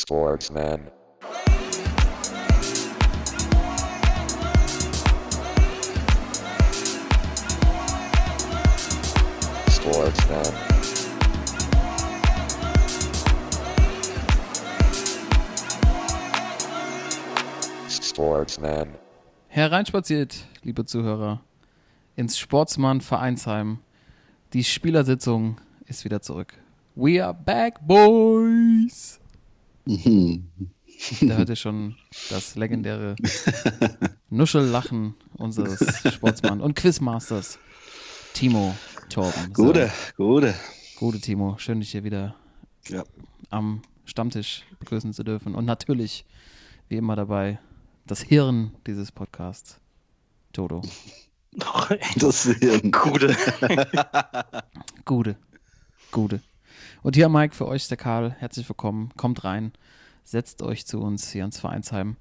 Sportsman. Sportsman. Sportsman. Hereinspaziert, liebe Zuhörer, ins Sportsmann Vereinsheim. Die Spielersitzung ist wieder zurück. We are back, boys! Da hört ihr schon das legendäre Nuschellachen unseres Sportsmann und Quizmasters. Timo Torben. So, Gute, gute. Gute Timo, schön dich hier wieder Ja. am Stammtisch begrüßen zu dürfen. Und natürlich, wie immer dabei, das Hirn dieses Podcasts, Toto. Das Hirn. Gute. Gute. Gute. Und hier, Mike, für euch ist der Karl. Herzlich willkommen. Kommt rein. Setzt euch zu uns hier ins Vereinsheim.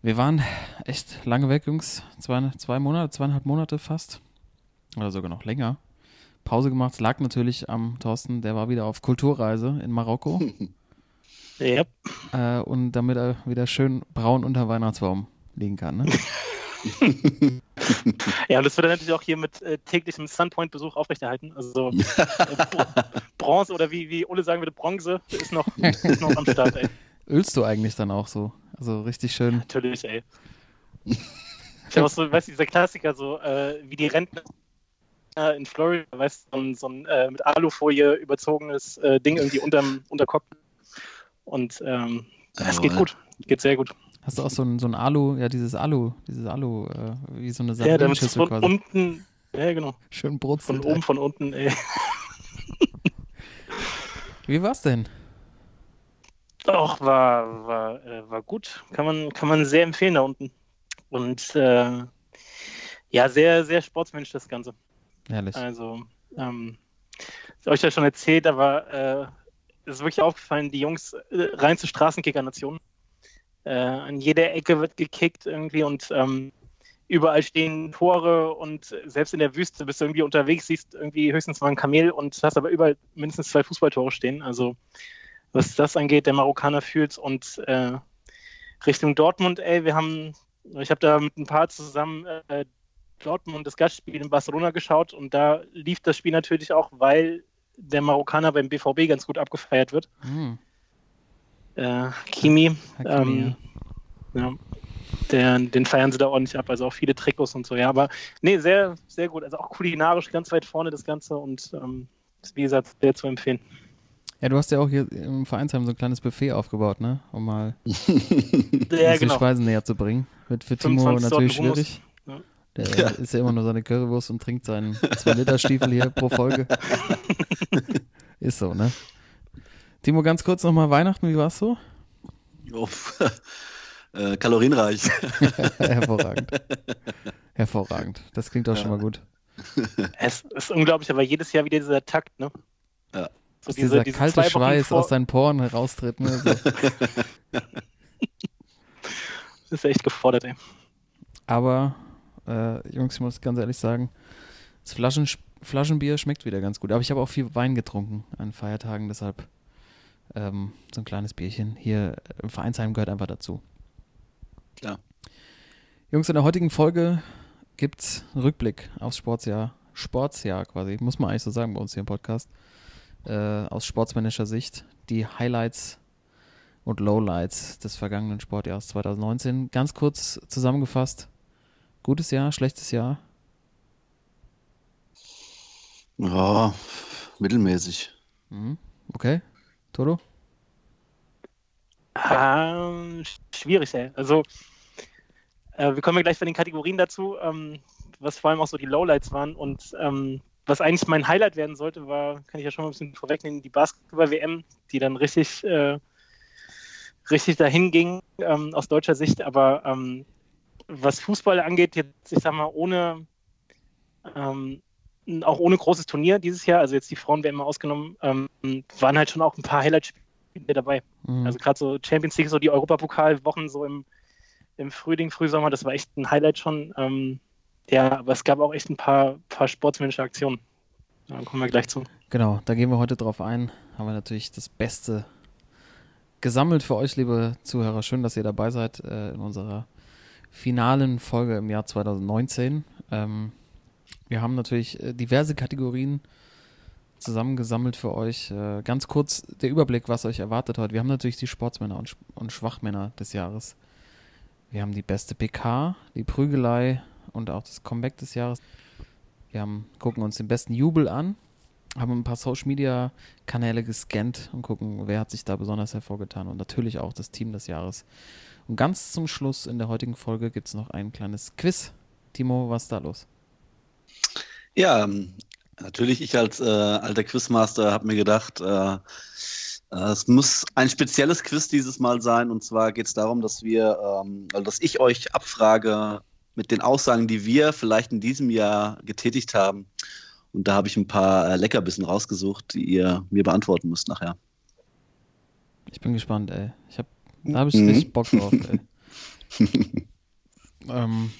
Wir waren echt lange weg, Jungs. Zwei, zwei Monate, zweieinhalb Monate fast. Oder sogar noch länger. Pause gemacht. Es lag natürlich am Thorsten. Der war wieder auf Kulturreise in Marokko. Ja, äh, und damit er wieder schön braun unter Weihnachtsbaum liegen kann. Ne? ja, und das wird dann natürlich auch hier mit äh, täglichem Sunpoint-Besuch aufrechterhalten. Also äh, Br Bronze oder wie, wie Ole sagen würde, Bronze ist noch, ist noch am Start, ey. Ölst du eigentlich dann auch so? Also richtig schön. Natürlich, ey. Ich habe auch so, weißt du, dieser Klassiker, so äh, wie die Rentner in Florida, weißt du, so ein, so ein äh, mit Alufolie überzogenes äh, Ding irgendwie unterm Unterkopf. Und ähm, es geht gut. Geht sehr gut. Hast du auch so ein, so ein Alu, ja, dieses Alu, dieses Alu, äh, wie so eine Ja, damit von quasi. unten, ja genau, Schön von brutzelt. oben, von unten, ey. Wie war's denn? Doch, war, war, äh, war gut. Kann man, kann man sehr empfehlen da unten. Und äh, ja, sehr, sehr sportsmännisch das Ganze. Herrlich. Also, ähm, ich euch ja schon erzählt, aber äh, es ist wirklich aufgefallen, die Jungs äh, rein zur Straßenkicker-Nation. Äh, an jeder Ecke wird gekickt irgendwie und ähm, überall stehen Tore und selbst in der Wüste bist du irgendwie unterwegs, siehst irgendwie höchstens mal ein Kamel und hast aber überall mindestens zwei Fußballtore stehen. Also was das angeht, der Marokkaner fühlt und äh, Richtung Dortmund, ey, wir haben, ich habe da mit ein paar zusammen äh, Dortmund das Gastspiel in Barcelona geschaut und da lief das Spiel natürlich auch, weil der Marokkaner beim BVB ganz gut abgefeiert wird. Hm, Äh, Kimi, Hakimi, ähm, ja, der, den feiern sie da ordentlich ab, also auch viele Trikots und so, ja, aber nee, sehr, sehr gut, also auch kulinarisch ganz weit vorne das Ganze und ähm, ist, wie gesagt, sehr zu empfehlen. ja, du hast ja auch hier im Vereinsheim so ein kleines Buffet aufgebaut, ne? Um mal Ja, uns die genau. Speisen näher zu bringen. Wird für Timo 25 natürlich Sorten schwierig. Ja. Der Ja. ist ja immer nur seine Currywurst und trinkt seinen 2-Liter-Stiefel hier pro Folge. ist so, ne? Timo, ganz kurz nochmal Weihnachten, wie war's so? Uff. äh, kalorienreich. Hervorragend. Hervorragend. Das klingt schon Ja. mal gut. Es ist unglaublich, aber jedes Jahr wieder dieser Takt, ne? Ja. So Dass dieser kalte Schweiß vor- aus deinen Poren heraustritt. Ne? So. Das ist echt gefordert, ey. Aber, äh, Jungs, ich muss ganz ehrlich sagen, das Flaschen, Flaschenbier schmeckt wieder ganz gut. Aber ich habe auch viel Wein getrunken an Feiertagen, deshalb ähm, so ein kleines Bierchen hier im Vereinsheim gehört einfach dazu. Klar. Jungs, in der heutigen Folge gibt es einen Rückblick aufs Sportsjahr. Sportsjahr quasi, muss man eigentlich so sagen bei uns hier im Podcast. Äh, aus sportsmännischer Sicht. Die Highlights und Lowlights des vergangenen Sportjahres 2019. Ganz kurz zusammengefasst. Gutes Jahr, schlechtes Jahr. Ja, mittelmäßig. Mhm. Okay. Toto? Ähm, schwierig, ey. Also, äh, wir kommen ja gleich bei den Kategorien dazu, ähm, was vor allem auch so die Lowlights waren. Und ähm, was eigentlich mein Highlight werden sollte, war, kann ich ja schon mal ein bisschen vorwegnehmen, die Basketball-WM, die dann richtig, äh, richtig dahin ging ähm, aus deutscher Sicht. Aber ähm, was Fußball angeht, jetzt, ich sag mal, ohne ähm, auch ohne großes Turnier dieses Jahr, also jetzt die Frauen-WM mal ausgenommen, ähm, waren halt schon auch ein paar Highlight-Spiele dabei. Mhm. Also gerade so Champions League, so die Europapokalwochen so im, im Frühling, Frühsommer, das war echt ein Highlight schon. Ähm, ja, aber es gab auch echt ein paar, paar sportsmännische Aktionen. Da kommen wir gleich zu. Genau, da gehen wir heute drauf ein. Haben wir natürlich das Beste gesammelt für euch, liebe Zuhörer. Schön, dass ihr dabei seid äh, in unserer finalen Folge im Jahr 2019. Ähm, wir haben natürlich äh, diverse Kategorien zusammengesammelt für euch. Äh, ganz kurz der Überblick, was euch erwartet heute. Wir haben natürlich die Sportsmänner und, Schwachmänner des Jahres. Wir haben die beste PK, die Prügelei und auch das Comeback des Jahres. Wir haben, gucken uns den besten Jubel an, haben ein paar Social Media Kanäle gescannt und gucken, wer hat sich da besonders hervorgetan und natürlich auch das Team des Jahres. Und ganz zum Schluss in der heutigen Folge gibt es noch ein kleines Quiz. Timo, was ist da los? Ja, ähm, natürlich, ich als äh, alter Quizmaster habe mir gedacht, äh, äh, es muss ein spezielles Quiz dieses Mal sein. Und zwar geht es darum, dass wir, ähm, also dass ich euch abfrage mit den Aussagen, die wir vielleicht in diesem Jahr getätigt haben. Und da habe ich ein paar äh, Leckerbissen rausgesucht, die ihr mir beantworten müsst nachher. Ich bin gespannt, ey. Ich hab, da habe ich mhm. richtig Bock drauf, ey. ähm,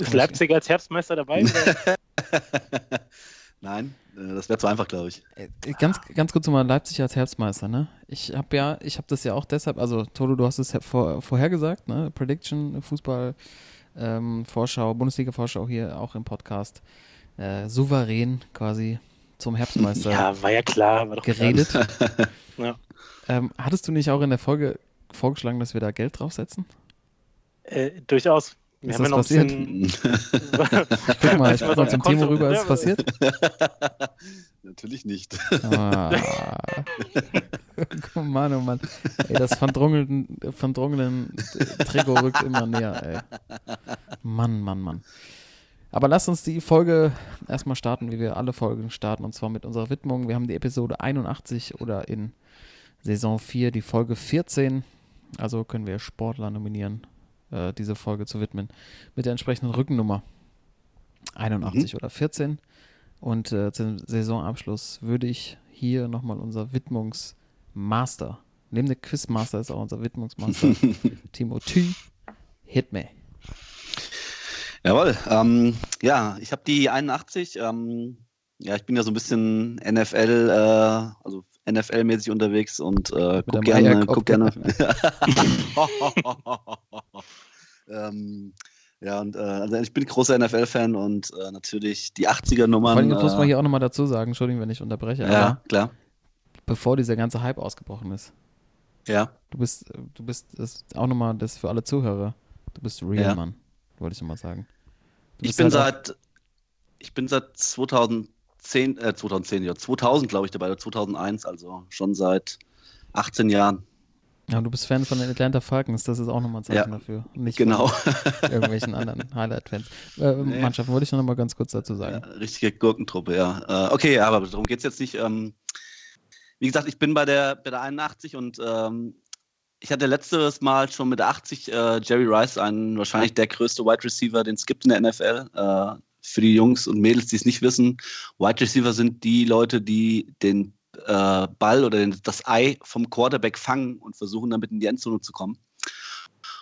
ist Leipzig als Herbstmeister dabei? Nein, äh, das wäre zu einfach, glaube ich. Äh, ganz, ganz kurz nochmal Leipzig als Herbstmeister, ne? Ich habe ja, ich habe das ja auch deshalb, also Toto, du hast es vor, vorhergesagt, ne? Prediction, Fußball, ähm, Vorschau, Bundesliga-Vorschau hier auch im Podcast. Äh, souverän quasi zum Herbstmeister. Ja, war ja klar. War geredet. ja. ähm, hattest du nicht auch in der Folge vorgeschlagen, dass wir da Geld draufsetzen? Äh, durchaus. Wir ist das passiert? Guck mal, ich guck mal zum Thema rüber, ist es passiert? Natürlich nicht. Ah. oh Mann, oh Mann. Ey, das verdrungeln Trigo rückt immer näher, ey. Mann, Mann, Mann. Aber lasst uns die Folge erstmal starten, wie wir alle Folgen starten, und zwar mit unserer Widmung. Wir haben die Episode 81 oder in Saison 4 die Folge 14. Also können wir Sportler nominieren, äh, diese Folge zu widmen, mit der entsprechenden Rückennummer 81 mhm. oder 14. Und äh, zum Saisonabschluss würde ich hier nochmal unser Widmungsmaster, neben der Quizmaster ist auch unser Widmungsmaster, Timothy, hit me. Jawohl. Ähm, ja, ich habe die 81. Ähm, ja, ich bin ja so ein bisschen NFL, äh, also NFL-mäßig unterwegs und äh, guck gerne, guck gerne. Ähm, ja, und äh, also ich bin großer NFL-Fan und äh, natürlich die 80er-Nummern. Vor allem muss man äh, hier auch nochmal dazu sagen, Entschuldigung, wenn ich unterbreche. Ja, klar. Bevor dieser ganze Hype ausgebrochen ist. Ja. Du bist, du bist, das ist auch nochmal das für alle Zuhörer. Du bist real, ja. Mann. Wollte ich nochmal sagen. Ich bin halt seit, ich bin seit 2010, äh, 2010, ja, 2000 glaube ich dabei, oder 2001, also schon seit 18 Jahren. Ja, du bist Fan von den Atlanta Falcons, das ist auch nochmal ein Zeichen ja, dafür. Nicht genau. irgendwelchen anderen Highlight-Fans. Äh, nee. Mannschaften wollte ich noch mal ganz kurz dazu sagen. Ja, richtige Gurkentruppe, ja. Äh, okay, aber darum geht es jetzt nicht. Ähm, wie gesagt, ich bin bei der, bei der 81 und ähm, ich hatte letztes Mal schon mit 80 äh, Jerry Rice, einen wahrscheinlich der größte Wide Receiver, den es gibt in der NFL. Äh, für die Jungs und Mädels, die es nicht wissen, Wide Receiver sind die Leute, die den äh, Ball oder den, das Ei vom Quarterback fangen und versuchen damit in die Endzone zu kommen.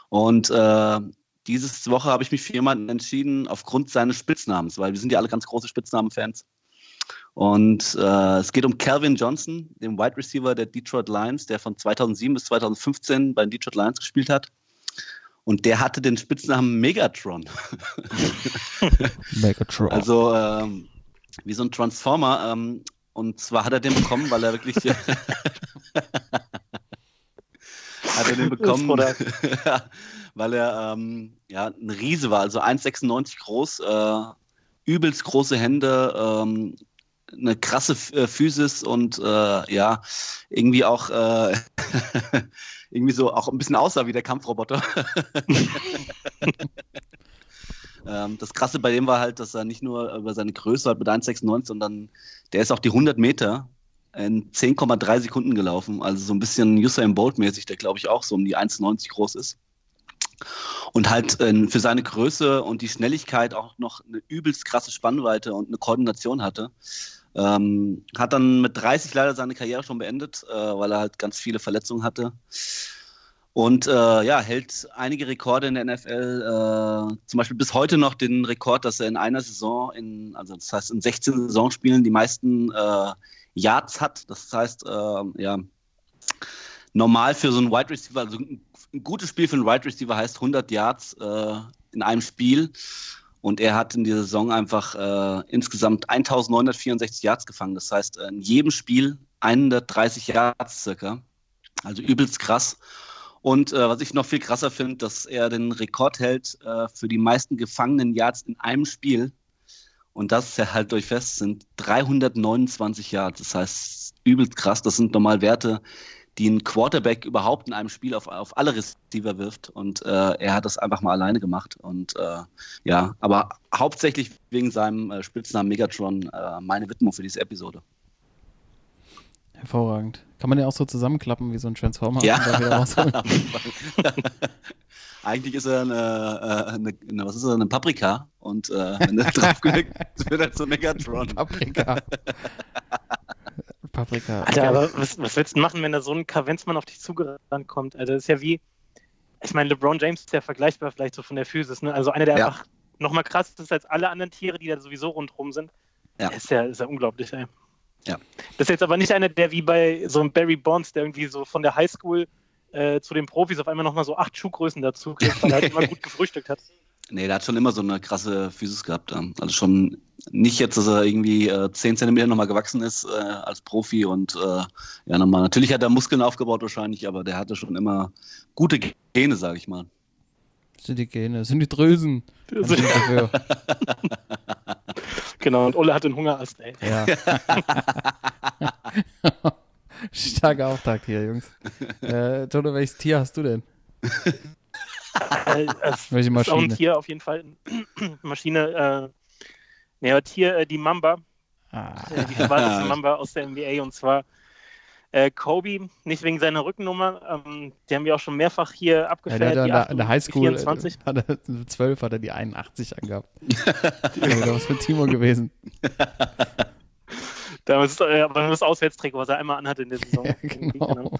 Und äh, diese Woche habe ich mich für jemanden entschieden aufgrund seines Spitznamens, weil wir sind ja alle ganz große Spitznamen-Fans. Und äh, es geht um Calvin Johnson, den Wide Receiver der Detroit Lions, der von 2007 bis 2015 bei den Detroit Lions gespielt hat. Und der hatte den Spitznamen Megatron. Megatron. Also ähm, wie so ein Transformer. Ähm, und zwar hat er den bekommen, weil er wirklich. hat er den bekommen, weil er ähm, ja, ein Riese war, also 1,96 groß, äh, übelst große Hände, ähm, eine krasse äh, Physis und äh, ja, irgendwie auch äh, irgendwie so auch ein bisschen aussah wie der Kampfroboter. Ähm, das Krasse bei dem war halt, dass er nicht nur über seine Größe hat mit 1,96, sondern der ist auch die 100 Meter in 10,3 Sekunden gelaufen. Also so ein bisschen Usain Bolt mäßig, der glaube ich auch so um die 1,90 groß ist. Und halt äh, für seine Größe und die Schnelligkeit auch noch eine übelst krasse Spannweite und eine Koordination hatte. Ähm, hat dann mit 30 leider seine Karriere schon beendet, äh, weil er halt ganz viele Verletzungen hatte. Und äh, ja, hält einige Rekorde in der NFL, äh, zum Beispiel bis heute noch den Rekord, dass er in einer Saison, in, also das heißt in 16 Saisonspielen die meisten äh, Yards hat. Das heißt, äh, ja, normal für so einen Wide Receiver, also ein, gutes Spiel für einen Wide Receiver heißt 100 Yards äh, in einem Spiel. Und er hat in dieser Saison einfach äh, insgesamt 1964 Yards gefangen. Das heißt, in jedem Spiel 130 Yards circa. Also übelst krass. Und äh, was ich noch viel krasser finde, dass er den Rekord hält äh, für die meisten gefangenen Yards in einem Spiel. Und das ja halt durch fest, sind 329 Yards. Das heißt, übelst krass. Das sind normal Werte, die ein Quarterback überhaupt in einem Spiel auf, auf alle Receiver wirft. Und äh, er hat das einfach mal alleine gemacht. Und äh, ja, aber hauptsächlich wegen seinem äh, Spitznamen Megatron äh, meine Widmung für diese Episode. Hervorragend. Kann man ja auch so zusammenklappen wie so ein Transformer Ja. Eigentlich ist er eine, äh, eine, eine, was ist er, eine Paprika und äh, wenn er draufgelegt wird er zu Megatron. Paprika. Paprika. Alter, aber was, was willst du machen, wenn da so ein Kavenzmann auf dich zugerannt kommt? Also das ist ja wie, ich meine, LeBron James ist ja vergleichbar vielleicht so von der Physis, ne? Also einer, der Ja. einfach nochmal krass ist als alle anderen Tiere, die da sowieso rundherum sind. Ja. Ist ja, ist ja unglaublich, ey. Ja. Das ist jetzt aber nicht einer, der wie bei so einem Barry Bonds, der irgendwie so von der Highschool äh, zu den Profis auf einmal nochmal so acht Schuhgrößen dazu kriegt, weil er halt immer gut gefrühstückt hat. Nee, der hat schon immer so eine krasse Physis gehabt. Also schon nicht jetzt, dass er irgendwie äh, 10 Zentimeter nochmal gewachsen ist äh, als Profi und äh, ja nochmal. Natürlich hat er Muskeln aufgebaut wahrscheinlich, aber der hatte schon immer gute Gene, sage ich mal. Das sind die Gene, das sind die gut dafür. Genau, und Ole hat den Hungerast, ey. Ja. Starker Auftakt hier, Jungs. Äh, Toto, welches Tier hast du denn? Äh, Welche ist auch ein Maschine? Tier auf jeden Fall. Maschine, äh, aber Tier, äh, die Mamba, Ah, äh, die verwaltete Mamba aus der NBA und zwar äh, Kobe, nicht wegen seiner Rückennummer, ähm, die haben wir auch schon mehrfach hier ja, der abgefeiert. hat die an der, 8 an der und Highschool, die 24. äh, hat er, mit 12 hat er die 81 angehabt. das ist was für Timo gewesen. Damals ist äh, aber das Auswärtstrikot, was er einmal anhatte in der Saison. Ja, genau.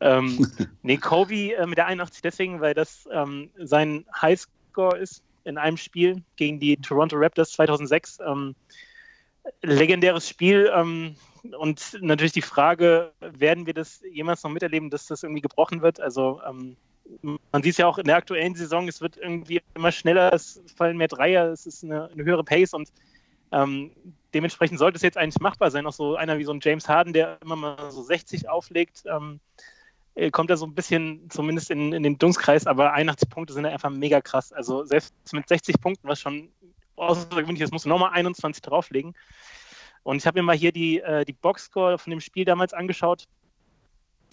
Ähm, nee, Kobe äh, mit der 81 deswegen, weil das ähm, sein Highscore ist in einem Spiel gegen die Toronto Raptors 2006. Ähm, legendäres Spiel ähm, und natürlich die Frage, werden wir das jemals noch miterleben, dass das irgendwie gebrochen wird? Also ähm, man sieht es ja auch in der aktuellen Saison, es wird irgendwie immer schneller, es fallen mehr Dreier, es ist eine, eine höhere Pace und ähm, dementsprechend sollte es jetzt eigentlich machbar sein. Auch so einer wie so ein James Harden, der immer mal so 60 auflegt, ähm, äh, kommt er so ein bisschen zumindest in, in den Dunstkreis, aber 81 Punkte sind ja einfach mega krass. Also selbst mit 60 Punkten, was schon außergewöhnlich ist, musst du nochmal 21 drauflegen. Und ich habe mir mal hier die, äh, die Boxscore von dem Spiel damals angeschaut.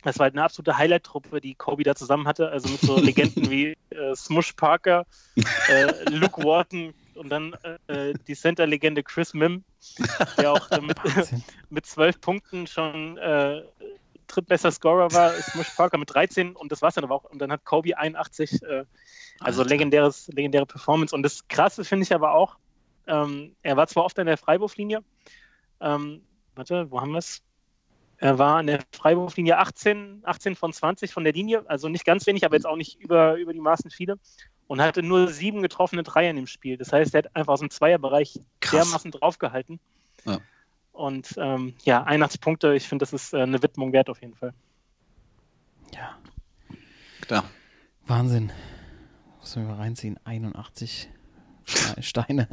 Das war halt eine absolute Highlight-Truppe, die Kobe da zusammen hatte. Also mit so Legenden wie äh, Smush Parker, äh, Luke Walton und dann äh, die Center-Legende Chris Mim, der auch mit, mit 12 Punkten schon äh, drittbester Scorer war. Smush Parker mit 13 und das war's dann aber auch. Und dann hat Kobe 81, äh, also legendäres, legendäre Performance. Und das Krasse finde ich aber auch, ähm, er war zwar oft an der Freiwurflinie, ähm, warte, wo haben wir es? Er war an der Freiwurflinie 18, 18 von 20 von der Linie, also nicht ganz wenig, aber jetzt auch nicht über, über die Maßen viele. Und hatte nur sieben getroffene Dreier in dem Spiel. Das heißt, er hat einfach aus dem Zweierbereich Krass. dermaßen draufgehalten. Ja. Und ähm, ja, 81 Punkte, ich finde, das ist äh, eine Widmung wert auf jeden Fall. Ja, Klar. Wahnsinn. Muss man mal reinziehen. 81 Ste- Steine.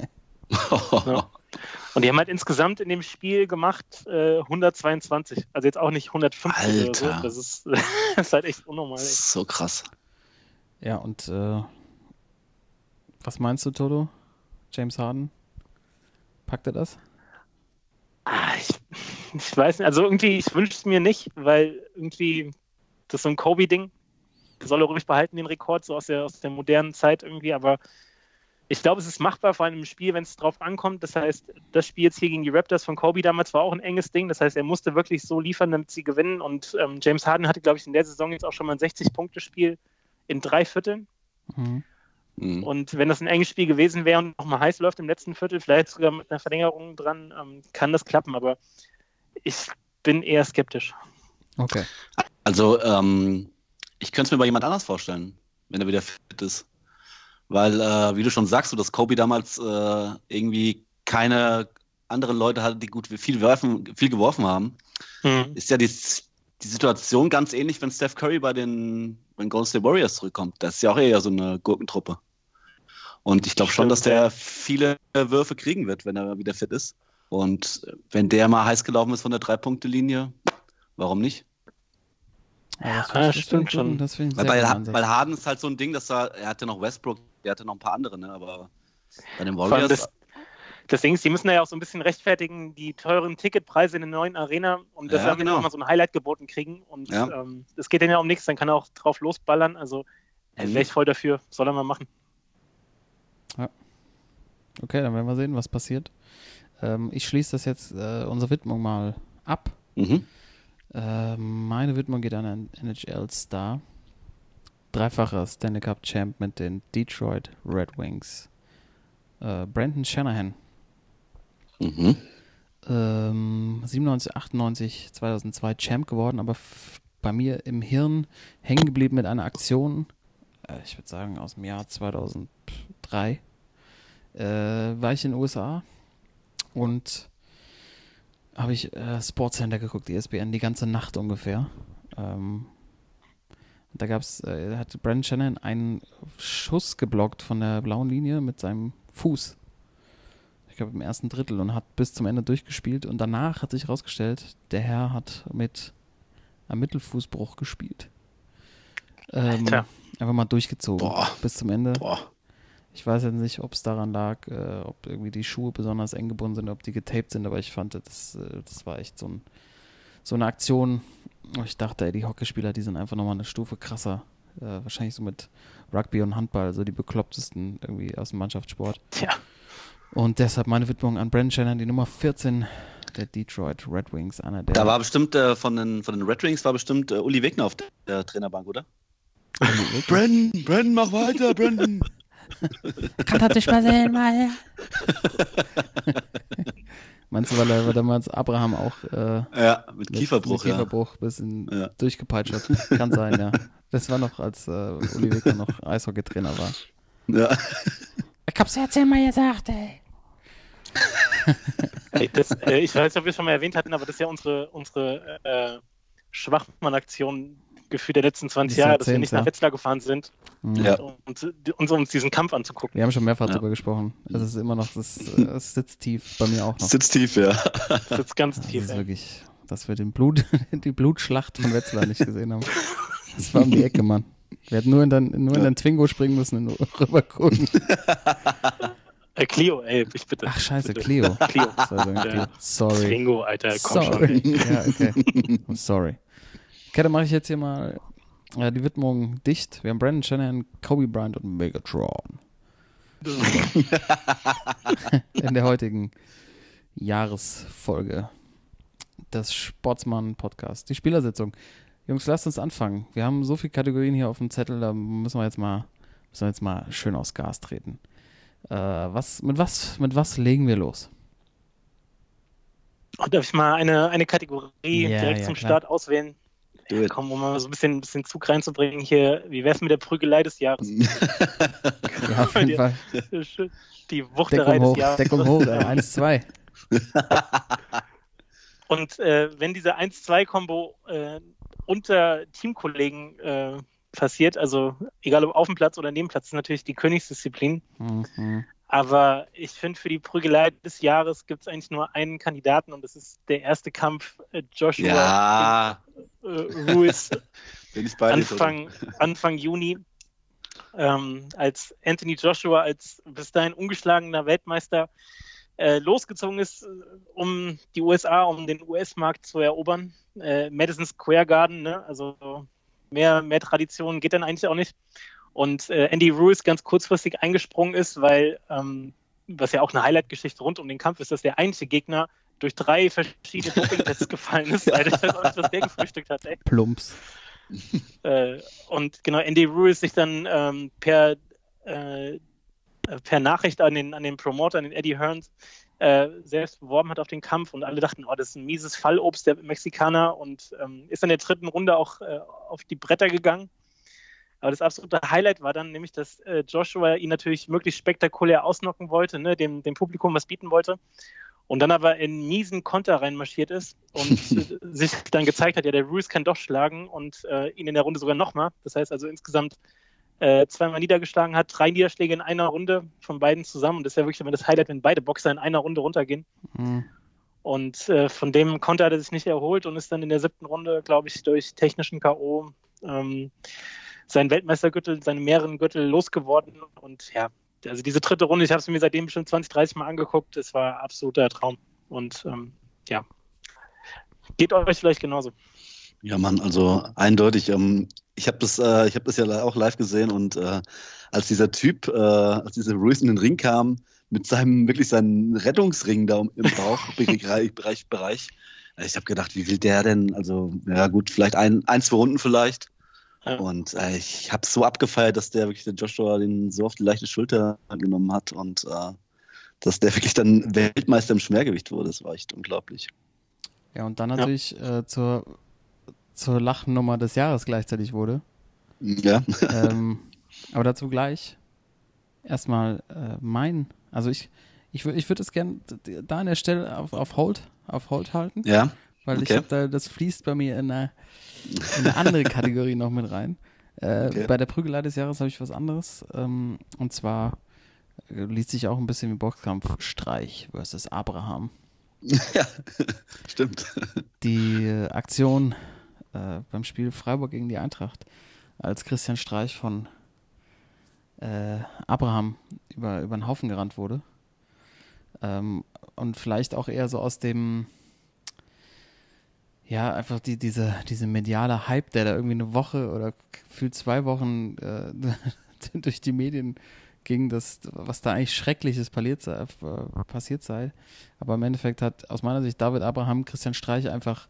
Ja. Und die haben halt insgesamt in dem Spiel gemacht äh, 122. Also jetzt auch nicht 150 oder so. Alter. Das ist, das ist halt echt unnormal. Ey. so krass. Ja, und äh, was meinst du, Toto? James Harden? Packt er das? Ah, ich, ich weiß nicht, also irgendwie, ich wünsche es mir nicht, weil irgendwie das ist so ein Kobe-Ding. Soll er ruhig behalten, den Rekord, so aus der, aus der modernen Zeit irgendwie, aber ich glaube, es ist machbar, vor allem im Spiel, wenn es drauf ankommt. Das heißt, das Spiel jetzt hier gegen die Raptors von Kobe damals war auch ein enges Ding. Das heißt, er musste wirklich so liefern, damit sie gewinnen. Und ähm, James Harden hatte, glaube ich, in der Saison jetzt auch schon mal ein 60-Punkte-Spiel in drei Vierteln. Mhm. Und wenn das ein enges Spiel gewesen wäre und nochmal heiß läuft im letzten Viertel, vielleicht sogar mit einer Verlängerung dran, ähm, kann das klappen. Aber ich bin eher skeptisch. Okay. Also, ähm, ich könnte es mir bei jemand anders vorstellen, wenn er wieder fit ist. Weil, äh, wie du schon sagst, so dass Kobe damals äh, irgendwie keine anderen Leute hatte, die gut viel, werfen, viel geworfen haben, Mhm. ist ja die die Situation ganz ähnlich, wenn Steph Curry bei den wenn Golden State Warriors zurückkommt. Das ist ja auch eher so eine Gurkentruppe. Und ich glaube schon, dass der viele Würfe kriegen wird, wenn er wieder fit ist. Und wenn der mal heiß gelaufen ist von der Drei-Punkte-Linie, warum nicht? Ja, das, Ja, das stimmt schon. Das Weil, bei, weil Harden ist halt so ein Ding, dass er, er hatte noch Westbrook, der hatte noch ein paar andere, ne? aber bei den Warriors, das, das Ding ist, die müssen ja auch so ein bisschen rechtfertigen, die teuren Ticketpreise in der neuen Arena und dass Ja, genau. auch mal so ein Highlight geboten kriegen. Und Ja. ähm, das geht denen ja um nichts, dann kann er auch drauf losballern. Also äh, Mhm. wäre ich voll dafür, soll er mal machen. Okay, dann werden wir sehen, was passiert. Ähm, ich schließe das jetzt, äh, unsere Widmung mal ab. mhm. Ähm, meine Widmung geht an einen NHL-Star. Dreifacher Stanley Cup Champ mit den Detroit Red Wings. Äh, Brandon Shanahan. Mhm. Ähm, 97, 98, 2002 Champ geworden, aber bei mir im Hirn hängen geblieben mit einer Aktion, äh, ich würde sagen aus dem Jahr 2003, äh, war ich in den USA und habe ich äh, Sportscenter geguckt, ESPN, die ganze Nacht ungefähr. Ähm, da gab es, äh, hat Brandon Shannon einen Schuss geblockt von der blauen Linie mit seinem Fuß. Ich glaube im ersten Drittel und hat bis zum Ende durchgespielt. Und danach hat sich herausgestellt, der Herr hat mit einem Mittelfußbruch gespielt. Ähm, einfach mal durchgezogen Boah. bis zum Ende. Boah. Ich weiß jetzt nicht, ob es daran lag, äh, ob irgendwie die Schuhe besonders eng gebunden sind, ob die getaped sind, aber ich fand, das, äh, das war echt so, ein, so eine Aktion. Wo Ich dachte, ey, die Hockeyspieler, die sind einfach nochmal eine Stufe krasser. Äh, wahrscheinlich so mit Rugby und Handball, so die beklopptesten irgendwie aus dem Mannschaftssport. Tja, Und deshalb meine Widmung an Brandon Shannon, die Nummer 14 der Detroit Red Wings, einer der. Da war bestimmt äh, von, den, von den Red Wings war bestimmt äh, Uli Wegner auf der, der Trainerbank, oder? Brandon, Brandon, mach weiter, Brandon. Kann nicht mehr sehen, weil. Meinst du, weil er damals Abraham auch äh, ja, mit mit- Kieferbruch, mit Kieferbruch ein bisschen Ja. durchgepeitscht hat? Kann sein, ja. Das war noch, als äh, Uli Wicker noch Eishockeytrainer war. ja. ja. Ich hab's ja zehnmal gesagt, ey. ey, das, äh, ich weiß nicht, ob wir es schon mal erwähnt hatten, aber das ist ja unsere, unsere äh, Schwachmann-Aktion gefühlt der letzten 20 Die Jahre, dass wir nicht nach ja. Wetzlar gefahren sind. Ja. und, und uns diesen Kampf anzugucken. Wir haben schon mehrfach Ja. drüber gesprochen. Es ist immer noch, das, es sitzt tief bei mir auch noch. Sitzt tief, ja. Das ist ganz Das tief. ist ey. wirklich, dass wir den Blut, die Blutschlacht von Wetzlar nicht gesehen haben. Das war um die Ecke, Mann. Wir hätten nur in den, nur in den Twingo springen müssen und rübergucken. Äh, Clio, ey, ich bitte. Ach, scheiße, Bitte. Clio. Das war so ein Ja. Sorry. Twingo, Alter, komm schon. Sorry. ey. ja, okay. I'm sorry. Okay, dann mache ich jetzt hier mal äh, die Widmung dicht. Wir haben Brandon Shanahan, Kobe Bryant und Megatron. In der heutigen Jahresfolge des Sportsmann-Podcasts. Die Spielersitzung. Jungs, lasst uns anfangen. Wir haben so viele Kategorien hier auf dem Zettel, da müssen wir jetzt mal, müssen wir jetzt mal schön aus Gas treten. Äh, was, mit, was, mit was legen wir los? Darf ich mal eine, eine Kategorie Ja, direkt ja, zum klar. Start auswählen? Do it. Komm, um mal so ein bisschen, bisschen Zug reinzubringen hier. Wie wär's mit der Prügelei des Jahres? Ja, auf jeden Die- Fall. Die Wuchterei Deckung des hoch, Jahres. Deckung hoch, ey. 1, 2. Und äh, wenn diese 1-2-Kombo äh, unter Teamkollegen äh, passiert, also egal ob auf dem Platz oder neben Platz, ist natürlich die Königsdisziplin. Mhm. Aber ich finde, für die Prügelei des Jahres gibt es eigentlich nur einen Kandidaten und das ist der erste Kampf äh, Joshua Ja, äh, Ruiz. Anfang, Anfang Juni, ähm, als Anthony Joshua als bis dahin ungeschlagener Weltmeister äh, losgezogen ist, äh, um die USA, um den US-Markt zu erobern. Äh, Madison Square Garden, ne? also mehr, mehr Tradition geht dann eigentlich auch nicht. Und äh, Andy Ruiz ganz kurzfristig eingesprungen ist, weil, ähm, was ja auch eine Highlight-Geschichte rund um den Kampf ist, dass der eigentliche Gegner durch drei verschiedene Doping-Tests gefallen ist. Alter, ich weiß auch nicht, was der gefrühstückt hat, ey. Plumps. Äh, und genau, Andy Ruiz sich dann ähm, per, äh, per Nachricht an den, an den Promoter, an den Eddie Hearns, äh, selbst beworben hat auf den Kampf und alle dachten, oh, das ist ein mieses Fallobst der Mexikaner und ähm, ist in der dritten Runde auch äh, auf die Bretter gegangen. Aber das absolute Highlight war dann nämlich, dass äh, Joshua ihn natürlich möglichst spektakulär ausnocken wollte, ne, dem, dem Publikum was bieten wollte. und dann aber in miesen Konter reinmarschiert ist und sich dann gezeigt hat, ja, der Ruiz kann doch schlagen und äh, ihn in der Runde sogar nochmal. Das heißt also insgesamt äh, zweimal niedergeschlagen hat, drei Niederschläge in einer Runde von beiden zusammen. Und das ist ja wirklich immer das Highlight, wenn beide Boxer in einer Runde runtergehen. Mhm. Und äh, von dem Konter hat er sich nicht erholt und ist dann in der siebten Runde, glaube ich, durch technischen K.O. Ähm, seinen Weltmeistergürtel, seine mehreren Gürtel losgeworden. Und ja, also diese dritte Runde, ich habe es mir seitdem bestimmt 20, 30 Mal angeguckt. Es war absoluter Traum. Und ähm, ja, geht euch vielleicht genauso. Ja, Mann, also eindeutig. Ähm, ich habe das, äh, ich habe das ja auch live gesehen und äh, als dieser Typ, äh, als dieser Ruiz in den Ring kam mit seinem wirklich seinen Rettungsring da im Bauchbereich, Bereich, Bereich, ich habe gedacht, wie will der denn? Also ja gut, vielleicht ein, ein zwei Runden vielleicht. Und äh, ich habe so abgefeiert, dass der wirklich der Joshua den so auf die leichte Schulter genommen hat und äh, dass der wirklich dann Weltmeister im Schwergewicht wurde. Das war echt unglaublich. Ja, und dann natürlich ja. äh, zur, zur Lachnummer des Jahres gleichzeitig wurde. Ja. ähm, aber dazu gleich. Erstmal äh, mein, also ich, ich, ich würde es gerne da an der Stelle auf, auf Hold, auf Hold halten. Ja. Weil okay. ich habe da, das fließt bei mir in eine, in eine andere Kategorie noch mit rein. Äh, okay. Bei der Prügelei des Jahres habe ich was anderes. Ähm, und zwar äh, liest sich auch ein bisschen wie Boxkampf Streich versus Abraham. Ja, stimmt. Die äh, Aktion äh, beim Spiel Freiburg gegen die Eintracht, als Christian Streich von äh, Abraham über, über den Haufen gerannt wurde. Ähm, und vielleicht auch eher so aus dem ja, einfach die, diese, diese mediale Hype, der da irgendwie eine Woche oder gefühlt zwei Wochen äh, durch die Medien ging, dass, was da eigentlich Schreckliches passiert sei, äh, passiert sei. Aber im Endeffekt hat aus meiner Sicht David Abraham Christian Streich einfach,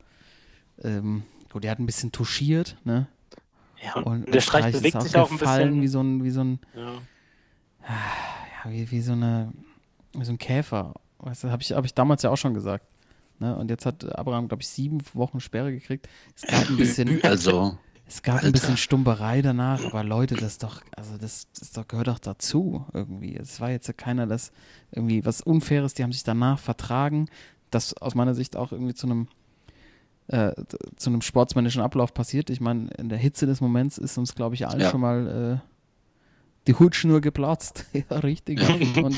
ähm, gut, der hat ein bisschen touchiert, ne? Ja, und, und der Streich, Streich bewegt sich auch ein bisschen. Wie so ein, wie so ein, ja, ja wie, wie so eine, wie so ein Käfer. Weißt du, habe ich, hab ich damals ja auch schon gesagt. Ne? Und jetzt hat Abraham, glaube ich, sieben Wochen Sperre gekriegt. Es gab ein bisschen, also, es gab ein bisschen Stumperei danach, aber Leute, das doch, also das, das doch, gehört doch dazu irgendwie. Es war jetzt keiner, das irgendwie was Unfaires, die haben sich danach vertragen, das aus meiner Sicht auch irgendwie zu einem äh, zu einem sportsmännischen Ablauf passiert. Ich meine, in der Hitze des Moments ist uns, glaube ich, allen ja. schon mal äh, die Hutschnur geplatzt. ja, richtig. Dann,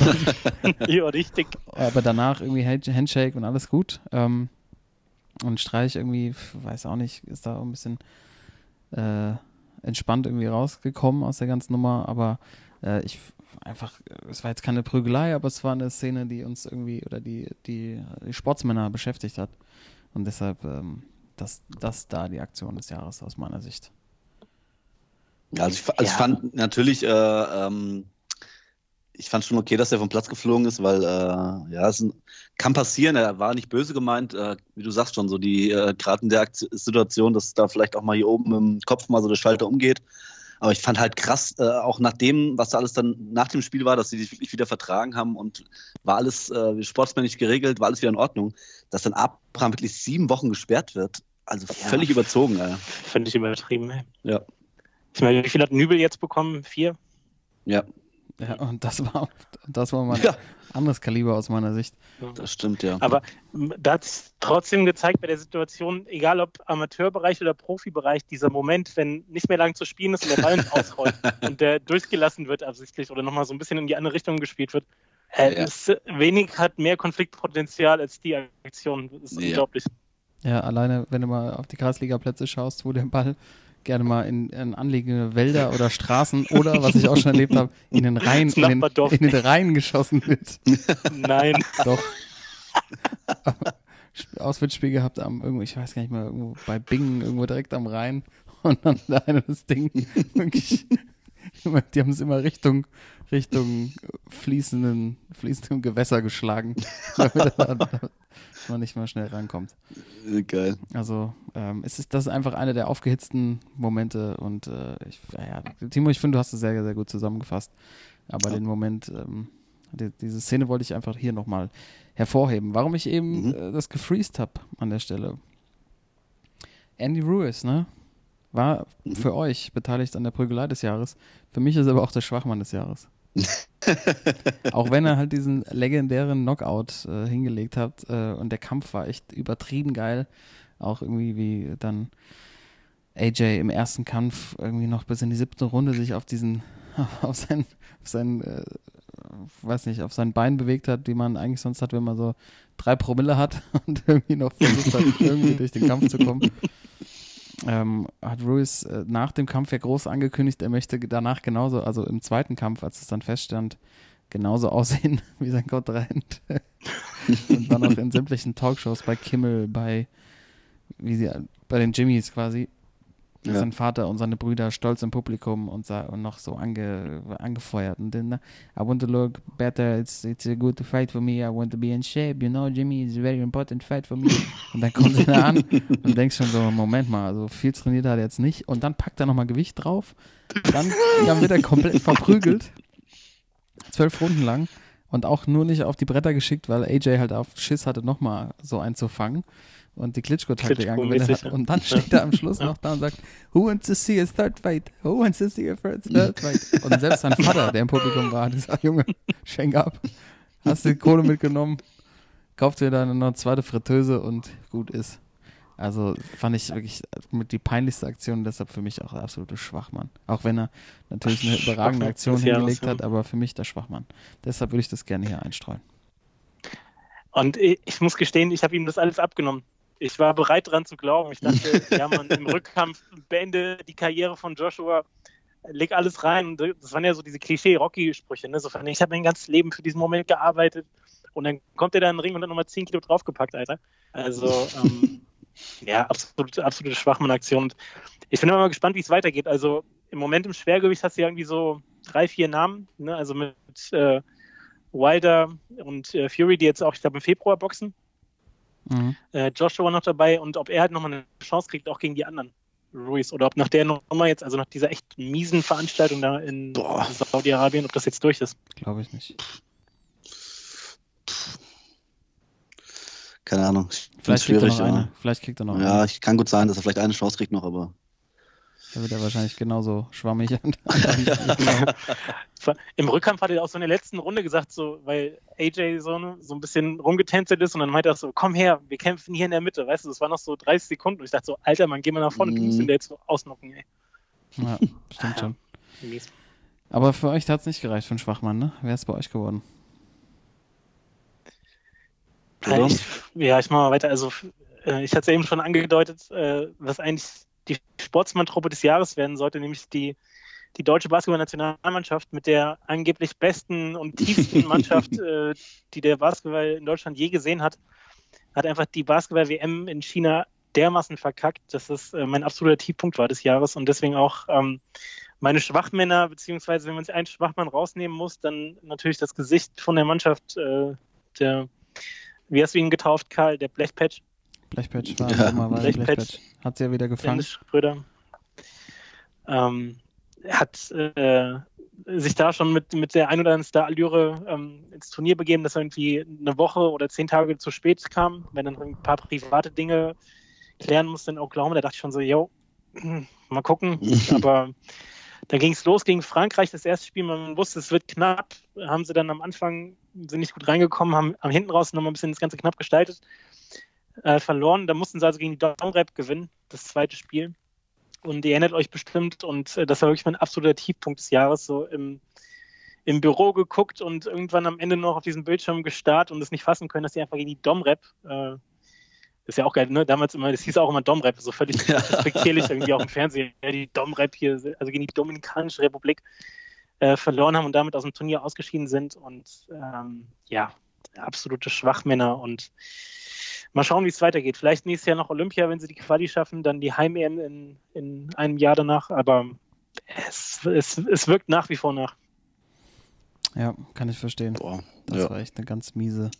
ja, richtig. Aber danach irgendwie Handshake und alles gut. Ähm, und Streich irgendwie, weiß auch nicht, ist da ein bisschen äh, entspannt irgendwie rausgekommen aus der ganzen Nummer. Aber äh, ich einfach, es war jetzt keine Prügelei, aber es war eine Szene, die uns irgendwie oder die, die, die Sportsmänner beschäftigt hat. Und deshalb, ähm, das, das da die Aktion des Jahres aus meiner Sicht. Ja, also ich, also ja. ich fand natürlich, äh, ähm, ich fand schon okay, dass er vom Platz geflogen ist, weil äh, ja, es kann passieren. Er war nicht böse gemeint, äh, wie du sagst schon, so die äh, gerade in der Situation, dass da vielleicht auch mal hier oben im Kopf mal so der Schalter umgeht. Aber ich fand halt krass, äh, auch nach dem, was da alles dann nach dem Spiel war, dass sie sich wirklich wieder vertragen haben und war alles äh, sportsmännisch geregelt, war alles wieder in Ordnung, dass dann Abraham wirklich sieben Wochen gesperrt wird. Also völlig ja, überzogen. Äh. Finde ich übertrieben. Ey. Ja. Ich meine, wie viel hat Nübel jetzt bekommen? Vier? Ja. Ja, und das war, das war mal ein ja. anderes Kaliber aus meiner Sicht. Das stimmt, ja. Aber da hat es trotzdem gezeigt bei der Situation, egal ob Amateurbereich oder Profibereich, dieser Moment, wenn nicht mehr lang zu spielen ist und der Ball nicht ausrollt und der durchgelassen wird absichtlich oder nochmal so ein bisschen in die andere Richtung gespielt wird, äh, ja. ist, wenig hat mehr Konfliktpotenzial als die Aktion. Das ist ja. unglaublich. Ja, alleine, wenn du mal auf die Kreisliga-Plätze schaust, wo der Ball gerne mal in, in anliegende Wälder oder Straßen oder, was ich auch schon erlebt habe, in den Rhein, in den, in den Rhein geschossen wird. Nein. Doch. Auswärtsspiel gehabt am irgendwo, ich weiß gar nicht mehr, irgendwo bei Bingen, irgendwo direkt am Rhein. Und dann da das Ding wirklich, die haben es immer Richtung, Richtung fließenden, fließendem Gewässer geschlagen, damit man nicht mal schnell rankommt. Geil. Also ähm, es ist das ist einfach einer der aufgehitzten Momente und äh, ich, ja, Timo, ich finde, du hast es sehr, sehr gut zusammengefasst. Aber ja. den Moment, ähm, die, diese Szene wollte ich einfach hier nochmal hervorheben. Warum ich eben mhm. äh, das gefreezed habe an der Stelle. Andy Ruiz, ne? War mhm. für euch beteiligt an der Prügelei des Jahres. Für mich ist er aber auch der Schwachmann des Jahres. Auch wenn er halt diesen legendären Knockout äh, hingelegt hat äh, und der Kampf war echt übertrieben geil. Auch irgendwie wie dann AJ im ersten Kampf irgendwie noch bis in die siebte Runde sich auf diesen, auf sein, auf sein, äh, weiß nicht, auf sein Bein bewegt hat, die man eigentlich sonst hat, wenn man so drei Promille hat und irgendwie noch versucht hat, irgendwie durch den Kampf zu kommen. Ähm, hat Ruiz äh, nach dem Kampf ja groß angekündigt, er möchte danach genauso, also im zweiten Kampf, als es dann feststand, genauso aussehen wie sein Kontrahent. und war noch in sämtlichen Talkshows bei Kimmel, bei, wie sie, bei den Jimmys quasi ja. sein Vater und seine Brüder stolz im Publikum und, und noch so ange, angefeuert. Und dann, I want to look better, it's, it's a good fight for me, I want to be in shape, you know, Jimmy is a very important fight for me. Und dann kommt er an und denkst schon so, Moment mal, also viel trainiert hat er jetzt nicht. Und dann packt er nochmal Gewicht drauf, dann, dann wird er komplett verprügelt. Zwölf Runden lang und auch nur nicht auf die Bretter geschickt, weil AJ halt auf Schiss hatte, nochmal so einzufangen und die Klitschko-Taktik angewendet hat. Und dann steht er am Schluss noch da und sagt, Who wants to see a third fight? Who wants to see a third fight? Und selbst sein Vater, der im Publikum war, hat gesagt, Junge, schenk ab. Hast du die Kohle mitgenommen, kauf dir dann eine zweite Fritteuse und gut ist. Also fand ich wirklich mit die peinlichste Aktion, deshalb für mich auch der absolute Schwachmann. Auch wenn er natürlich eine überragende Aktion hingelegt hat, aber für mich der Schwachmann. Deshalb würde ich das gerne hier einstreuen. Und ich muss gestehen, ich habe ihm das alles abgenommen ich war bereit daran zu glauben. Ich dachte, ja, man im Rückkampf beende die Karriere von Joshua, leg alles rein. Das waren ja so diese Klischee-Rocky-Sprüche. Ne? So, ich habe mein ganzes Leben für diesen Moment gearbeitet und dann kommt er da in den Ring und hat nochmal 10 Kilo draufgepackt, Alter. Also, ähm, ja, absolute, absolute Schwachmann-Aktion. Ich bin immer mal gespannt, wie es weitergeht. Also, im Moment im Schwergewicht hast du ja irgendwie so drei, vier Namen. Ne? Also mit äh, Wilder und äh, Fury, die jetzt auch, ich glaube, im Februar boxen. Mhm. Äh, Joshua noch dabei und ob er halt nochmal eine Chance kriegt, auch gegen die anderen Ruiz oder ob nach der Nummer jetzt, also nach dieser echt miesen Veranstaltung da in Saudi-Arabien, ob das jetzt durch ist. Glaube ich nicht. Keine Ahnung. Vielleicht kriegt, er noch eine. vielleicht kriegt er noch ja, eine. Ja, kann gut sein, dass er vielleicht eine Chance kriegt noch, aber da wird er wahrscheinlich genauso schwammig. Im Rückkampf hat er auch so in der letzten Runde gesagt, so, weil AJ so, ne, so ein bisschen rumgetänzelt ist und dann meinte er so, komm her, wir kämpfen hier in der Mitte, weißt du, das war noch so 30 Sekunden und ich dachte so, Alter, Mann, geh mal nach vorne, mm. du musst ihn da jetzt so ausnocken, ey. Ja, stimmt schon. Aber für euch hat es nicht gereicht für einen Schwachmann, ne? Wer ist bei euch geworden? Ich, ja, ich mach mal weiter. Also, äh, ich hatte es ja eben schon angedeutet, äh, was eigentlich die Sportsmann-Truppe des Jahres werden sollte, nämlich die, die deutsche Basketball-Nationalmannschaft mit der angeblich besten und tiefsten Mannschaft, äh, die der Basketball in Deutschland je gesehen hat, hat einfach die Basketball-WM in China dermaßen verkackt, dass es äh, mein absoluter Tiefpunkt war des Jahres und deswegen auch ähm, meine Schwachmänner, beziehungsweise wenn man sich einen Schwachmann rausnehmen muss, dann natürlich das Gesicht von der Mannschaft, äh, der, wie hast du ihn getauft, Karl, der Blechpatch. Blechpatch war ja. mal war Blechpatch. Blechpatch. Hat sie ja wieder gefangen. Dennis Schröder. Ähm, hat äh, sich da schon mit, mit der ein oder anderen Star-Allüre ähm, ins Turnier begeben, dass er irgendwie eine Woche oder zehn Tage zu spät kam, wenn dann ein paar private Dinge klären musste in Oklahoma. Da dachte ich schon so, yo, mal gucken. Aber dann ging es los gegen Frankreich, das erste Spiel. Man wusste, es wird knapp. Haben sie dann am Anfang, sind nicht gut reingekommen, haben am hinten raus nochmal ein bisschen das Ganze knapp gestaltet äh, verloren. Da mussten sie also gegen die Domrep gewinnen, das zweite Spiel. Und ihr erinnert euch bestimmt, und äh, das war wirklich mein absoluter Tiefpunkt des Jahres, so im, im Büro geguckt und irgendwann am Ende noch auf diesem Bildschirm gestarrt und es nicht fassen können, dass sie einfach gegen die Domrep, äh, das ist ja auch geil, ne? Damals immer, das hieß auch immer Domrep, so völlig respektierlich irgendwie auch im Fernsehen, ja, die Domrep hier, also gegen die Dominikanische Republik äh, verloren haben und damit aus dem Turnier ausgeschieden sind und ähm, ja, absolute Schwachmänner und mal schauen, wie es weitergeht. Vielleicht nächstes Jahr noch Olympia, wenn sie die Quali schaffen, dann die Heim-EM in, in einem Jahr danach. Aber es, es, es wirkt nach wie vor nach. Ja, kann ich verstehen. Boah, das ja. war echt eine ganz miese,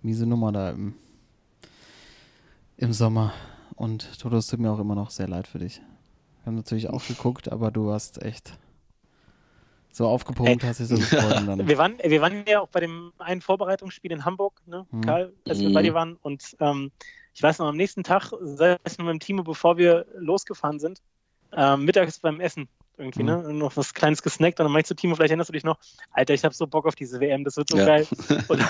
miese Nummer da im, im Sommer. Und Toto, es tut mir auch immer noch sehr leid für dich. Wir haben natürlich auch geguckt, aber du warst echt so aufgepumpt, hast dich so gefreut. Dann. Wir, waren, wir waren ja auch bei dem einen Vorbereitungsspiel in Hamburg, ne, hm. Karl, als wir bei dir waren. Und ähm, ich weiß noch, am nächsten Tag, es nur mit dem Team, bevor wir losgefahren sind, ähm, mittags beim Essen irgendwie, ne? Und noch was Kleines gesnackt und dann meinte ich zu Timo, vielleicht erinnerst du dich noch, Alter, ich habe so Bock auf diese WM, das wird so ja. geil. Und dann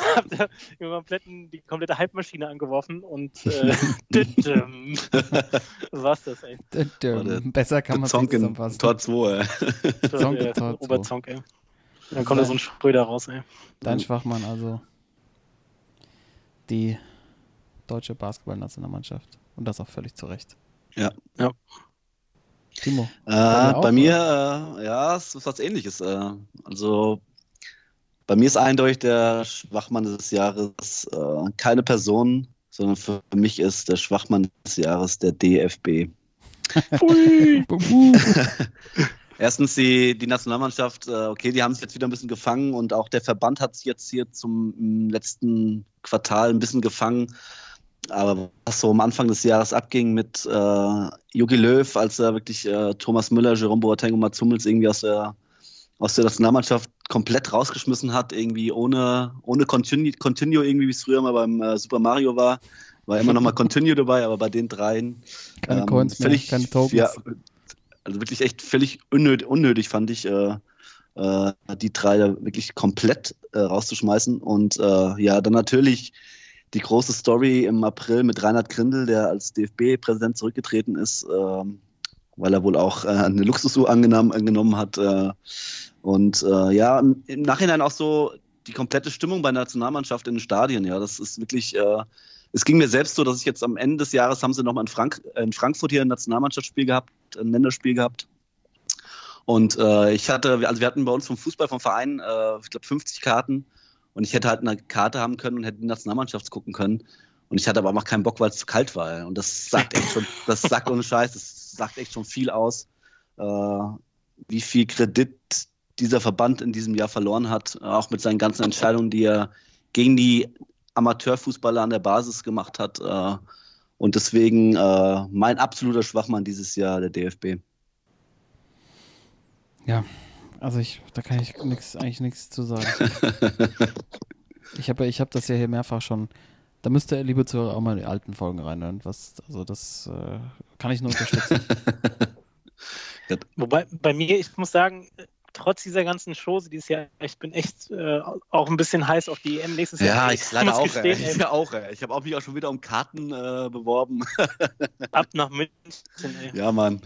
habt ihr die komplette Halbmaschine angeworfen und äh, was war's das, ey. Besser kann man es nicht zusammenfassen. Tor 2, ey. Zonk, Tor Oberzonk, ey. Dann kommt da so ein Spröder raus, ey. Dein Schwachmann, also die deutsche Basketballnationalmannschaft. Und das auch völlig zu Recht. Ja. ja. Timo. Äh, bei mir, äh, ja, es ist was ähnliches. Äh, also bei mir ist eindeutig der Schwachmann des Jahres äh, keine Person, sondern für mich ist der Schwachmann des Jahres der DFB. Erstens die, die Nationalmannschaft, äh, okay, die haben sich jetzt wieder ein bisschen gefangen und auch der Verband hat sich jetzt hier zum letzten Quartal ein bisschen gefangen. Aber was so am Anfang des Jahres abging mit äh, Jogi Löw, als er wirklich äh, Thomas Müller, Jerome Boateng und Mats Hummels irgendwie aus der, aus der Nationalmannschaft komplett rausgeschmissen hat, irgendwie ohne, ohne Continue, Continue irgendwie, wie es früher mal beim äh, Super Mario war. War immer noch mal Continue dabei, aber bei den dreien keine ähm, Coins mehr, völlig, keine Tokens. Ja, also wirklich echt völlig unnötig, unnötig fand ich, äh, äh, die drei da wirklich komplett äh, rauszuschmeißen. Und äh, ja, dann natürlich die große Story im April mit Reinhard Grindel, der als DFB-Präsident zurückgetreten ist, ähm, weil er wohl auch äh, eine Luxusuhr angenommen, hat. Äh, und äh, ja, im, Nachhinein auch so die komplette Stimmung bei der Nationalmannschaft in den Stadien. Ja, das ist wirklich. Äh, es ging mir selbst so, dass ich jetzt am Ende des Jahres haben sie nochmal in, Frank in Frankfurt hier ein Nationalmannschaftsspiel gehabt, ein Länderspiel gehabt. Und äh, ich hatte, also wir hatten bei uns vom Fußball, vom Verein, äh, ich glaube 50 Karten. Und ich hätte halt eine Karte haben können und hätte die Nationalmannschaft gucken können. Und ich hatte aber auch keinen Bock, weil es zu kalt war. Und das sagt echt schon, das sagt ohne Scheiß, das sagt echt schon viel aus, äh, wie viel Kredit dieser Verband in diesem Jahr verloren hat, auch mit seinen ganzen Entscheidungen, die er gegen die Amateurfußballer an der Basis gemacht hat. Äh, und deswegen äh, mein absoluter Schwachmann dieses Jahr, der DFB. Ja, also ich, da kann ich nix, eigentlich nichts zu sagen. ich habe ich hab das ja hier mehrfach schon. Da müsste ihr, liebe Zuhörer, auch mal in die alten Folgen reinhören. Was, also das äh, kann ich nur unterstützen. Wobei, bei mir, ich muss sagen, trotz dieser ganzen Shows dieses Jahr, ich bin echt äh, auch ein bisschen heiß auf die EM nächstes Jahr. Ja, ich leider auch. Gestehen, ey. Ich, auch ey. ich habe auch mich auch schon wieder um Karten äh, beworben. Ab nach München. Ey. Ja, Mann.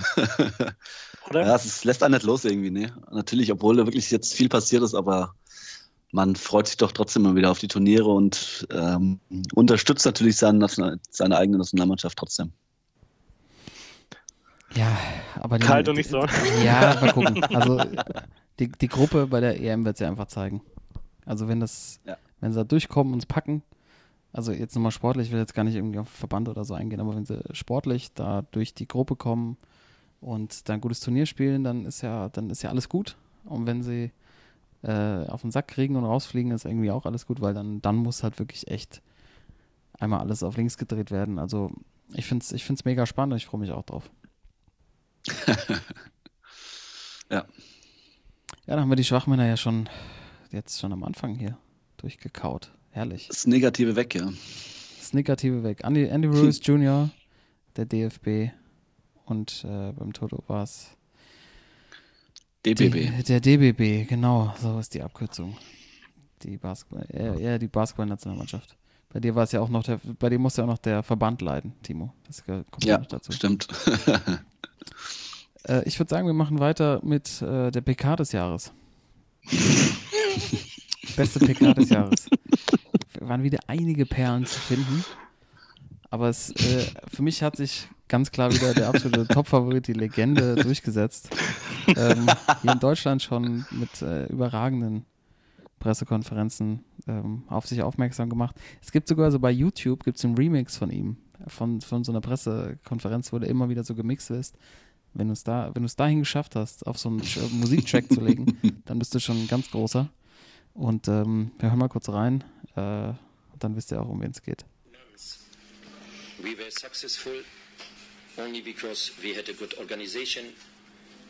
Oder? Ja, es lässt einen nicht los irgendwie, ne? Natürlich, obwohl da wirklich jetzt viel passiert ist, aber man freut sich doch trotzdem mal wieder auf die Turniere und ähm, unterstützt natürlich seine, seine eigene Nationalmannschaft trotzdem. Ja, aber die, Kalt und nicht so. Ja, mal gucken. Also die, die Gruppe bei der EM wird sie einfach zeigen. Also wenn das, ja. wenn sie da durchkommen und es packen, also jetzt nochmal sportlich, ich will jetzt gar nicht irgendwie auf Verband oder so eingehen, aber wenn sie sportlich da durch die Gruppe kommen und dann ein gutes Turnier spielen, dann ist ja, dann ist ja alles gut. Und wenn sie äh, auf den Sack kriegen und rausfliegen, ist irgendwie auch alles gut, weil dann, dann muss halt wirklich echt einmal alles auf links gedreht werden. Also ich finde es ich find's mega spannend und ich freue mich auch drauf. ja. Ja, da haben wir die Schwachmänner ja schon jetzt schon am Anfang hier durchgekaut. Herrlich. Das Negative weg, ja. Das Negative weg. Andy, Andy Ruiz Jr., der DFB und äh, beim Toto war es DBB. Der DBB, genau, so ist die Abkürzung. Die Basketball, äh, ja, die Basketball-Nationalmannschaft. Bei dir war es ja auch noch der, bei dir musste ja auch noch der Verband leiden, Timo. Das kommt ja, noch dazu. Stimmt. Äh, ich würde sagen, wir machen weiter mit äh, der PK des Jahres. Beste PK des Jahres. Es waren wieder einige Perlen zu finden. Aber es, äh, für mich hat sich ganz klar wieder der absolute Top-Favorit, die Legende, durchgesetzt. Ähm, hier in Deutschland schon mit äh, überragenden Pressekonferenzen ähm, auf sich aufmerksam gemacht. Es gibt sogar so bei YouTube gibt's einen Remix von ihm, von, von so einer Pressekonferenz, wo der immer wieder so gemixt ist. Wenn du es da, wenn du es dahin geschafft hast, auf so einen Musiktrack zu legen, dann bist du schon ein ganz großer. Und ähm, wir hören mal kurz rein, äh, dann wisst ihr auch, um wen es geht. We were successful only because we had a good organization.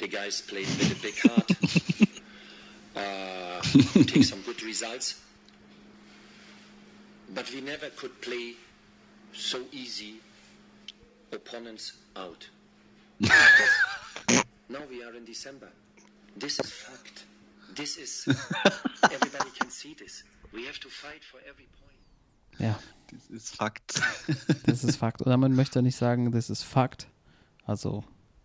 The guys played with a big heart, uh, take some good results. But we never could play so easy opponents out. now we are in December. This is fact. This is everybody can see this. We have to fight for every point. Ja, Das ist Fakt. das ist Fakt. Oder man möchte nicht sagen, das ist Fakt, also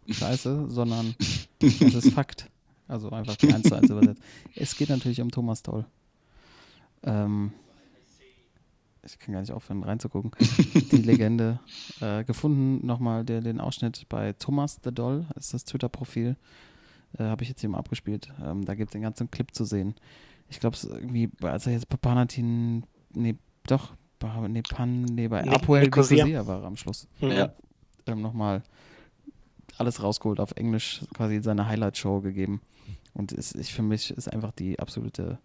Scheiße, sondern das ist Fakt. Also einfach die 1 zu 1 übersetzt. Es geht natürlich um Thomas Doll. Ähm, ich kann gar nicht aufhören reinzugucken. Die Legende. Äh, gefunden nochmal der, den Ausschnitt bei Thomas the Doll, ist das Twitter-Profil. Äh, Habe ich jetzt hier mal abgespielt. Ähm, da gibt es den ganzen Clip zu sehen. Ich glaube, es irgendwie, als er jetzt bei Panatin, nee, doch, bei, nee, Pan, nee, bei Nee, Apoel Nicosia. War er am Schluss. Ja. Ähm, nochmal alles rausgeholt auf Englisch, quasi seine Highlight-Show gegeben. Und ist, ich, für mich ist einfach die absolute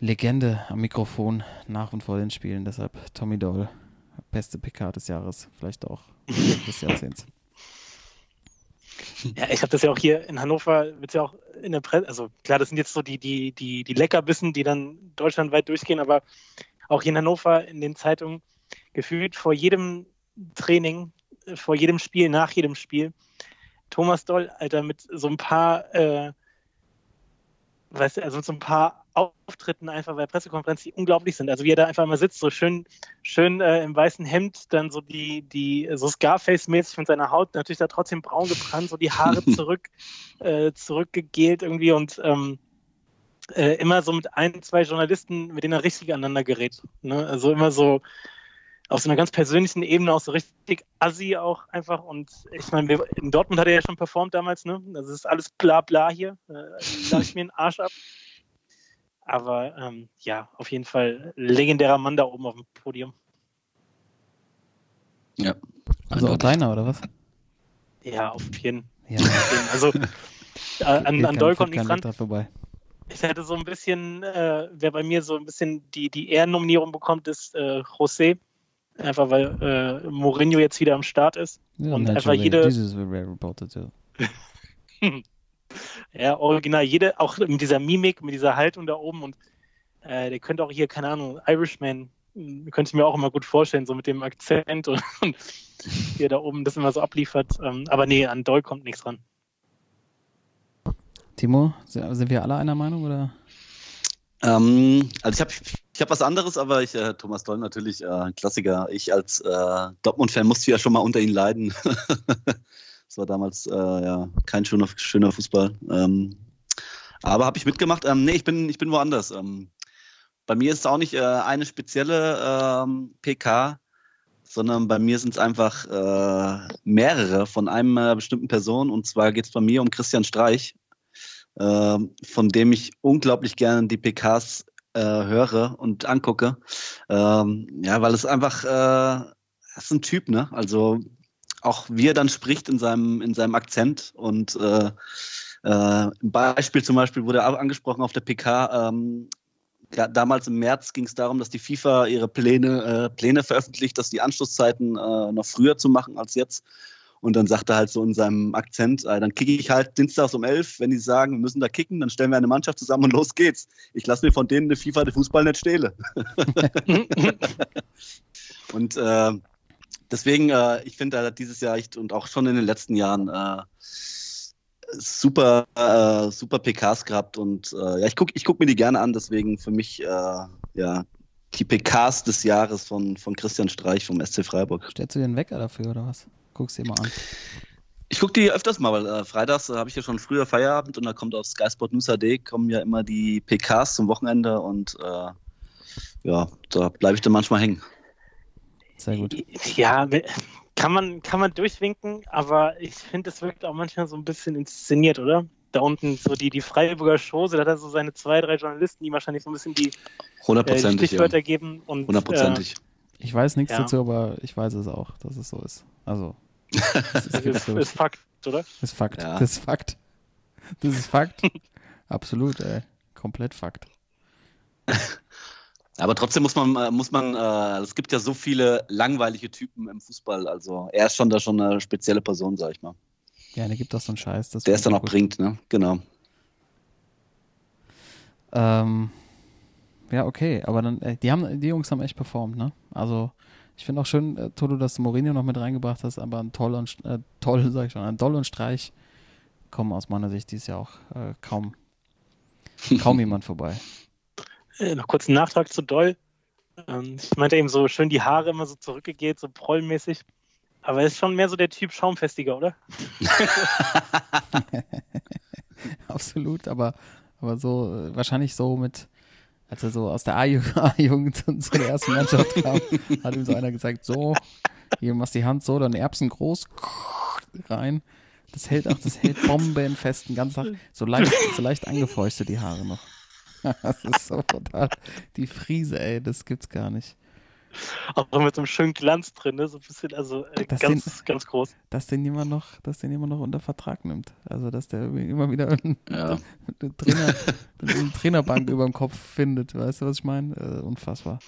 Legende am Mikrofon nach und vor den Spielen. Deshalb Tommy Doyle, beste PK des Jahres, vielleicht auch des Jahrzehnts. Ja, ich habe das ja auch hier in Hannover, wird ja auch in der Presse, also klar, das sind jetzt so die, die, die, die Leckerbissen, die dann deutschlandweit durchgehen, aber auch hier in Hannover in den Zeitungen gefühlt vor jedem Training, äh, vor jedem Spiel, nach jedem Spiel, Thomas Doll, Alter, mit so ein paar, äh, weißt du, also mit so ein paar Auftritten einfach bei Pressekonferenzen, die unglaublich sind. Also wie er da einfach mal sitzt, so schön, schön äh, im weißen Hemd, dann so die, die, so Scarface-mäßig von seiner Haut, natürlich da trotzdem braun gebrannt, so die Haare zurück, äh, zurückgegelt irgendwie und ähm, äh, immer so mit ein, zwei Journalisten, mit denen er richtig aneinander gerät. Ne? Also immer so auf so einer ganz persönlichen Ebene auch so richtig assi auch einfach. Und ich meine, in Dortmund hat er ja schon performt damals, ne? Das ist alles bla bla hier. Äh, da ich mir den Arsch ab. Aber ähm, ja, auf jeden Fall legendärer Mann da oben auf dem Podium. Ja. Also auch deiner, oder was? Ja, auf jeden Ja, Fall. Also äh, an, an Doll kommt nichts ran. vorbei. Ich hätte so ein bisschen, äh, wer bei mir so ein bisschen die, die Ehrennominierung bekommt, ist äh, José. Einfach weil äh, Mourinho jetzt wieder am Start ist. Ja, Und einfach jede- This is very reported too. Ja, original, jede, auch mit dieser Mimik, mit dieser Haltung da oben und äh, der könnte auch hier, keine Ahnung, Irishman, mh, könnte ich mir auch immer gut vorstellen, so mit dem Akzent und, und wie er da oben das immer so abliefert. Ähm, aber nee, an Doll kommt nichts ran. Timo, sind sind wir alle einer Meinung oder? Ähm, also ich habe ich hab was anderes, aber ich, äh, Thomas Doll natürlich, äh, ein Klassiker. Ich als äh, Dortmund-Fan musste ja schon mal unter ihn leiden. das war damals äh, ja kein schöner, schöner Fußball. Ähm, aber habe ich mitgemacht. Ähm, nee, ich bin, ich bin woanders. Ähm, bei mir ist es auch nicht äh, eine spezielle ähm, PK, sondern bei mir sind es einfach äh, mehrere von einem äh, bestimmten Person. Und zwar geht es bei mir um Christian Streich, äh, von dem ich unglaublich gerne die PKs äh, höre und angucke. Ähm, ja, weil es einfach, äh, ist ein Typ, ne? Also auch wie er dann spricht in seinem, in seinem Akzent und äh, äh, ein Beispiel zum Beispiel wurde angesprochen auf der PK, ähm, ja, damals im März ging es darum, dass die FIFA ihre Pläne, äh, Pläne veröffentlicht, dass die Anschlusszeiten äh, noch früher zu machen als jetzt. Und dann sagt er halt so in seinem Akzent, äh, dann kicke ich halt dienstags um elf, wenn die sagen, wir müssen da kicken, dann stellen wir eine Mannschaft zusammen und los geht's. Ich lasse mir von denen eine FIFA den Fußball nicht stehlen. und äh, deswegen, äh, ich finde, er hat dieses Jahr echt und auch schon in den letzten Jahren äh, super, äh, super PKs gehabt und äh, ja, ich gucke ich guck mir die gerne an, deswegen für mich äh, ja die PKs des Jahres von, von Christian Streich vom SC Freiburg. Stellst du den Wecker dafür oder was? Guck's dir mal an. Ich gucke die öfters mal, weil äh, freitags äh, habe ich ja schon früher Feierabend und da kommt auf Sky Sport News AD kommen ja immer die PKs zum Wochenende und äh, ja, da bleibe ich dann manchmal hängen. Sehr gut. Ja, kann man, kann man durchwinken, aber ich finde, es wirkt auch manchmal so ein bisschen inszeniert, oder? Da unten so die, die Freiburger Chose, da hat er so seine zwei, drei Journalisten, die wahrscheinlich so ein bisschen die, äh, die Hundertprozentig. ja. Stichwörter geben. Und, Hundertprozentig. Ich weiß nichts Ja. dazu, aber ich weiß es auch, dass es so ist. Also, das Äh, ist, ist, ist Fakt, oder? das ist Fakt. Ja. Das ist Fakt. Das ist Fakt. Absolut, ey. Komplett Fakt. Aber trotzdem muss man, äh, muss man, äh, es gibt ja so viele langweilige Typen im Fußball. Also er ist schon da schon eine spezielle Person, sag ich mal. Ja, der gibt doch so einen Scheiß. Der es dann auch gut. bringt, ne? Genau. Ähm, ja, okay, aber dann, äh, die haben, die Jungs haben echt performt, ne? Also, ich finde auch schön, äh, Toto, dass du Mourinho noch mit reingebracht hast, aber ein Toll und, äh, toll, sag ich schon, ein Doll und Streich kommen aus meiner Sicht dieses Jahr auch äh, kaum, kaum jemand vorbei. Äh, noch kurz einen Nachtrag zu Doll. Ähm, ich meinte eben so schön die Haare immer so zurückgegeht, so prollmäßig. Aber er ist schon mehr so der Typ Schaumfestiger, oder? Absolut, aber, aber so, äh, wahrscheinlich so mit, als er so aus der A-Jugend zu der ersten Mannschaft kam, hat ihm so einer gesagt, so, hier machst die Hand so, dann Erbsen groß, rein. Das hält auch, das hält bombenfest den ganzen Tag. So leicht, so leicht angefeuchtet die Haare noch. Das ist so total die Friese, ey, das gibt's gar nicht. Auch mit so einem schönen Glanz drin, ne? so ein bisschen, also äh, Das ganz, sind- ganz groß. Dass den jemand noch, dass den jemand noch unter Vertrag nimmt. Also, dass der immer wieder eine, Ja. eine, Trainer, eine Trainerbank über dem Kopf findet. Weißt du, was ich meine? Äh, unfassbar.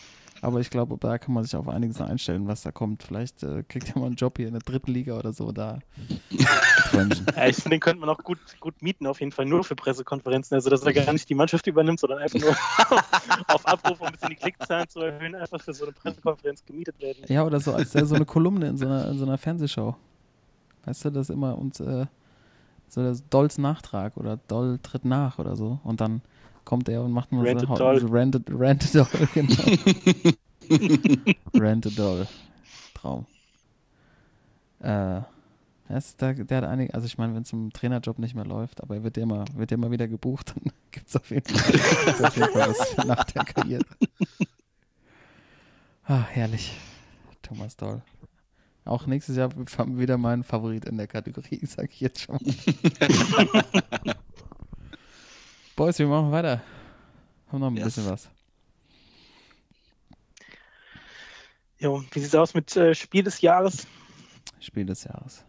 Aber ich glaube, da kann man sich auf einiges einstellen, was da kommt. Vielleicht äh, kriegt er mal einen Job hier in der dritten Liga oder so. Da. Ja, ich finde, den könnte man auch gut, gut mieten, auf jeden Fall nur für Pressekonferenzen. Also, dass er gar nicht die Mannschaft übernimmt, sondern einfach nur auf Abruf, um ein bisschen die Klickzahlen zu erhöhen, einfach für so eine Pressekonferenz gemietet werden. Ja, oder so als der so eine Kolumne in so einer, in so einer Fernsehshow. Weißt du, das immer und äh, so das Dolls Nachtrag oder Doll tritt nach oder so. Und dann kommt er und macht nur Rant so, so a Doll, genau. Rant a Doll. Traum. Äh, das, der, der hat einige, also ich meine, wenn es im Trainerjob nicht mehr läuft, aber er wird ja immer, wird ja immer wieder gebucht, dann gibt es auf jeden Fall, gibt's auf jeden Fall was nach der Karriere. Ah, herrlich. Thomas Doll. Auch nächstes Jahr wieder mein Favorit in der Kategorie, sag ich jetzt schon. Boys, wir machen weiter. Haben noch ein Yes. bisschen was. Jo, wie sieht's aus mit äh, Spiel des Jahres? Spiel des Jahres.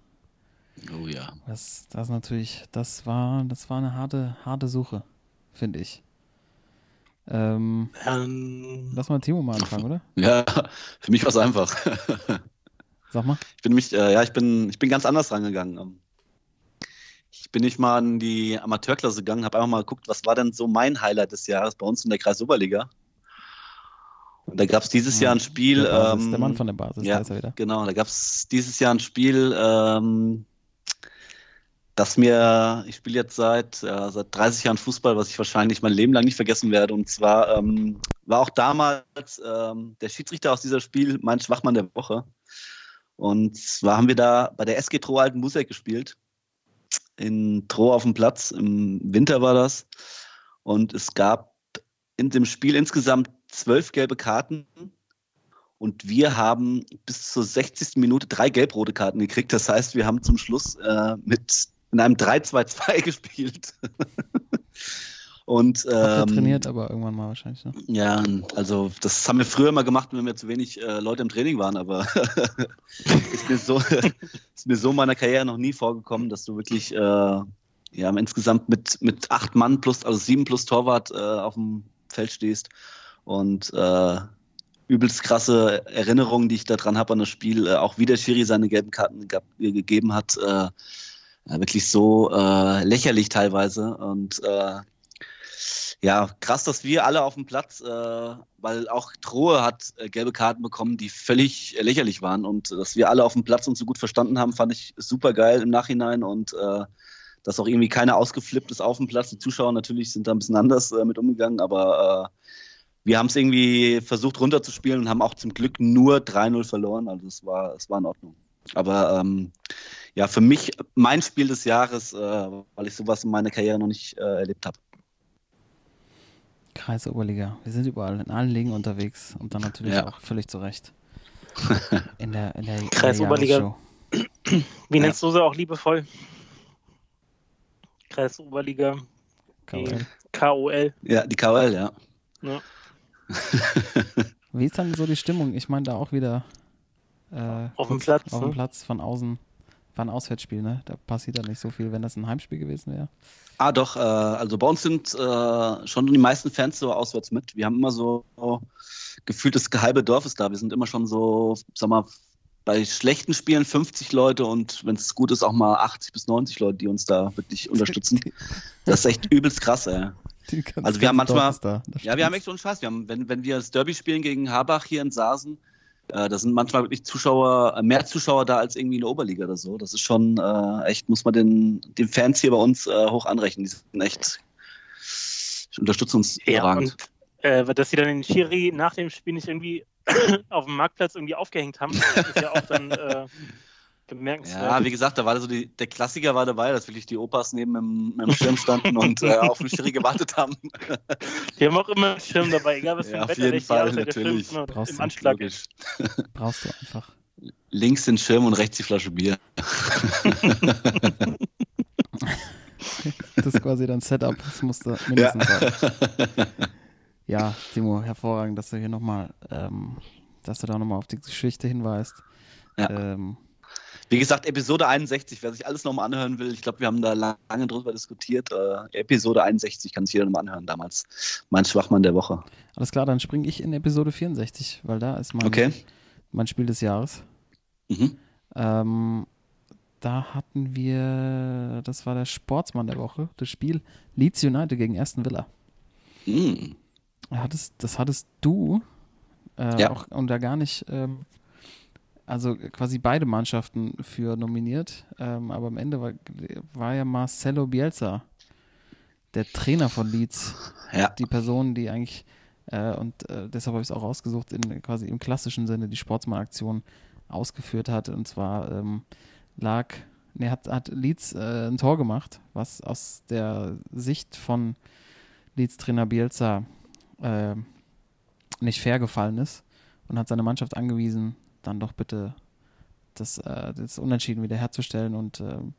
Oh ja. Das, das natürlich, das war, das war eine harte, harte Suche, finde ich. Ähm, Ähm, lass mal Timo mal anfangen, oder? Ja, für mich war es einfach. Sag mal. Ich bin nämlich, äh, ja, ich bin, ich bin ganz anders rangegangen. Ähm, Ich bin nicht mal in die Amateurklasse gegangen, habe einfach mal geguckt, was war denn so mein Highlight des Jahres bei uns in der Kreisoberliga. Und da gab es dieses Jahr ein Spiel. Der, Basis, ähm, der Mann von der Basis, ja, da ist er wieder. Genau, da gab es dieses Jahr ein Spiel, ähm, das mir, ich spiele jetzt seit, äh, seit 30 Jahren Fußball, was ich wahrscheinlich mein Leben lang nicht vergessen werde. Und zwar ähm, war auch damals ähm, der Schiedsrichter aus dieser Spiel mein Schwachmann der Woche. Und zwar haben wir da bei der SG Troh Alten Busek gespielt. In Troh auf dem Platz. Im Winter war das. Und es gab in dem Spiel insgesamt zwölf gelbe Karten. Und wir haben bis zur 60. Minute drei gelb-rote Karten gekriegt. Das heißt, wir haben zum Schluss äh, mit in einem 3-2-2 gespielt. Und Habt ihr ähm, trainiert, aber irgendwann mal wahrscheinlich. Ne? ja, also das haben wir früher mal gemacht, wenn wir zu wenig äh, Leute im Training waren, aber ist, mir so, ist mir so in meiner Karriere noch nie vorgekommen, dass du wirklich äh, ja, insgesamt mit, mit acht Mann plus, also sieben plus Torwart äh, auf dem Feld stehst und äh, übelst krasse Erinnerungen, die ich daran habe an das Spiel, äh, auch wie der Schiri seine gelben Karten gab, gegeben hat, äh, wirklich so äh, lächerlich teilweise und äh, ja, krass, dass wir alle auf dem Platz, äh, weil auch Trohe hat äh, gelbe Karten bekommen, die völlig lächerlich waren und dass wir alle auf dem Platz uns so gut verstanden haben, fand ich super geil im Nachhinein und äh, dass auch irgendwie keiner ausgeflippt ist auf dem Platz. Die Zuschauer natürlich sind da ein bisschen anders äh, mit umgegangen, aber äh, wir haben es irgendwie versucht runterzuspielen und haben auch zum Glück nur 3-0 verloren. Also es war, es war in Ordnung. Aber ähm, ja, für mich mein Spiel des Jahres, äh, weil ich sowas in meiner Karriere noch nicht äh, erlebt habe. Kreisoberliga. Wir sind überall in allen Ligen unterwegs und dann natürlich Ja. auch völlig zu Recht. In der, in der, in der Kreisoberliga. Jahresshow. wie Ja. nennst du sie auch liebevoll? Kreisoberliga, KOL. KOL. Ja, die KOL, ja. Ja. Wie ist dann so die Stimmung? Ich meine, da auch wieder äh, Auf dem Platz, Auf dem ne? Platz von außen. War ein Auswärtsspiel, ne? Da passiert da nicht so viel, wenn das ein Heimspiel gewesen wäre. Ah, doch, äh, also bei uns sind äh, schon die meisten Fans so auswärts mit. Wir haben immer so gefühlt das halbe Dorf ist da. Wir sind immer schon so, sag mal, bei schlechten Spielen 50 Leute und wenn es gut ist, auch mal 80 bis 90 Leute, die uns da wirklich unterstützen. Das ist echt übelst krass, ey. Also wir haben manchmal- Da. Ja, wir haben echt so einen Spaß. Wir haben, wenn, wenn wir das Derby spielen gegen Habach hier in Sasen, Äh, da sind manchmal wirklich Zuschauer, äh, mehr Zuschauer da als irgendwie in der Oberliga oder so. Das ist schon äh, echt, muss man den, den Fans hier bei uns äh, hoch anrechnen. Die sind echt, unterstützen uns Ja, überragend. und äh, dass sie dann den Schiri nach dem Spiel nicht irgendwie auf dem Marktplatz irgendwie aufgehängt haben, ist ja auch dann äh, bemerkenswert. Ja, wie gesagt, da war so die, der Klassiker war dabei, dass wirklich die Opas neben dem, dem Schirm standen und äh, auf den Schiri gewartet haben. Die haben auch immer einen Schirm dabei, egal was für Ja, ein auf Wetter, jeden Fall, der natürlich. ist immer Brauchst im du, Anschlag. Logisch. Brauchst du einfach. Links den Schirm und rechts die Flasche Bier. Das ist quasi dein Setup. Das musst du mindestens sein. Ja, Timo, hervorragend, dass du hier nochmal, ähm, dass du da nochmal auf die Geschichte hinweist. Ja. Ähm, Wie gesagt, Episode 61, wer sich alles nochmal anhören will, ich glaube, wir haben da lange drüber diskutiert. Äh, Episode 61 kann sich jeder nochmal anhören damals. Mein Schwachmann der Woche. alles klar, dann springe ich in Episode 64, weil da ist mein, Okay. mein Spiel des Jahres. Mhm. Ähm, da hatten wir, das war der Sportsmann der Woche, das Spiel Leeds United gegen Aston Villa. Mhm. Hattest, das hattest du äh, Ja. auch und da gar nicht, ähm, also quasi beide Mannschaften für nominiert, ähm, aber am Ende war, war ja Marcelo Bielsa, der Trainer von Leeds, Ja. die Person, die eigentlich, äh, und äh, deshalb habe ich es auch rausgesucht, in, quasi im klassischen Sinne die Sportsmann-Aktion ausgeführt hat. Und zwar ähm, lag, ne, hat, hat Leeds äh, ein Tor gemacht, was aus der Sicht von Leeds-Trainer Bielsa äh, nicht fair gefallen ist und hat seine Mannschaft angewiesen, dann doch bitte das, äh, das Unentschieden wiederherzustellen und ähm,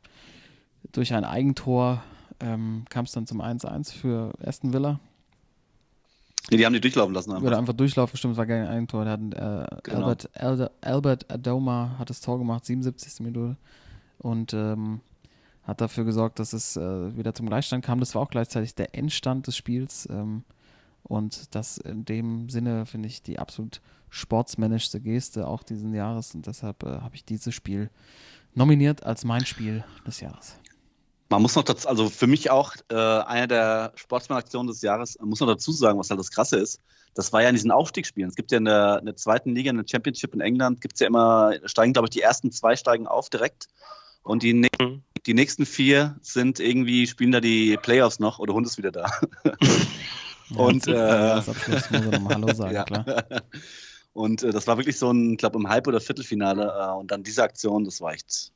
durch ein Eigentor ähm, kam es dann zum 1-1 für Aston Villa. Nee, die haben die durchlaufen lassen. Oder Einfach. einfach durchlaufen, stimmt, es war kein Eigentor. Da hat, äh, Genau. Albert, Albert Adoma hat das Tor gemacht, 77. Minute. Und ähm, hat dafür gesorgt, dass es äh, wieder zum Gleichstand kam. Das war auch gleichzeitig der Endstand des Spiels. Ähm, und das in dem Sinne finde ich die absolut sportsmännischste Geste auch diesen Jahres. Und deshalb äh, habe ich dieses Spiel nominiert als mein Spiel des Jahres. Man muss noch dazu, also für mich auch äh, eine der Sportsmann-Aktionen des Jahres, man muss noch dazu sagen, was halt das Krasse ist. Das war ja in diesen Aufstiegsspielen. Es gibt ja in der, in der zweiten Liga, in der Championship in England, gibt es ja immer, steigen, glaube ich, die ersten zwei steigen auf direkt. Und die, ne Mhm. die nächsten vier sind irgendwie, spielen da die Playoffs noch oder Hund ist wieder da. Und, Ja, äh, als Abschluss muss er nochmal Hallo sagen, Ja. klar. Und äh, das war wirklich so ein, ich glaube, im Halb- oder Viertelfinale. Äh, und dann diese Aktion, das war echt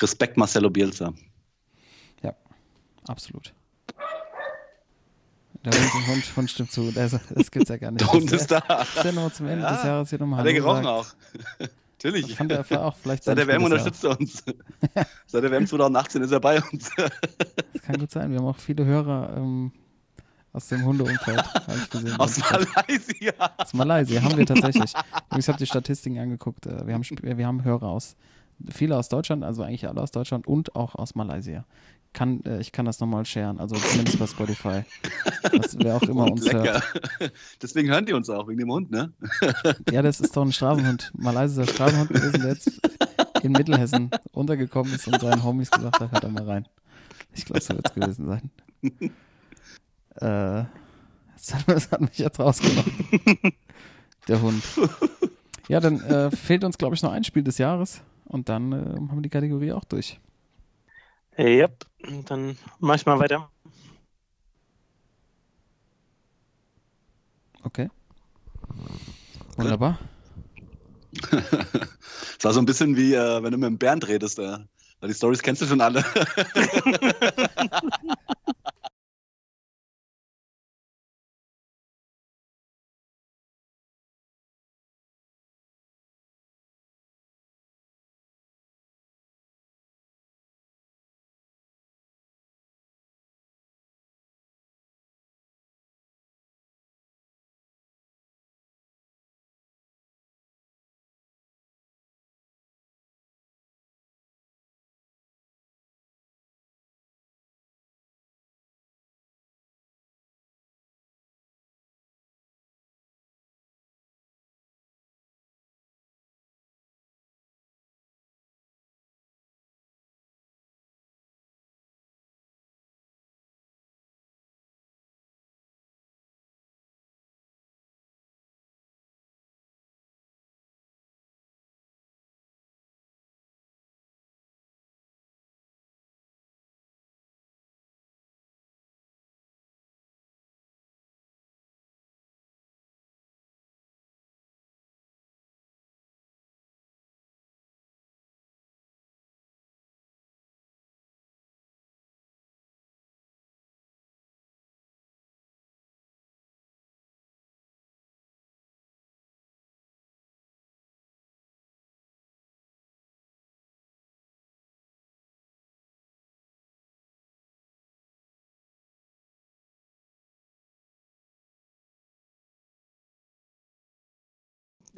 Respekt Marcelo Bielsa. Absolut. Der Hund, Hund, Hund stimmt zu. Das, das gibt's ja gar nicht. Der Hund ist da. Das ist ja nochmal zum Ende Ja. des Jahres hier nochmal Hat er gerochen sagt. auch. Natürlich. Fand er auch vielleicht Seit der WM unterstützt er uns. Seit der WM 2018 ist er bei uns. Das kann gut sein. Wir haben auch viele Hörer ähm, aus dem Hundeumfeld, habe ich gesehen. Aus Malaysia. Aus Malaysia haben wir tatsächlich. Ich habe die Statistiken angeguckt. äh, Wir haben, Sp- wir haben Hörer aus, viele aus Deutschland, also eigentlich alle aus Deutschland und auch aus Malaysia. Kann, äh, ich kann das nochmal sharen, also zumindest bei Spotify. Das, wer auch immer uns Lecker. hört. Deswegen hören die uns auch, wegen dem Hund, ne? Ja, das ist doch ein Straßenhund. Malaysischer Straßenhund gewesen, der jetzt in Mittelhessen untergekommen ist und seinen Homies gesagt hat, hört da mal rein. Ich glaube, so wird es gewesen sein. Äh, das, hat, das hat mich jetzt rausgebracht. Der Hund. Ja, dann äh, fehlt uns, glaube ich, noch ein Spiel des Jahres und dann äh, haben wir die Kategorie auch durch. Yep, dann mach ich mal weiter. Okay. Wunderbar. Es war so ein bisschen wie, äh, wenn du mit dem Bernd redest. Äh. Weil die Stories kennst du schon alle.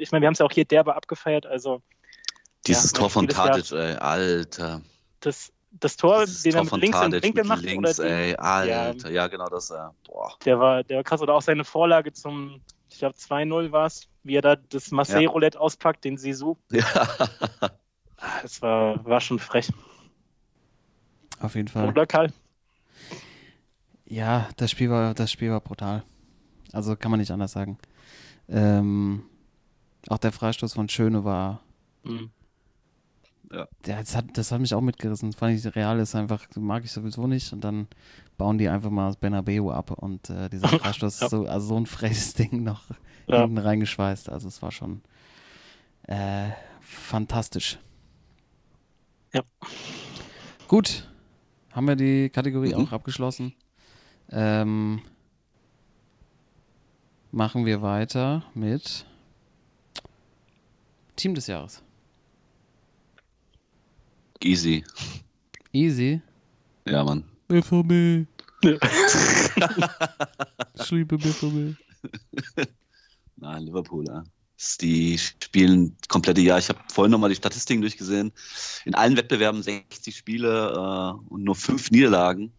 Ich meine, wir haben es ja auch hier derbe abgefeiert, also Dieses Ja, Tor von Tadic, ey, Alter. das, das Tor, Dieses den er Tor mit von links im Tadic Winkel mit macht, links, oder die, ey, Alter. Ja, genau das, äh, boah. der war, der war krass, oder auch seine Vorlage zum, ich glaube 2-0 war es, wie er da das Marseille-Roulette auspackt, den Sisu. Ja. Ah, Das war, war schon frech. Auf jeden Fall. Oder Karl? Ja, das Spiel war, das Spiel war brutal. Also kann man nicht anders sagen. Ähm, auch der Freistoß von Schöne war, Mhm. ja, das hat, das hat mich auch mitgerissen. Fand ich, Real ist einfach, mag ich sowieso nicht. Und dann bauen die einfach mal das Bernabeu ab und äh, dieser Freistoß, Ja. so, also so ein freches Ding noch Ja. hinten reingeschweißt. Also es war schon äh, fantastisch. Ja. Gut, haben wir die Kategorie Mhm. auch abgeschlossen. Ähm, machen wir weiter mit Team des Jahres. Easy. Easy. Ja, Mann. BVB. Ich liebe BVB. Nein, Liverpool, ja. Die spielen komplette Jahr. Ich habe vorhin nochmal die Statistiken durchgesehen. In allen Wettbewerben 60 Spiele äh, und nur fünf Niederlagen.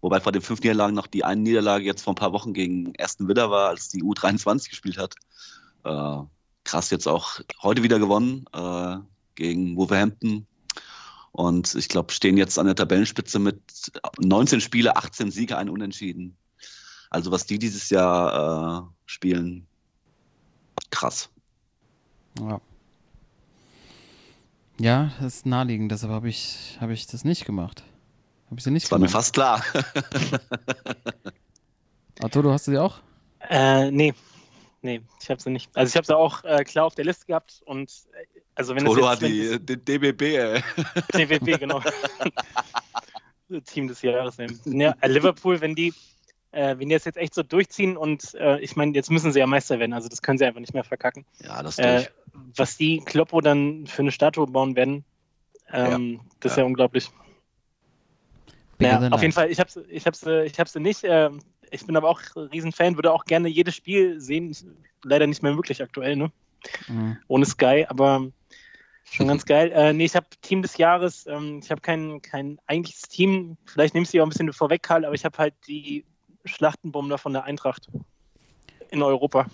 Wobei vor den fünf Niederlagen noch die eine Niederlage jetzt vor ein paar Wochen gegen Aston Villa war, als die U23 gespielt hat. Äh, krass, jetzt auch heute wieder gewonnen äh, gegen Wolverhampton. Und ich glaube, stehen jetzt an der Tabellenspitze mit 19 Spiele, 18 Siege, ein Unentschieden. Also was die dieses Jahr äh, spielen, krass. Ja. Ja, das ist naheliegend, deshalb habe ich, hab ich das nicht gemacht. Habe ich sie nicht Das war mir gemacht. fast klar. Arturo, hast du die auch? Äh, nee. Nee, ich habe sie nicht. Also ich habe sie auch äh, klar auf der Liste gehabt und äh, also wenn Toto das hat jetzt, die, DBB, ey. wenn DWB, genau. Team des Jahres. ey. Ja, äh, Liverpool, wenn die, äh, wenn die das jetzt echt so durchziehen und äh, ich meine, jetzt müssen sie ja Meister werden, also das können sie einfach nicht mehr verkacken. Ja, das Äh, durch. was die Kloppo dann für eine Statue bauen werden, ähm, das ist ja, ja. unglaublich. Bigger Ja, auf jeden. Fall, ich habe sie ich hab's, äh, ich hab's nicht. ähm, ich bin aber auch Riesenfan, würde auch gerne jedes Spiel sehen. Leider nicht mehr möglich aktuell, ne? Mhm. Ohne Sky, aber schon ganz geil. Äh, nee, ich habe Team des Jahres. Ähm, ich habe kein, kein eigentliches Team. Vielleicht nimmst du auch ein bisschen vorweg, Karl, aber ich habe halt die Schlachtenbomber von der Eintracht in Europa.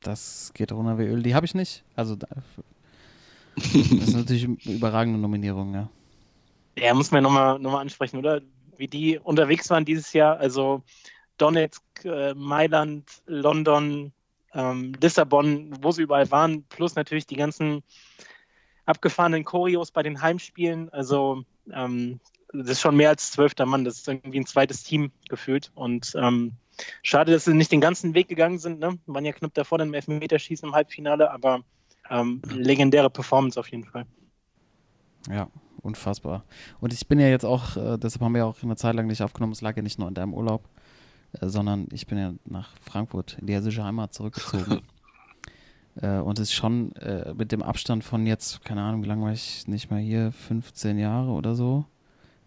Das geht runter wie Öl. Die habe ich nicht. Also, da- das ist natürlich eine überragende Nominierung, ja. Ja, muss man nochmal noch mal ansprechen, oder? Wie die unterwegs waren dieses Jahr. Also Donetsk, äh, Mailand, London, ähm, Lissabon, wo sie überall waren, plus natürlich die ganzen abgefahrenen Choreos bei den Heimspielen. Also ähm, das ist schon mehr als zwölfter Mann. Das ist irgendwie ein zweites Team gefühlt. Und ähm, schade, dass sie nicht den ganzen Weg gegangen sind. Ne? Waren ja knapp davor dann im Elfmeterschießen im Halbfinale, aber ähm, legendäre Performance auf jeden Fall. Ja, unfassbar. Und ich bin ja jetzt auch, äh, deshalb haben wir ja auch eine Zeit lang nicht aufgenommen, es lag ja nicht nur an deinem Urlaub, sondern ich bin ja nach Frankfurt in die hessische Heimat zurückgezogen. äh, und es ist schon äh, mit dem Abstand von jetzt, keine Ahnung, wie lange war ich nicht mehr hier, 15 Jahre oder so.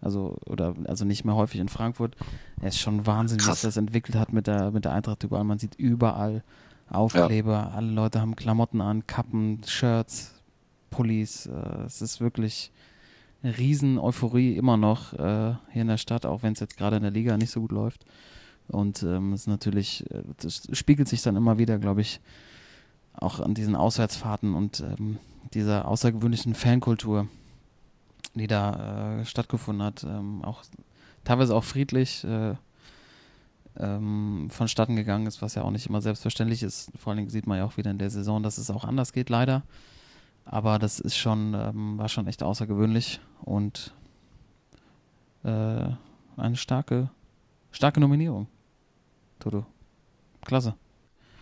Also, oder, also nicht mehr häufig in Frankfurt. Es ist schon Wahnsinn, was Krass. das entwickelt hat mit der, mit der Eintracht überall. Man sieht überall Aufkleber, alle Leute haben Klamotten an, Kappen, Shirts, Pullis. Äh, es ist wirklich eine riesen Euphorie immer noch äh, hier in der Stadt, auch wenn es jetzt gerade in der Liga nicht so gut läuft. Und ähm, es natürlich, äh, das spiegelt sich dann immer wieder, glaube ich, auch an diesen Auswärtsfahrten und ähm, dieser außergewöhnlichen Fankultur, die da äh, stattgefunden hat. Ähm, auch teilweise auch friedlich äh, ähm, vonstatten gegangen ist, was ja auch nicht immer selbstverständlich ist. Vor allen Dingen sieht man ja auch wieder in der Saison, dass es auch anders geht, leider. Aber das ist schon, ähm, war schon echt außergewöhnlich und äh, eine starke, starke Nominierung. Toto. Klasse.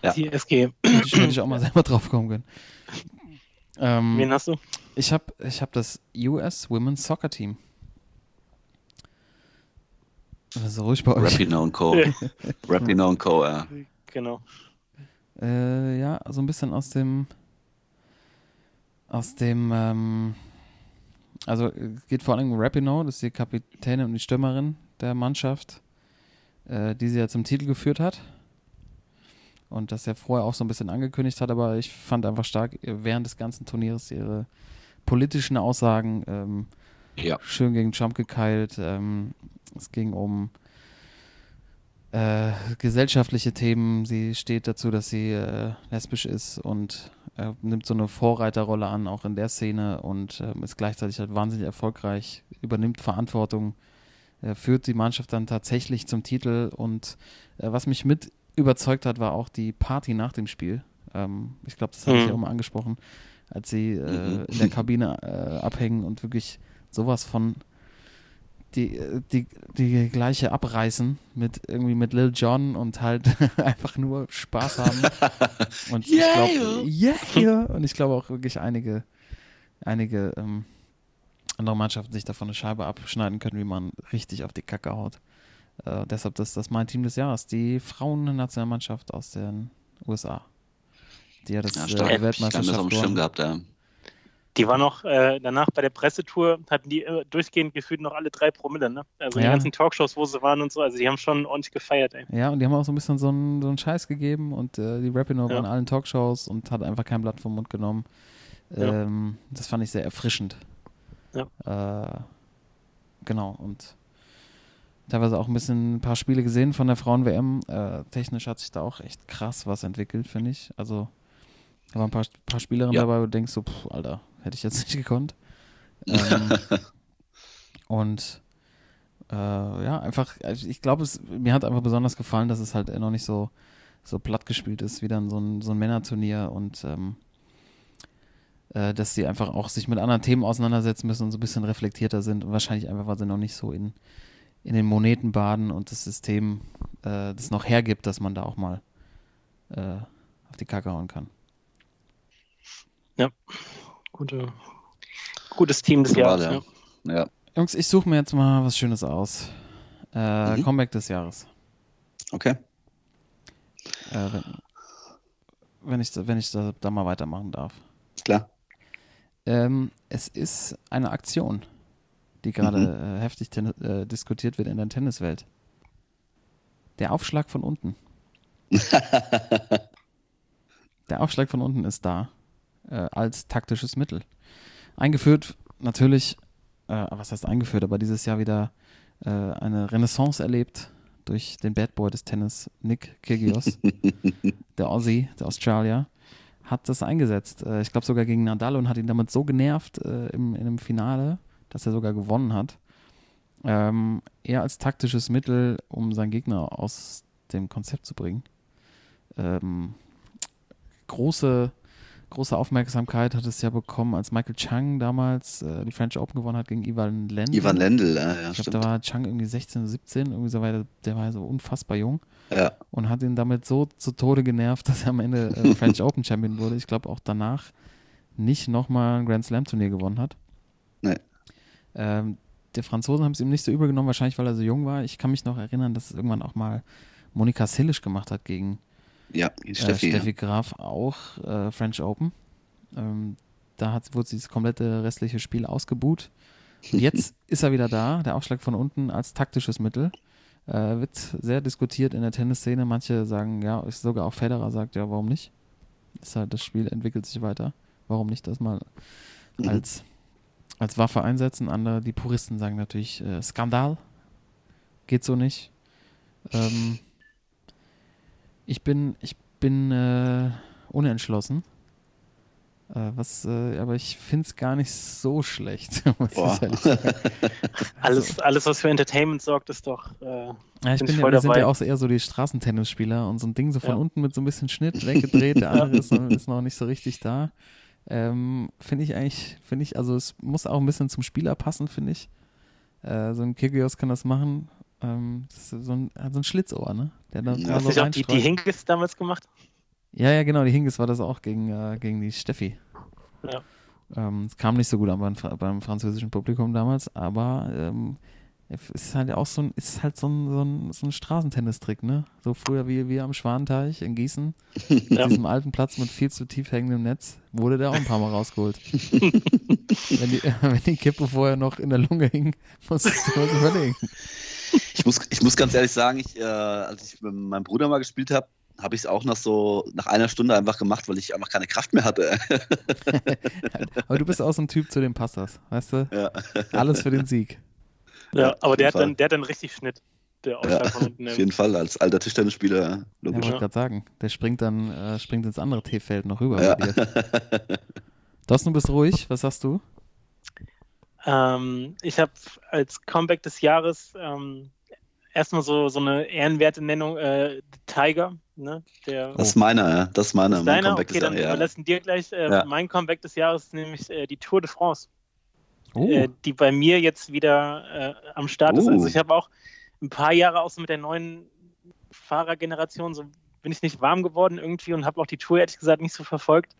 Ja. Die SG. Hätte ich, hätte ich auch mal selber drauf kommen können. Ähm, Wen hast du? ich habe ich hab das US Women's Soccer Team. Ist ruhig bei euch. Rapino und Co. Rapino und Co. Ja. Genau. Äh, ja, so ein bisschen aus dem aus dem ähm, also äh, geht vor allem um Rapinoe, das ist die Kapitänin und die Stürmerin der Mannschaft, äh, die sie ja zum Titel geführt hat. und das ja vorher auch so ein bisschen angekündigt hat, aber ich fand einfach stark während des ganzen Turniers ihre politischen Aussagen ähm, Ja. schön gegen Trump gekeilt. Ähm, es ging um äh, gesellschaftliche Themen. Sie steht dazu, dass sie äh, lesbisch ist und äh, nimmt so eine Vorreiterrolle an, auch in der Szene und ähm, ist gleichzeitig halt wahnsinnig erfolgreich, übernimmt Verantwortung, äh, führt die Mannschaft dann tatsächlich zum Titel und äh, was mich mit überzeugt hat, war auch die Party nach dem Spiel. Ähm, ich glaube, das habe ich Mhm. ja auch mal angesprochen, als sie äh, Mhm. in der Kabine äh, abhängen und wirklich sowas von die, äh, die, die gleiche abreißen mit irgendwie mit Lil Jon und halt einfach nur Spaß haben. Und ich glaube, yeah, yeah. Und ich glaube auch wirklich einige, einige ähm, andere Mannschaften sich davon eine Scheibe abschneiden können, wie man richtig auf die Kacke haut. Äh, deshalb das, das ist mein Team des Jahres, die Frauen-Nationalmannschaft aus den USA. Die ja das Ja, äh, stark. die das Weltmeisterschaft gewonnen. gehabt, ja. Die war noch äh, danach bei der Pressetour, hatten die äh, durchgehend gefühlt noch alle drei Promille, ne? Also Ja. den ganzen Talkshows, wo sie waren und so, also die haben schon ordentlich gefeiert, ey. Ja, und die haben auch so ein bisschen so einen, so einen Scheiß gegeben und äh, die Rapino war Ja. in allen Talkshows und hat einfach kein Blatt vom Mund genommen. Ja. Ähm, das fand ich sehr erfrischend. Ja. Äh, genau, und teilweise auch ein bisschen ein paar Spiele gesehen von der Frauen-WM. Äh, technisch hat sich da auch echt krass was entwickelt, finde ich. Also, da waren ein paar, paar Spielerinnen Ja. dabei, wo du denkst so, pff, Alter, hätte ich jetzt nicht gekonnt. Ähm, und äh, ja, einfach, also ich glaube, mir hat einfach besonders gefallen, dass es halt noch nicht so, so platt gespielt ist, wie dann so ein, so ein Männerturnier und ähm, äh, dass sie einfach auch sich mit anderen Themen auseinandersetzen müssen und so ein bisschen reflektierter sind und wahrscheinlich einfach, weil sie noch nicht so in, in den Moneten baden und das System äh, das noch hergibt, dass man da auch mal äh, auf die Kacke hauen kann. Gute, gutes Team des Jahres. ja. Ja. Ja, Jungs, ich suche mir jetzt mal was Schönes aus. Äh, Mhm. Comeback des Jahres. okay. Äh, wenn, wenn ich, wenn ich da, da mal weitermachen darf. Klar. Ähm, es ist eine Aktion, die gerade äh, heftig äh, diskutiert wird in der Tenniswelt. Der Aufschlag von unten. Der Aufschlag von unten ist da äh, als taktisches Mittel. Eingeführt natürlich, äh, was heißt eingeführt, aber dieses Jahr wieder äh, eine Renaissance erlebt durch den Bad Boy des Tennis, Nick Kyrgios, der Aussie, der Australier, hat das eingesetzt. Äh, ich glaube sogar gegen Nadal und hat ihn damit so genervt äh, im, in einem Finale, dass er sogar gewonnen hat. Ähm, eher als taktisches Mittel, um seinen Gegner aus dem Konzept zu bringen. Ähm, große, große Aufmerksamkeit hat es ja bekommen, als Michael Chang damals äh, die French Open gewonnen hat gegen Ivan Lendl. Ivan Lendl, ja, ja Ich glaube, da war Chang irgendwie 16, 17, irgendwie so weiter. Der war so unfassbar jung ja. und hat ihn damit so zu Tode genervt, dass er am Ende äh, French Open Champion wurde. Ich glaube auch danach nicht nochmal ein Grand Slam Turnier gewonnen hat. Nee. Ähm, der Franzosen haben es ihm nicht so übel genommen, wahrscheinlich weil er so jung war. Ich kann mich noch erinnern, dass es irgendwann auch mal Monika Sillisch gemacht hat gegen Ja, äh, Steffi. Steffi Graf, auch äh, French Open. Ähm, da hat, wurde sie das komplette restliche Spiel ausgebuht. Und jetzt ist er wieder da, der Aufschlag von unten als taktisches Mittel. Äh, wird sehr diskutiert in der Tennisszene. Manche sagen, ja, ist sogar auch Federer sagt, ja, warum nicht? Ist halt, das Spiel entwickelt sich weiter. Warum nicht das mal Mhm. als, als Waffe einsetzen? Andere, die Puristen sagen natürlich, äh, Skandal. Geht so nicht. Ähm, ich bin, ich bin äh, unentschlossen. Äh, was, äh, aber ich finde es gar nicht so schlecht. sagen. Alles, alles, was für Entertainment sorgt, ist doch. Äh, Ja, ich Bin ich ja, wir sind ja auch eher so die Straßentennisspieler und so ein Ding so von Ja. unten mit so ein bisschen Schnitt weggedreht, der andere ist, noch- ist noch nicht so richtig da. Ähm, finde ich eigentlich, finde ich, also es muss auch ein bisschen zum Spieler passen, finde ich. Äh, so ein Kyrgios kann das machen. Ähm, das ist so ein, hat so ein Schlitzohr, ne? Der da Ja, so die, die. Hingis damals gemacht? Ja, ja, genau, die Hingis war das auch gegen, äh, gegen die Steffi. Ja. Ähm, es kam nicht so gut an beim, beim französischen Publikum damals, aber ähm, es ist halt auch so ein, ist halt so ein, so ein, so ein Straßentennistrick, ne? So früher wie, wie am Schwanteich in Gießen, mit Ja. diesem alten Platz mit viel zu tief hängendem Netz, wurde der auch ein paar Mal rausgeholt. wenn, die, wenn die Kippe vorher noch in der Lunge hing, musstest du was überlegen. Ich muss, ich muss ganz ehrlich sagen, ich, äh, als ich mit meinem Bruder mal gespielt habe, habe ich es auch noch so nach einer Stunde einfach gemacht, weil ich einfach keine Kraft mehr hatte. Aber du bist auch so ein Typ, zu dem passt das, weißt du? ja. Alles für den Sieg. Ja, aber der hat, Fall. dann, der hat dann richtig Schnitt. Der Ja, Ausschlag von unten. auf jeden Fall, als alter Tischtennisspieler, Ja, logisch. wollte gerade sagen, der springt dann äh, springt ins andere T-Feld noch rüber Ja. bei dir. Thorsten, du bist ruhig. Was sagst du? Ähm, ich habe als Comeback des Jahres ähm, erstmal so, so eine ehrenwerte Nennung, äh, Tiger. Ne? Der, Das ist meiner, ja. Das ist meiner. ist mein deiner? Comeback Okay, ist dann ja. überlassen dir gleich. Äh, Ja. Mein Comeback des Jahres ist nämlich äh, die Tour de France. Oh, äh, die bei mir jetzt wieder äh, am Start ist. Oh. Also ich habe auch ein paar Jahre auch so mit der neuen Fahrergeneration so bin ich nicht warm geworden irgendwie und habe auch die Tour ehrlich gesagt nicht so verfolgt.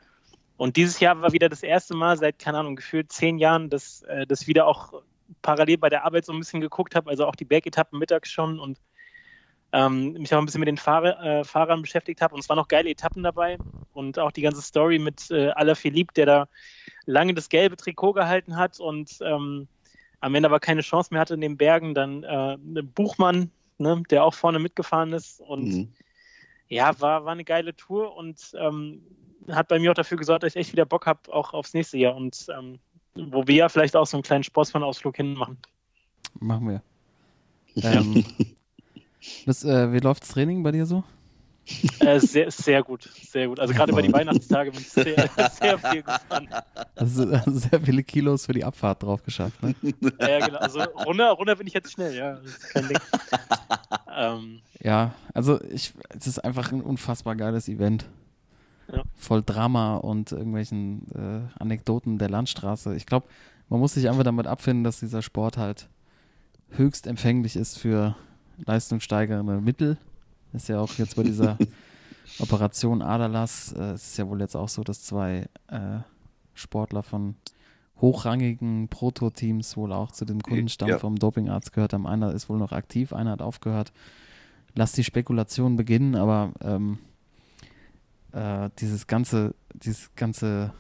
Und dieses Jahr war wieder das erste Mal seit, keine Ahnung, gefühlt zehn Jahren, dass äh, das wieder auch parallel bei der Arbeit so ein bisschen geguckt habe, also auch die Bergetappen mittags schon und ähm, mich auch ein bisschen mit den Fahrer, äh, Fahrern beschäftigt habe. Und es waren noch geile Etappen dabei und auch die ganze Story mit äh, Alaphilippe, der da lange das gelbe Trikot gehalten hat und ähm, am Ende aber keine Chance mehr hatte in den Bergen. Dann äh, Buchmann, ne, der auch vorne mitgefahren ist und Mhm. ja, war, war eine geile Tour und ähm, hat bei mir auch dafür gesorgt, dass ich echt wieder Bock habe, auch aufs nächste Jahr und ähm, wo wir ja vielleicht auch so einen kleinen Sportsmann-Ausflug hinmachen. machen wir. Ähm, das, äh, wie läuft's Training bei dir so? Äh, sehr, sehr gut, sehr gut. Also gerade über die Weihnachtstage bin ich sehr, sehr viel gefahren. Also, also sehr viele Kilos für die Abfahrt drauf geschafft. Ne? Ja, genau. Also runter, runter bin ich jetzt schnell, ja. Das kein Ding. ähm, Ja, also ich, es ist einfach ein unfassbar geiles Event. Ja. Voll Drama und irgendwelchen äh, Anekdoten der Landstraße. Ich glaube, man muss sich einfach damit abfinden, dass dieser Sport halt höchst empfänglich ist für leistungssteigernde Mittel. Ist ja auch jetzt bei dieser Operation Aderlass, äh, es ist ja wohl jetzt auch so, dass zwei äh, Sportler von hochrangigen Proto-Teams wohl auch zu dem Kundenstamm Ja. vom Dopingarzt gehört haben. Einer ist wohl noch aktiv, einer hat aufgehört. Lass die Spekulation beginnen, aber ähm, äh, dieses ganze, dieses ganze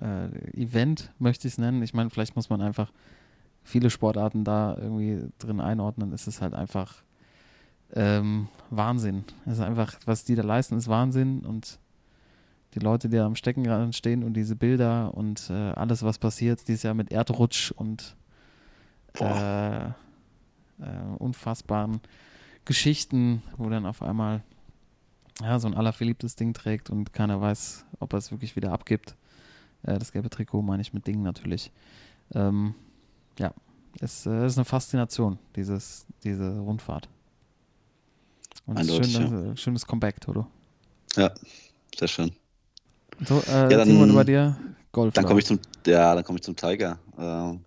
äh, Event möchte ich es nennen. Ich meine, vielleicht muss man einfach viele Sportarten da irgendwie drin einordnen. Es ist halt einfach ähm, Wahnsinn. Es ist einfach, was die da leisten, ist Wahnsinn und die Leute, die da am Steckenrand stehen und diese Bilder und äh, alles, was passiert, dieses Jahr mit Erdrutsch und äh, äh, unfassbaren Geschichten, wo dann auf einmal ja, so ein allerverliebtes Ding trägt und keiner weiß, ob er es wirklich wieder abgibt. Äh, das gelbe Trikot meine ich mit Ding natürlich. Ähm, ja, es äh, ist eine Faszination, dieses, diese Rundfahrt. Und Eindeutig, schön, äh, schönes Comeback, Toto. Ja, sehr schön. So, äh, dann- Timon, bei dir Golf. Dann komme ich zum, ja, dann komme ich zum Tiger. Äh,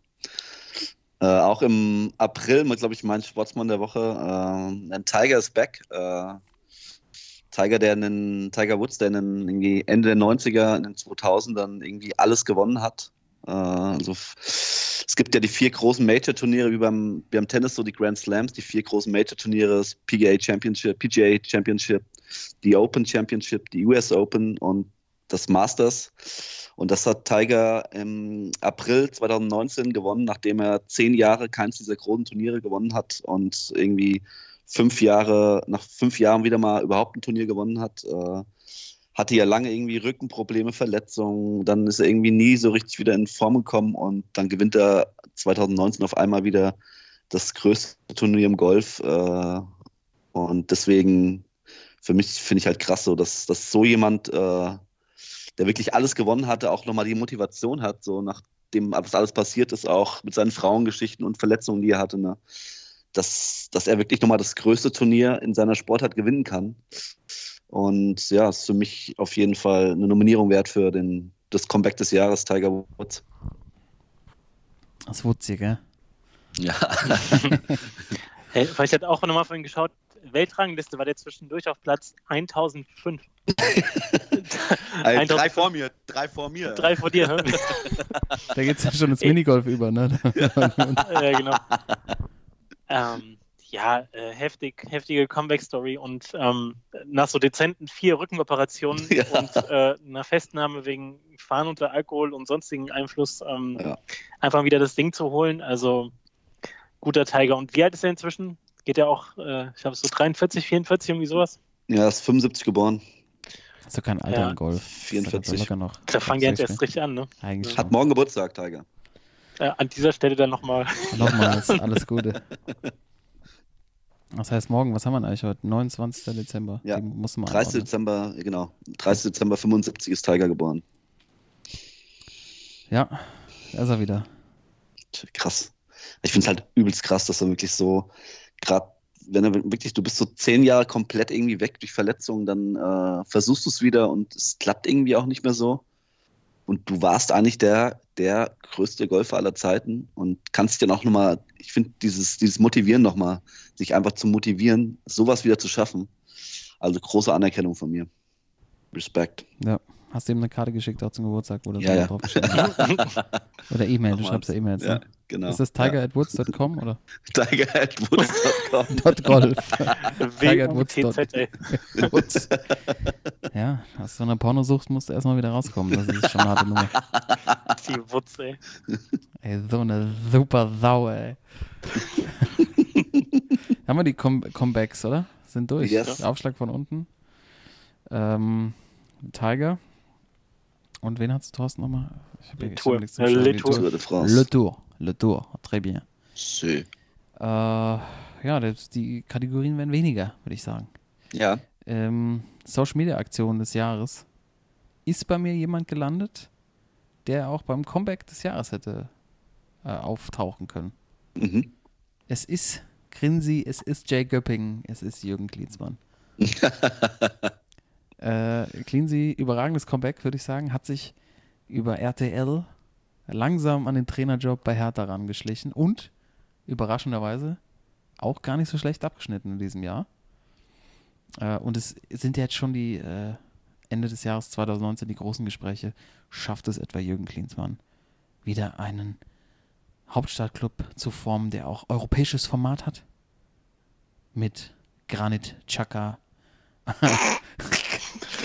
äh, auch im April, glaube ich, mein Sportsmann der Woche. Äh, ein Tiger ist back. Äh, Tiger, der in den, Tiger Woods, der in den, irgendwie Ende der 90er, in den 2000ern irgendwie alles gewonnen hat. Äh, also es gibt ja die vier großen Major-Turniere wie beim, beim Tennis, so die Grand Slams, die vier großen Major-Turniere, PGA Championship, PGA Championship, die Open Championship, die US Open und das Masters. Und das hat Tiger im April 2019 gewonnen, nachdem er zehn Jahre keins dieser großen Turniere gewonnen hat und irgendwie fünf Jahre, nach fünf Jahren wieder mal überhaupt ein Turnier gewonnen hat. Äh, hatte ja lange irgendwie Rückenprobleme, Verletzungen, dann ist er irgendwie nie so richtig wieder in Form gekommen und dann gewinnt er 2019 auf einmal wieder das größte Turnier im Golf. Äh, und deswegen, für mich finde ich halt krass so, dass, dass so jemand, äh, der wirklich alles gewonnen hatte, auch nochmal die Motivation hat, so nachdem was alles passiert ist, auch mit seinen Frauengeschichten und Verletzungen, die er hatte, ne? Dass, dass er wirklich nochmal das größte Turnier in seiner Sportart gewinnen kann. Und ja, ist für mich auf jeden Fall eine Nominierung wert für den, das Comeback des Jahres, Tiger Woods. Das Wutzi, gell? Ja, hey, weil ich hatte auch nochmal vorhin geschaut, Weltrangliste war der zwischendurch auf Platz 1005. drei vor mir, drei vor mir. Drei vor dir. Da geht es ja schon ins Minigolf über, ne? ja, genau. Ähm, ja, äh, heftig, heftige Comeback-Story und ähm, nach so dezenten vier Rückenoperationen Ja. und äh, einer Festnahme wegen Fahren unter Alkohol und sonstigen Einfluss ähm, Ja. einfach wieder das Ding zu holen. Also guter Tiger. Und wie alt ist er inzwischen? Geht er auch, äh, ich habe so 43, 44, irgendwie sowas? Ja, ist 75 geboren. Ist doch kein Alter Ja. im Golf. 44. Ist doch locker noch. Da fangen die jetzt 60. erst richtig an, ne? Eigentlich Hat schon. morgen Geburtstag, Tiger. Äh, an dieser Stelle dann nochmal. Nochmals, alles Gute. Das heißt morgen, was haben wir denn eigentlich heute? 29. Dezember. Ja, man 30. einordnen. Dezember, genau. 30. Dezember 75 ist Tiger geboren. Ja, da ist er wieder. Krass. Ich finde es halt übelst krass, dass er wirklich so, gerade wenn er wirklich, du bist so zehn Jahre komplett irgendwie weg durch Verletzungen, dann äh, versuchst du es wieder und es klappt irgendwie auch nicht mehr so. Und du warst eigentlich der, der größte Golfer aller Zeiten und kannst dir noch nochmal, ich finde dieses, dieses Motivieren nochmal, sich einfach zu motivieren, sowas wieder zu schaffen. Also große Anerkennung von mir. Respekt. Ja. Hast du ihm eine Karte geschickt, auch zum Geburtstag, wo das Ja, ja. drauf? Oder E-Mail, du schreibst ja E-Mails. Ja, Ne? genau. Ist das tiger.woods.com oder Ja. Tiger at woods.com. dot golf? Tiger at Woods. WUTZ, ey. Woods. Ja, aus so einer Pornosucht musst du erstmal wieder rauskommen. Das ist schon eine harte Nummer. Die Wutz, ey. Ey, so eine super Sau, ey. Haben wir die Com Comebacks, oder? Sind durch. Yes. Aufschlag von unten. Ähm, Tiger. Und wen hat's Thorsten nochmal? Ich hab Le Tour. Le Tour. Tour de France. Le Tour. Le Tour. Très bien. Schön. Äh, ja, das, die Kategorien werden weniger, würde ich sagen. Ja. Ähm, Social Media Aktion des Jahres. Ist bei mir jemand gelandet, der auch beim Comeback des Jahres hätte äh, auftauchen können? Mhm. Es ist Grinsi, es ist Jay Göpping, es ist Jürgen Klinsmann. äh, Klinsi, überragendes Comeback, würde ich sagen, hat sich über RTL langsam an den Trainerjob bei Hertha rangeschlichen und überraschenderweise auch gar nicht so schlecht abgeschnitten in diesem Jahr. Äh, und es sind jetzt schon die äh, Ende des Jahres 2019 die großen Gespräche. Schafft es etwa Jürgen Klinsmann wieder einen Hauptstadtclub zu formen, der auch europäisches Format hat? Mit Granit Xhaka.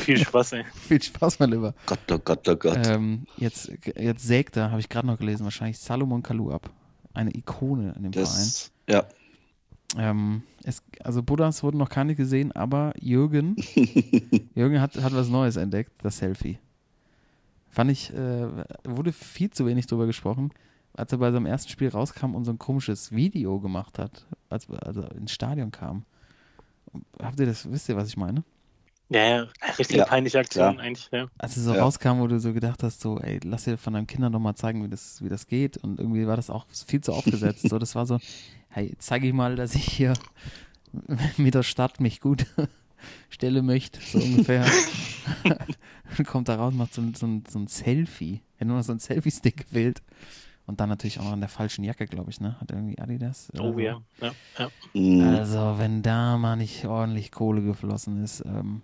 Viel Spaß, ey. Viel Spaß, mein Lieber. Gott, oh Gott, oh Gott. Ähm, jetzt, jetzt sägt er, habe ich gerade noch gelesen, wahrscheinlich Salomon Kalou ab. Eine Ikone in dem Verein. das, ja. Ähm, es, also Buddhas wurden noch keine gesehen, aber Jürgen, Jürgen hat, hat was Neues entdeckt, das Selfie. Fand ich, äh, wurde viel zu wenig drüber gesprochen, als er bei seinem ersten Spiel rauskam und so ein komisches Video gemacht hat, als, als er ins Stadion kam. Habt ihr das, wisst ihr, was ich meine? Ja, ja, richtige Ja, peinliche Aktion klar. eigentlich, ja. Als es so Ja. rauskam, wo du so gedacht hast, so, ey, lass dir von deinem Kindern noch mal zeigen, wie das, wie das geht. Und irgendwie war das auch viel zu aufgesetzt. so, das war so, hey, zeige ich mal, dass ich hier mit der Stadt mich gut stelle möchte, so ungefähr. Dann kommt da raus, macht so, ein- so, ein- so ein Selfie. Er hat nur noch so ein Selfie-Stick gewählt. Und dann natürlich auch noch in der falschen Jacke, glaube ich, ne? Hat irgendwie Adidas? oder Oh so. ja. ja, ja. Mhm. Also, wenn da mal nicht ordentlich Kohle geflossen ist. Ähm,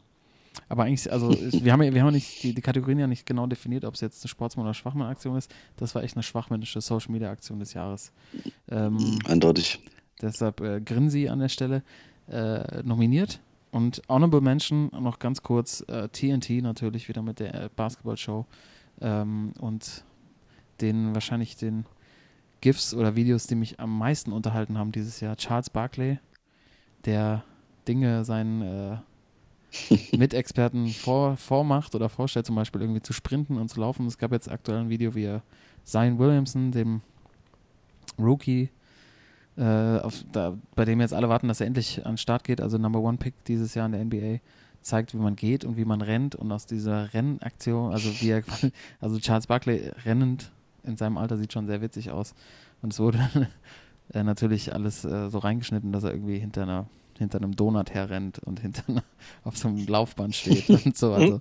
aber eigentlich, also, wir haben ja, wir haben ja nicht, die, die Kategorien ja nicht genau definiert, ob es jetzt eine Sportsmann- oder Schwachmann-Aktion ist. Das war echt eine schwachmännische Social-Media-Aktion des Jahres. Ähm, Eindeutig. deshalb äh, Grinsi an der Stelle äh, nominiert. Und Honorable Mention noch ganz kurz: äh, TNT natürlich wieder mit der äh, Basketball-Show ähm, und den wahrscheinlich den GIFs oder Videos, die mich am meisten unterhalten haben dieses Jahr. Charles Barkley, der Dinge seinen äh, Mitexperten vor, vormacht oder vorstellt, zum Beispiel irgendwie zu sprinten und zu laufen. Es gab jetzt aktuell ein Video, wie er Zion Williamson, dem Rookie, äh, auf, da, bei dem jetzt alle warten, dass er endlich an den Start geht, also Number One Pick dieses Jahr in der NBA, zeigt, wie man geht und wie man rennt und aus dieser Rennaktion, also wie er, also Charles Barkley rennend in seinem Alter sieht schon sehr witzig aus und es wurde äh, natürlich alles äh, so reingeschnitten, dass er irgendwie hinter einer hinter einem Donut herrennt und hinter einer, auf so einem Laufband steht und so. Also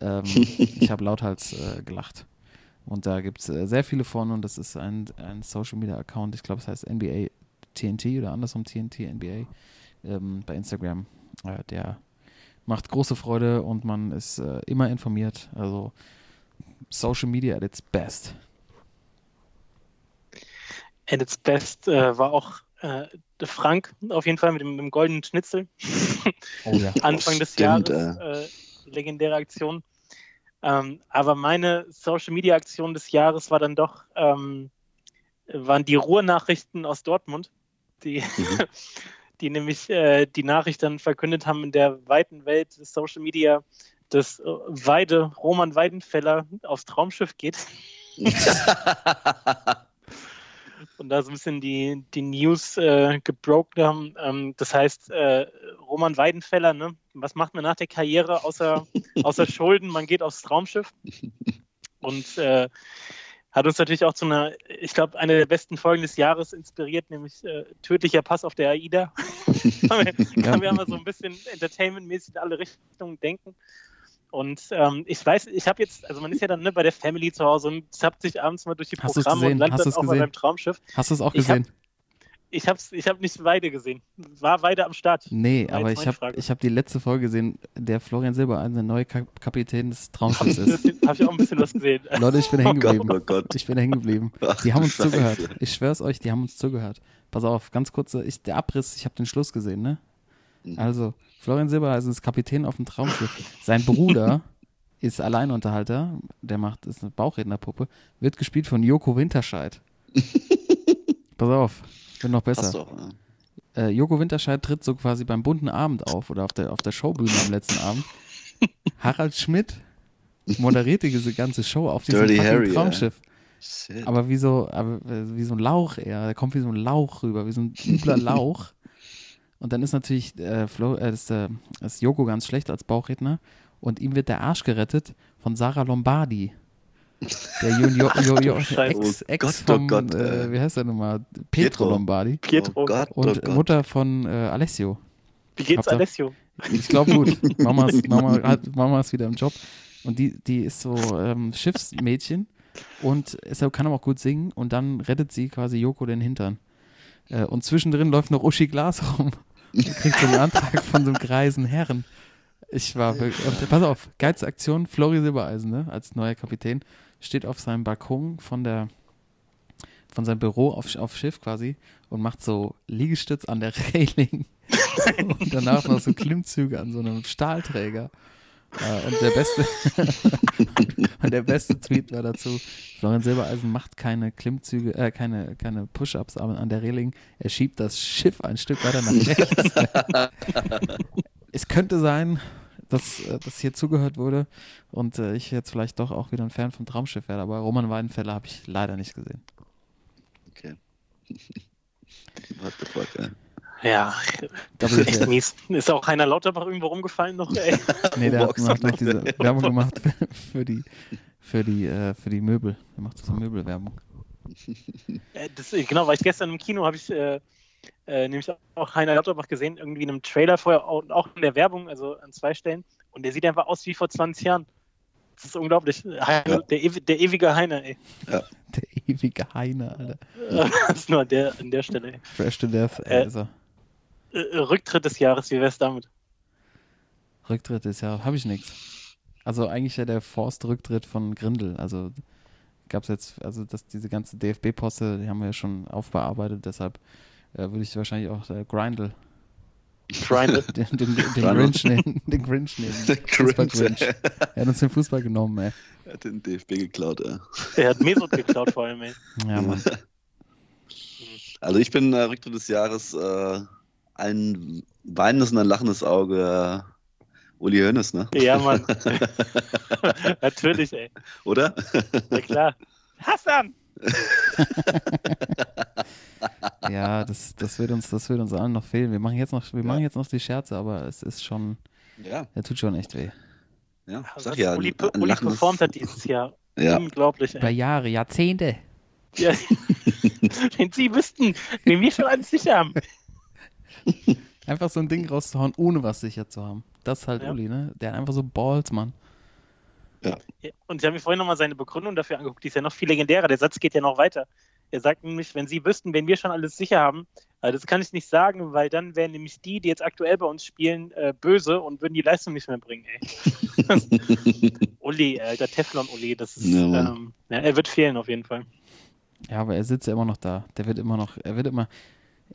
ähm, ich habe lauthals äh, gelacht. Und da gibt es äh, sehr viele von und das ist ein, ein Social Media Account, ich glaube es heißt NBA TNT oder andersrum TNT NBA ähm, bei Instagram. Äh, der macht große Freude und man ist äh, immer informiert. Also Social Media at its best. And its best äh, war auch äh, Frank auf jeden Fall mit dem, mit dem goldenen Schnitzel. Oh ja. Anfang des Stimmt, Jahres. Äh, legendäre Aktion. Ähm, aber meine Social Media Aktion des Jahres war dann doch, ähm, waren die Ruhrnachrichten aus Dortmund, die, die nämlich äh, die Nachricht dann verkündet haben in der weiten Welt des Social Media, dass äh, Weide, Roman Weidenfeller aufs Traumschiff geht. und da so ein bisschen die, die News äh, gebroken haben. Ähm, das heißt, äh, Roman Weidenfeller, ne? was macht man nach der Karriere außer, außer Schulden? Man geht aufs Traumschiff. Und äh, hat uns natürlich auch zu einer, ich glaube, eine der besten Folgen des Jahres inspiriert, nämlich äh, tödlicher Pass auf der AIDA. Kann wir mal so ein bisschen entertainmentmäßig in alle Richtungen denken. Und ähm, ich weiß, ich habe jetzt, also man ist ja dann ne, bei der Family zu Hause und zappt sich abends mal durch die Hast Programme und gesehen? landet Hast dann auch mal gesehen? beim Traumschiff. Hast du es auch gesehen? Ich habe ich hab nicht Weide gesehen. War Weide am Start? Nee, War aber ich habe hab die letzte Folge gesehen, der Florian Silbereisen der neue Kap Kapitän des Traumschiffs ist. Habe ich auch ein bisschen was gesehen. Leute, ich bin hängen Gott, geblieben. oh Gott. Ich bin hängen geblieben. Ach, Die haben uns zugehört. Scheiße. Ich schwör's euch, die haben uns zugehört. Pass auf, ganz kurze, ich, der Abriss, ich habe den Schluss gesehen, ne? Mhm. Also, Florian Silbereisen ist Kapitän auf dem Traumschiff. Sein Bruder ist Alleinunterhalter, der macht, ist eine Bauchrednerpuppe, wird gespielt von Joko Winterscheid. Pass auf, wird noch besser. Passt doch. Ja. äh, Joko Winterscheid tritt so quasi beim bunten Abend auf oder auf der, auf der Showbühne am letzten Abend. Harald Schmidt moderiert diese ganze Show auf diesem Dirty Harry. Traumschiff. Shit. Aber wie so, aber äh, wie so ein Lauch eher. Der kommt wie so ein Lauch rüber, wie so ein übler Lauch. Und dann ist natürlich äh, Flo, äh, ist, äh, ist Joko ganz schlecht als Bauchredner. Und ihm wird der Arsch gerettet von Sarah Lombardi. Der Junior, jo, jo. Ex, Oh Ex Gott, oh vom, Gott, äh, äh, wie heißt der nochmal? Pietro, Pietro. Lombardi. Pietro. Oh Gott, oh Und Gott. Mutter von äh, Alessio. Wie geht's Habt Alessio? Ich glaube gut. Mama ist, Mama, hat, Mama ist wieder im Job. Und die, die ist so ähm, Schiffsmädchen und ist, kann aber auch gut singen. Und dann rettet sie quasi Joko den Hintern. Äh, und zwischendrin läuft noch Uschi Glas rum kriegt so einen Antrag von so einem greisen Herren. Ich war. Und pass auf, geilste Aktion: Flori Silbereisen, ne, als neuer Kapitän, steht auf seinem Balkon von der von seinem Büro auf, auf Schiff quasi und macht so Liegestütz an der Reling und danach noch so Klimmzüge an so einem Stahlträger. Äh, und der beste und der beste Tweet war dazu: Florian Silbereisen macht keine Klimmzüge, äh, keine, keine Push-ups an der Reling. Er schiebt das Schiff ein Stück weiter nach rechts. es könnte sein, dass, äh, dass hier zugehört wurde und äh, ich jetzt vielleicht doch auch wieder ein Fan vom Traumschiff werde, aber Roman Weidenfeller habe ich leider nicht gesehen. Okay. What the fuck, ey. Ja, echt FF. mies. Ist auch Heiner Lauterbach irgendwo rumgefallen noch? Ey. Nee, der hat, macht noch noch, diese. Werbung gemacht für, die für die äh, für die Möbel. Er macht so Möbelwerbung. Äh, Das, genau, war ich gestern im Kino, habe ich äh, äh, nämlich auch Heiner Lauterbach gesehen, irgendwie in einem Trailer vorher und auch in der Werbung, also an zwei Stellen. Und der sieht einfach aus wie vor 20 Jahren. Das ist unglaublich. Heiner, Ja. der, der ewige Heiner, ey. Der ewige Heine, Alter. Das ist nur an der, an der Stelle. Ey. Fresh to Death, ey, Äh. ist er. Äh, Rücktritt des Jahres, wie wär's damit? Rücktritt ist ja, habe ich nichts. Also eigentlich ja der Forst-Rücktritt von Grindel. Also gab es jetzt, also dass diese ganze DFB-Poste, die haben wir ja schon aufbearbeitet, deshalb äh, würde ich wahrscheinlich auch äh, Grindel, Grindel. den, den, den. Grinch nehmen. Den Grinch nehmen. Der Fußball Grinch. Grinch. Er hat uns den Fußball genommen, ey. Er hat den DFB geklaut, ey. Der hat Mesut geklaut vor allem, ey. Ja, Mann. Also ich bin äh, Rücktritt des Jahres äh, ein weinendes und ein lachendes Auge äh, Uli Hoeneß, ne? Ja, Mann. Natürlich, ey. Oder? Na klar. Hassan! Ja, das, das wird uns, das wird uns allen noch fehlen. Wir machen jetzt noch, wir machen jetzt noch die Scherze, aber es ist schon, Ja, er tut schon echt weh. ja. Was Sag ja, Uli, ein Uli performt hat dieses Jahr. Ja. Unglaublich, Über ey. Jahre, Jahrzehnte. Ja. Wenn Sie wüssten, wen wir schon alles sicher haben. Einfach so ein Ding rauszuhauen, ohne was sicher zu haben. Das ist halt Ja. Uli, ne? Der hat einfach so Balls, Mann. Ja, Und ich habe mir vorhin nochmal seine Begründung dafür angeguckt, die ist ja noch viel legendärer. Der Satz geht ja noch weiter. Er sagt nämlich, wenn Sie wüssten, wenn wir schon alles sicher haben, äh, das kann ich nicht sagen, weil dann wären nämlich die, die jetzt aktuell bei uns spielen, äh, böse und würden die Leistung nicht mehr bringen. Ey. Uli, alter Teflon-Uli, das ist, Ja, ähm, ja, er wird fehlen auf jeden Fall. Ja, aber er sitzt ja immer noch da. Der wird immer noch, er wird immer,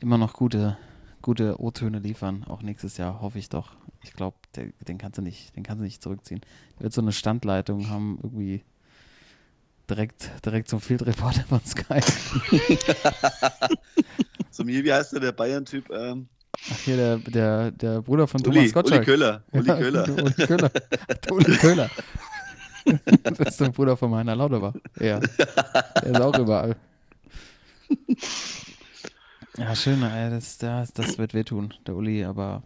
immer noch gute, gute O-Töne liefern. Auch nächstes Jahr, hoffe ich doch. Ich glaube, den kannst du nicht, den kannst du nicht zurückziehen. Der wird so eine Standleitung haben, irgendwie direkt, direkt zum Field Reporter von Sky. So, wie wie heißt der, der Bayern-Typ? Ähm, Ach, hier der, der, der Bruder von Uli, Thomas Uli Gottschalk. Köhler. Uli Ja, Köhler. Uli Köhler. Uli Köhler. das ist der Bruder von meiner Lauterbach. Ja. Der ist auch überall. Ja, schön, ey, das, das, das wird wehtun, der Uli, aber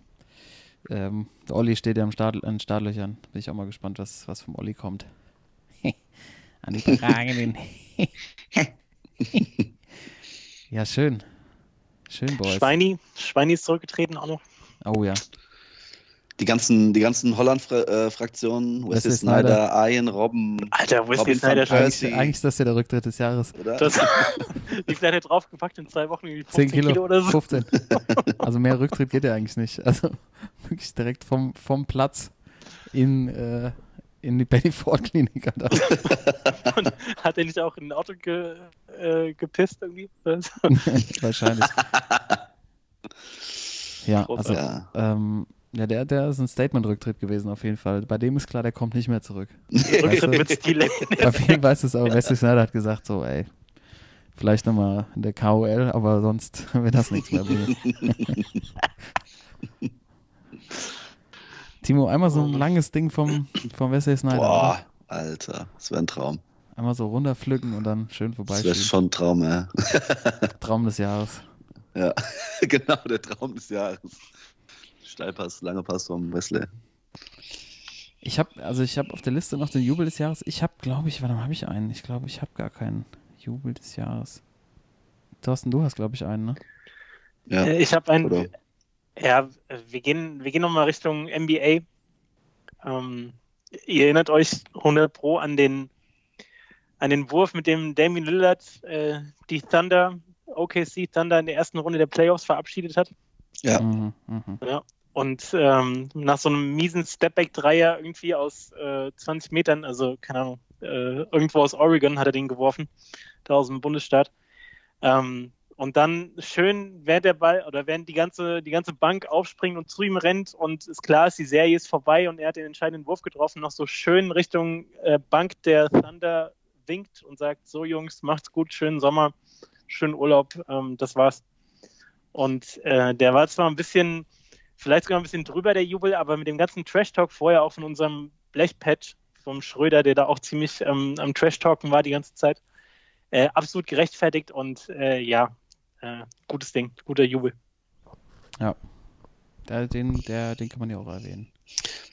ähm, der Olli steht ja im Start, an Startlöchern. Bin ich auch mal gespannt, was, was vom Olli kommt. an die Tragenden. ja, schön. Schön, Boys. Schweini, Schweini ist zurückgetreten auch noch. Oh ja. Die ganzen, die ganzen Holland-Fraktionen, Wesley Wesley Snyder. Snyder, Ian, Robben, Alter, Wesley Robin van Snyder schon. Persie. Eigentlich, ist das ja der Rücktritt des Jahres. oder? Das, wie viel hat er draufgepackt in zwei Wochen? Irgendwie 10 15 Kilo, Kilo, oder so? 15. Also mehr Rücktritt geht ja eigentlich nicht. Also wirklich direkt vom, vom Platz in, äh, in die Betty Ford Klinik. Hat er nicht auch in ein Auto ge, äh, gepisst irgendwie? Wahrscheinlich. Ja, also Ja. ähm, ja, der, der ist ein Statement-Rücktritt gewesen auf jeden Fall. Bei dem ist klar, der kommt nicht mehr zurück. Rücktritt mit Stil. Auf jeden Fall ist es aber, Wesley Snyder hat gesagt so, ey, vielleicht nochmal in der KOL, aber sonst wird das nichts mehr bringen. Timo, einmal so ein langes Ding vom, vom Wesley Snyder. Boah? Alter, das wäre ein Traum. Einmal so runterpflücken und dann schön Das wäre vorbeischieben. schon ein Traum, ja. Traum des Jahres. ja. genau, der Traum des Jahres. Steilpass, langer Pass vom Wesley. Ich habe, also ich habe auf der Liste noch den Jubel des Jahres. Ich habe, glaube ich, warte mal, habe ich einen? Ich glaube, ich habe gar keinen Jubel des Jahres. Thorsten, du hast, glaube ich, einen, ne? Ja. Äh, Ich habe einen. Oder? Ja, wir gehen, wir gehen nochmal Richtung NBA. Ähm, ihr erinnert euch 100 Pro an den, an den Wurf, mit dem Damian Lillard äh, die Thunder, OKC Thunder in der ersten Runde der Playoffs verabschiedet hat. Ja. Mhm, mhm. Ja. Und ähm, nach so einem miesen Stepback-Dreier irgendwie aus äh, 20 Metern, also keine Ahnung, äh, irgendwo aus Oregon hat er den geworfen, da aus dem Bundesstaat. Ähm, und dann schön, während der Ball oder während die ganze, die ganze Bank aufspringt und zu ihm rennt und ist klar ist, die Serie ist vorbei und er hat den entscheidenden Wurf getroffen, noch so schön Richtung äh, Bank der Thunder winkt und sagt, so Jungs, macht's gut, schönen Sommer, schönen Urlaub, ähm, das war's. Und äh, der war zwar ein bisschen, vielleicht sogar ein bisschen drüber, der Jubel, aber mit dem ganzen Trash-Talk vorher auch von unserem Blechpad vom Schröder, der da auch ziemlich ähm, am Trash-Talken war die ganze Zeit, äh, absolut gerechtfertigt und äh, ja, äh, gutes Ding, guter Jubel. Der, den, der, den kann man ja auch erwähnen.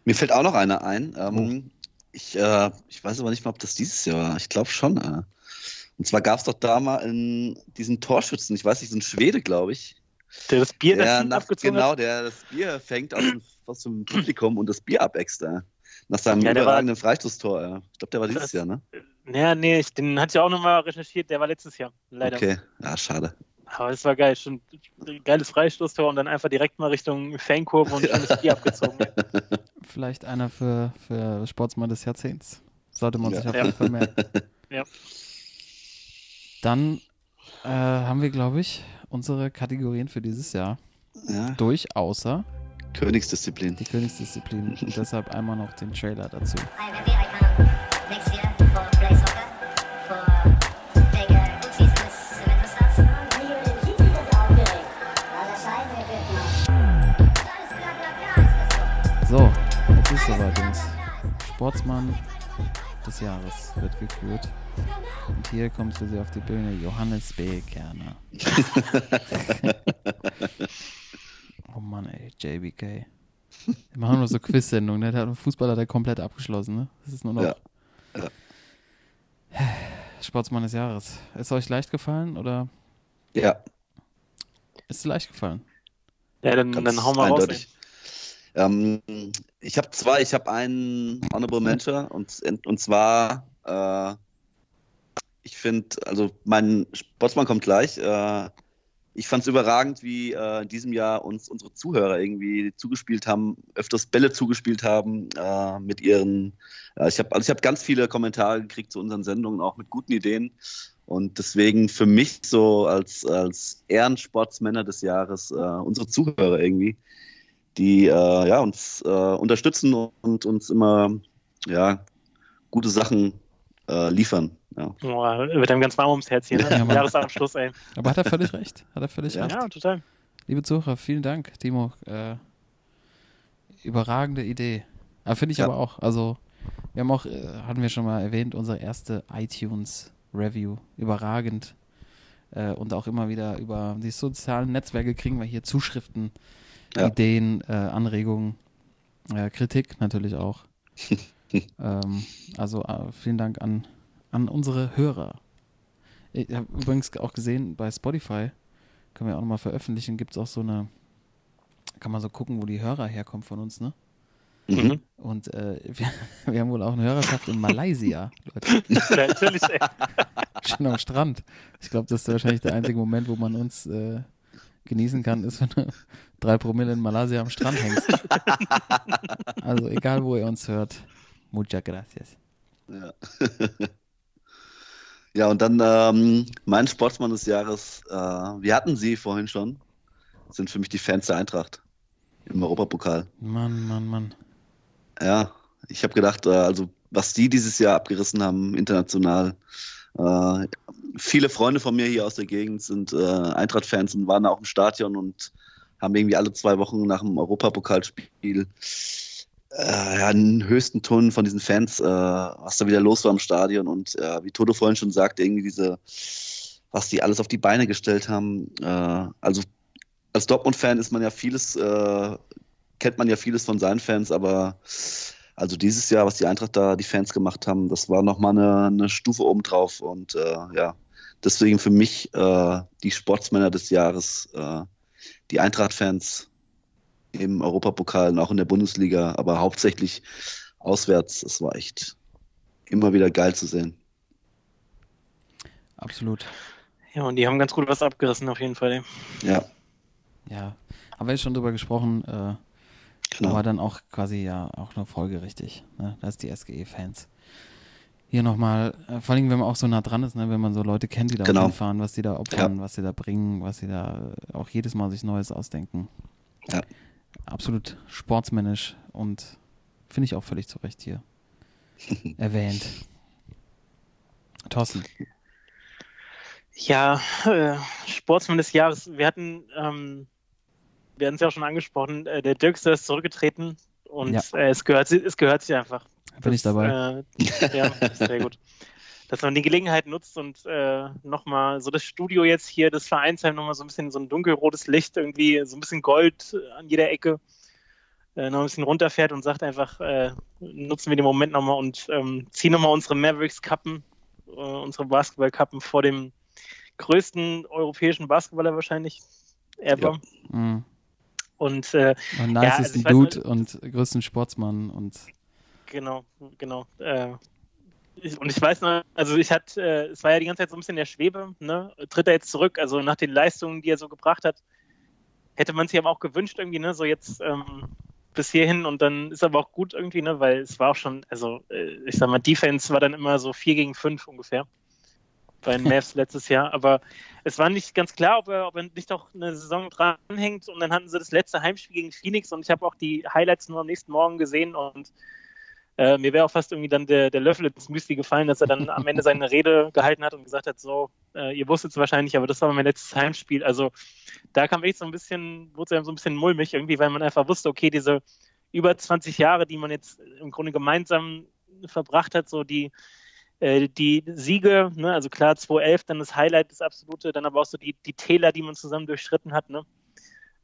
Mir fällt auch noch einer ein. Ähm, Oh. ich, äh, ich weiß aber nicht mal, ob das dieses Jahr war. Ich glaube schon. Äh. Und zwar gab es doch da mal in diesen Torschützen, ich weiß nicht, so ein Schwede, glaube ich, Der das Bier der nach nach, abgezogen genau, hat. der das Bier fängt aus dem, aus dem Publikum und das Bier abäxt da. Nach seinem Ja, war- überragenden Freistoßtor. Ja. Ich glaube, der war dieses Das- Jahr, ne? Naja, nee, ich, den hatte ich auch nochmal recherchiert, der war letztes Jahr, leider. Okay, ja, schade. Aber das war geil, schon ein geiles Freistoßtor und dann einfach direkt mal Richtung Fankurve und schönes Bier abgezogen. Vielleicht einer für, für Sportsmann des Jahrzehnts. Sollte man Ja. sich auf jeden Fall merken. Ja. Dann äh, haben wir, glaube ich, unsere Kategorien für dieses Jahr Ja, durch, außer Königsdisziplin. die Königsdisziplin. Und deshalb einmal noch den Trailer dazu. So, jetzt ist soweit, Jungs. Sportsmann des Jahres wird gekürt. Und hier kommt für Sie auf die Bühne Johannes B. Kerner. oh Mann, ey, JBK. Wir machen nur so Quiz-Sendungen, ne? Der Fußball hat er komplett abgeschlossen, ne? Das ist nur noch. Ja. Sportsmann des Jahres. Ist euch leicht gefallen oder Ja, ist es leicht gefallen? Ja, dann, ganz dann hauen wir raus. Ähm, ich habe zwei, ich habe einen Honorable Mention und, und zwar, äh, ich finde, also mein Sportsmann kommt gleich. Äh, ich fand es überragend, wie äh, in diesem Jahr uns unsere Zuhörer irgendwie zugespielt haben, öfters Bälle zugespielt haben äh, mit ihren. Ja, ich habe also ich habe ganz viele Kommentare gekriegt zu unseren Sendungen, auch mit guten Ideen. Und deswegen für mich so als, als Ehrensportsmänner des Jahres äh, unsere Zuhörer irgendwie, die äh, ja, uns äh, unterstützen und uns immer ja, gute Sachen äh, liefern. Ja. Boah, wird einem ganz warm ums Herz hier, ne? Ja. Jahresabschluss, ey. Aber hat er völlig recht? Hat er völlig Ja. recht? Ja, total. liebe Zuhörer, vielen Dank, Timo. Äh, überragende Idee. Ja, Finde ich Ja. aber auch. Also, wir haben auch, äh, hatten wir schon mal erwähnt, unsere erste iTunes-Review. Überragend. Äh, und auch immer wieder über die sozialen Netzwerke kriegen wir hier Zuschriften, Ja. Ideen, äh, Anregungen, äh, Kritik natürlich auch. ähm, also äh, vielen Dank an, an unsere Hörer. Ich habe übrigens auch gesehen, bei Spotify, können wir auch nochmal veröffentlichen, gibt es auch so eine, kann man so gucken, wo die Hörer herkommen von uns, ne? Mhm. Und äh, wir, wir haben wohl auch eine Hörerschaft in Malaysia, Leute. Natürlich, ey. Schön am Strand. Ich glaube, das ist wahrscheinlich der einzige Moment, wo man uns äh, genießen kann, ist, wenn du drei Promille in Malaysia am Strand hängst. Also egal, wo ihr uns hört. Muchas gracias. Ja. ja, und dann ähm, mein Sportsmann des Jahres, äh, wir hatten sie vorhin schon, sind für mich die Fans der Eintracht im Europapokal. Mann, Mann, Mann. Ja, ich habe gedacht, äh, also was die dieses Jahr abgerissen haben, international. Äh, viele Freunde von mir hier aus der Gegend sind äh, Eintracht-Fans und waren auch im Stadion und haben irgendwie alle zwei Wochen nach dem Europapokalspiel äh, ja, einen höchsten Ton von diesen Fans, äh, was da wieder los war im Stadion und äh, wie Toto vorhin schon sagte, irgendwie diese, was die alles auf die Beine gestellt haben. Äh, also als Dortmund-Fan ist man ja vieles, äh, kennt man ja vieles von seinen Fans, aber also dieses Jahr, was die Eintracht da, die Fans gemacht haben, das war nochmal eine, eine Stufe obendrauf und äh, ja, deswegen für mich äh, die Sportsmänner des Jahres, äh, die Eintracht-Fans im Europapokal und auch in der Bundesliga, aber hauptsächlich auswärts. Es war echt immer wieder geil zu sehen. Absolut. Ja, und die haben ganz gut was abgerissen, auf jeden Fall. Ja, Ja. Haben wir jetzt schon drüber gesprochen, äh, genau. aber dann auch quasi ja auch nur folgerichtig. Ne? Das ist die SGE-Fans. Hier nochmal, äh, vor allem, wenn man auch so nah dran ist, ne? wenn man so Leute kennt, die da Genau. hinfahren, was die da opfern, was sie da bringen, was sie da äh, auch jedes Mal sich Neues ausdenken. Ja. Absolut sportsmännisch und finde ich auch völlig zu Recht hier erwähnt. Thorsten. Ja, äh, Sportsmann des Jahres. Wir hatten, ähm, wir hatten es ja auch schon angesprochen, äh, der Dirkster ist zurückgetreten und Ja. äh, es, gehört, es gehört sich einfach. Bin ich dabei. Äh, ja, sehr gut. Dass man die Gelegenheit nutzt und äh, nochmal so das Studio jetzt hier, das Vereinsheim, nochmal so ein bisschen so ein dunkelrotes Licht, irgendwie so ein bisschen Gold an jeder Ecke, äh, noch ein bisschen runterfährt und sagt einfach, äh, nutzen wir den Moment nochmal und ähm, ziehen nochmal unsere Mavericks-Kappen, äh, unsere Basketball-Kappen vor dem größten europäischen Basketballer wahrscheinlich ever. Mhm. Und äh, Und Ja, nicesten also weiß Dude nicht- und größten Sportsmann und Genau, genau. Äh, ich, und ich weiß noch, also ich hatte, äh, es war ja die ganze Zeit so ein bisschen der Schwebe, ne? Tritt er jetzt zurück, also nach den Leistungen, die er so gebracht hat, hätte man sich aber auch gewünscht irgendwie, ne? So jetzt ähm, bis hierhin und dann ist aber auch gut irgendwie, ne? Weil es war auch schon, also äh, ich sag mal, Defense war dann immer so 4 gegen 5 ungefähr bei den Mavs letztes Jahr, aber es war nicht ganz klar, ob er, ob er nicht doch eine Saison dranhängt und dann hatten sie das letzte Heimspiel gegen Phoenix und ich habe auch die Highlights nur am nächsten Morgen gesehen und äh, mir wäre auch fast irgendwie dann der, der Löffel ins Müsli gefallen, dass er dann am Ende seine Rede gehalten hat und gesagt hat, so, äh, ihr wusstet es wahrscheinlich, aber das war mein letztes Heimspiel. Also da kam echt so ein bisschen, wurde es so ein bisschen mulmig irgendwie, weil man einfach wusste, okay, diese über 20 Jahre, die man jetzt im Grunde gemeinsam verbracht hat, so die, die Siege, ne, also klar 2011, dann das Highlight, das absolute, dann aber auch so die, die Täler, die man zusammen durchschritten hat, ne,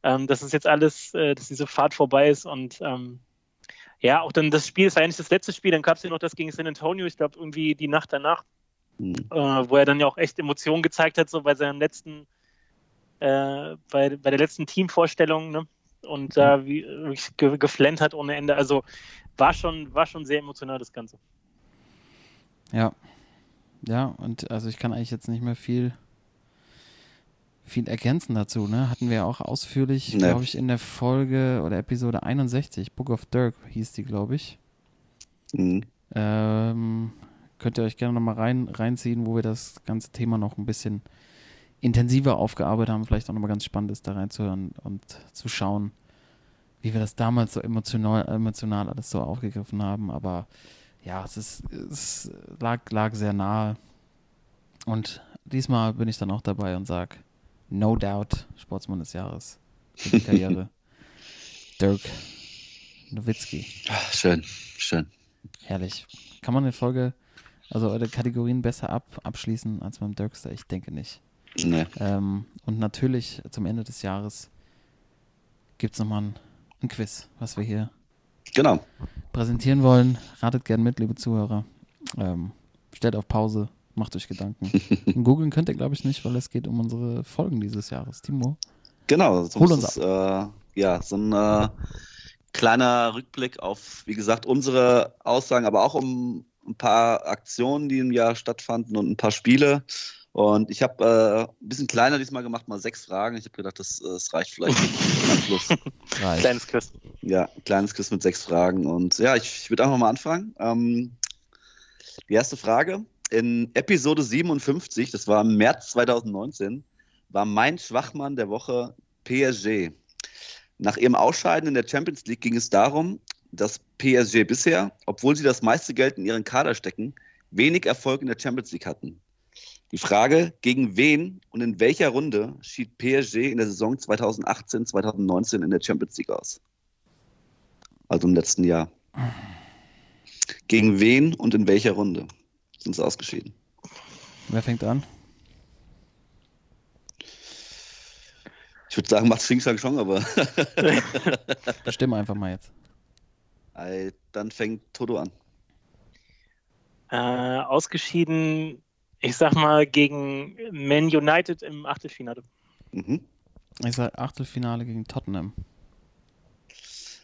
ähm, dass es jetzt alles, äh, dass diese Fahrt vorbei ist und ähm, ja, auch dann das Spiel, das war eigentlich das letzte Spiel, dann gab es ja noch das gegen San Antonio, ich glaube irgendwie die Nacht danach, Mhm. äh, wo er dann ja auch echt Emotionen gezeigt hat, so bei seinem letzten, äh, bei, bei der letzten Teamvorstellung, ne? Und da wie, wirklich ge geflennt hat ohne Ende. Also war schon, war schon sehr emotional das Ganze. Ja. Ja, und also ich kann eigentlich jetzt nicht mehr viel, viel ergänzen dazu, ne? Hatten wir auch ausführlich, Nee. glaube ich, in der Folge oder Episode 61, Book of Dirk hieß die, glaube ich. Mhm. Ähm, könnt ihr euch gerne nochmal rein, reinziehen, wo wir das ganze Thema noch ein bisschen intensiver aufgearbeitet haben. Vielleicht auch nochmal ganz spannend ist, da reinzuhören und zu schauen, wie wir das damals so emotional, emotional alles so aufgegriffen haben. Aber ja, es, ist, es lag, lag sehr nahe. Und diesmal bin ich dann auch dabei und sage, no doubt, Sportsmann des Jahres, für die Karriere. Dirk Nowitzki. Ah, Schön, schön. Herrlich. Kann man eine Folge, also eure Kategorien besser ab, abschließen als beim Dirkster? Ich denke nicht. Nee. Ähm, und natürlich zum Ende des Jahres gibt es nochmal ein, ein Quiz, was wir hier Genau. präsentieren wollen. Ratet gern mit, liebe Zuhörer. Ähm, stellt auf Pause, macht euch Gedanken. Googeln könnt ihr, glaube ich, nicht, weil es geht um unsere Folgen dieses Jahres. Timo. Genau, so Hol ist uns es, äh, ja, so ein äh, kleiner Rückblick auf, wie gesagt, unsere Aussagen, aber auch um ein paar Aktionen, die im Jahr stattfanden und ein paar Spiele. Und ich habe äh, ein bisschen kleiner diesmal gemacht, mal sechs Fragen. Ich habe gedacht, das, äh, das reicht vielleicht Abschluss. Reicht. Kleines Quiz. Ja, kleines Quiz mit sechs Fragen. Und ja, ich, ich würde einfach mal anfangen. Ähm, die erste Frage. In Episode 57, das war im März 2019, war mein Schwachmann der Woche PSG. Nach ihrem Ausscheiden in der Champions League ging es darum, dass PSG bisher, obwohl sie das meiste Geld in ihren Kader stecken, wenig Erfolg in der Champions League hatten. Die Frage, gegen wen und in welcher Runde schied PSG in der Saison 2018-2019 in der Champions League aus? Also im letzten Jahr. Gegen wen und in welcher Runde sind sie ausgeschieden? Wer fängt an? Ich würde sagen, macht Xing schon, aber Bestimme einfach mal jetzt. Dann fängt Toto an. Äh, ausgeschieden, ich sag mal, gegen Man United im Achtelfinale. Mhm. Ich sage Achtelfinale gegen Tottenham.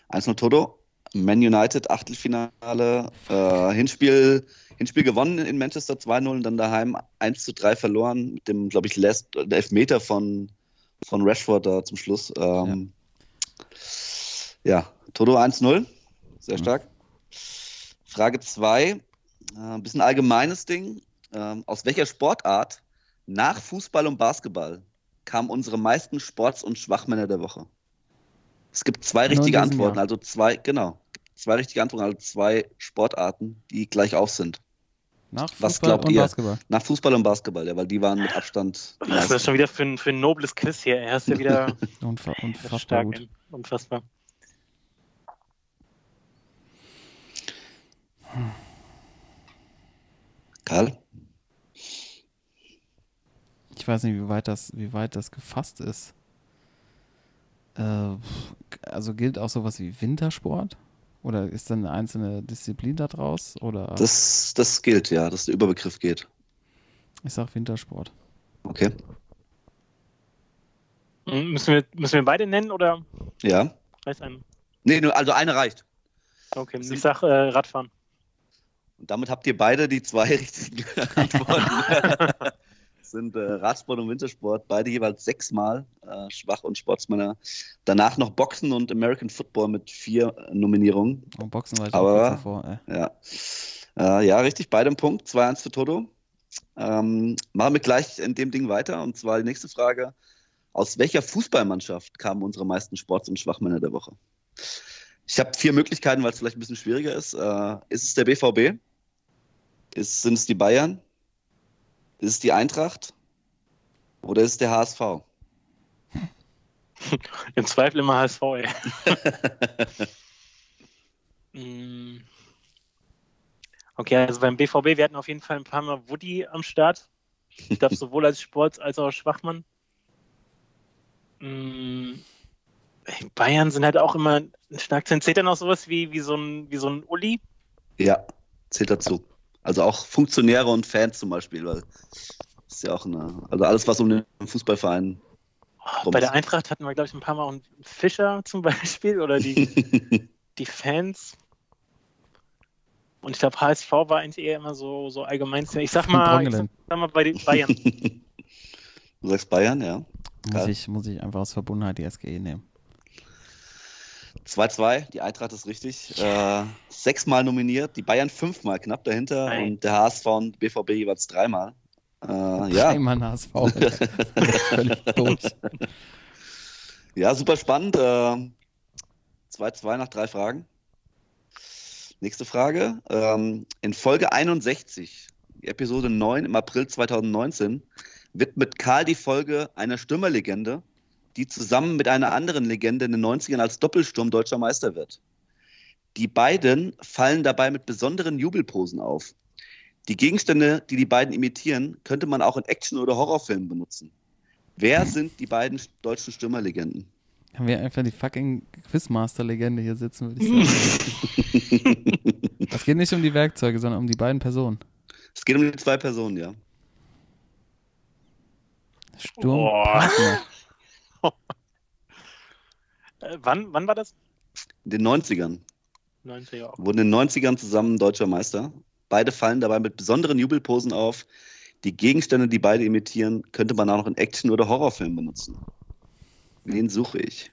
1-0 Toto. Man United, Achtelfinale, äh, Hinspiel, Hinspiel gewonnen in Manchester 2-0 und dann daheim 1-3 verloren mit dem, glaube ich, Last, der Elfmeter von, von Rashford da zum Schluss. Ähm, ja. Toto 1-0, sehr Mhm. stark. Frage 2, äh, ein bisschen allgemeines Ding. Ähm, aus welcher Sportart nach Fußball und Basketball kamen unsere meisten Sports- und Schwachmänner der Woche? Es gibt zwei richtige Antworten, Jahr. also zwei, genau. Zwei richtige Antworten, also zwei Sportarten, die gleich auf sind. Nach Was Fußball glaubt und ihr? Basketball. Nach Fußball und Basketball, ja, weil die waren mit Abstand Was ist das schon wieder für ein, für ein nobles Quiz hier? Er ist ja wieder Unfa unfassbar stark. gut. Unfassbar. Karl? Ich weiß nicht, wie weit das, wie weit das gefasst ist. Äh, also gilt auch sowas wie Wintersport? Oder ist dann eine einzelne Disziplin da draus? Oder Das, das gilt, ja, dass der Überbegriff geht. ich sag Wintersport. Okay. Hm, Müssen wir, müssen wir beide nennen oder Ja. reicht ein? Nee, nur, also eine reicht. Okay, ich sag äh, Radfahren. Und damit habt ihr beide die zwei richtigen Antworten. Sind äh, Radsport und Wintersport, beide jeweils sechsmal äh, Schwach- und Sportsmänner. Danach noch Boxen und American Football mit vier Nominierungen. Und Boxen war ich Aber- auch davor. Ja, äh, ja richtig, beide im Punkt. 2-1 für Toto. Ähm, machen wir gleich in dem Ding weiter. Und zwar die nächste Frage. Aus welcher Fußballmannschaft kamen unsere meisten Sports- und Schwachmänner der Woche? Ich habe vier Möglichkeiten, weil es vielleicht ein bisschen schwieriger ist. Äh, ist es der BVB? Ist, sind es die Bayern? Ist es die Eintracht? Oder ist es der HSV? Im Zweifel immer HSV, ey. Mm. okay, also beim BVB, wir hatten auf jeden Fall ein paar Mal Woody am Start. Ich glaube, sowohl als Sport als auch als Schwachmann. Mm. Bayern sind halt auch immer stark. Zählt dann auch sowas wie, wie, so ein, wie so ein Uli? Ja, zählt dazu. Also auch Funktionäre und Fans zum Beispiel, weil ist ja auch eine, also alles, was um den Fußballverein Oh, bei der Eintracht hatten wir, glaube ich, ein paar Mal auch einen Fischer zum Beispiel oder die, die Fans. Und ich glaube, HSV war eigentlich eher immer so, so allgemein. Ich sag mal, ich sag, mal bei den Bayern. Du sagst Bayern, ja. Muss Geil. ich, muss ich einfach aus Verbundenheit die SGE nehmen. 2-2, die Eintracht ist richtig. Äh, sechsmal nominiert, die Bayern fünfmal knapp dahinter Nein. und der HSV und BVB jeweils dreimal. Äh, ja, Einmal ein HSV. Völlig durch. ja, super spannend. Äh, 2-2 nach drei Fragen. Nächste Frage. Ähm, in Folge 61, die Episode 9 im April 2019, widmet Karl die Folge einer Stürmerlegende die zusammen mit einer anderen Legende in den 90ern als Doppelsturm deutscher Meister wird. Die beiden fallen dabei mit besonderen Jubelposen auf. Die Gegenstände, die die beiden imitieren, könnte man auch in Action- oder Horrorfilmen benutzen. Wer sind die beiden deutschen Stürmerlegenden? Haben wir einfach die fucking Quizmaster-Legende hier sitzen, würde ich sagen. es geht nicht um die Werkzeuge, sondern um die beiden Personen. Es geht um die zwei Personen, ja. Sturmpartner. Äh, wann, wann war das? In den 90ern. 90er auch. Wurden in den 90ern zusammen deutscher Meister. Beide fallen dabei mit besonderen Jubelposen auf. Die Gegenstände, die beide imitieren, könnte man auch noch in Action- oder Horrorfilmen benutzen. Wen suche ich?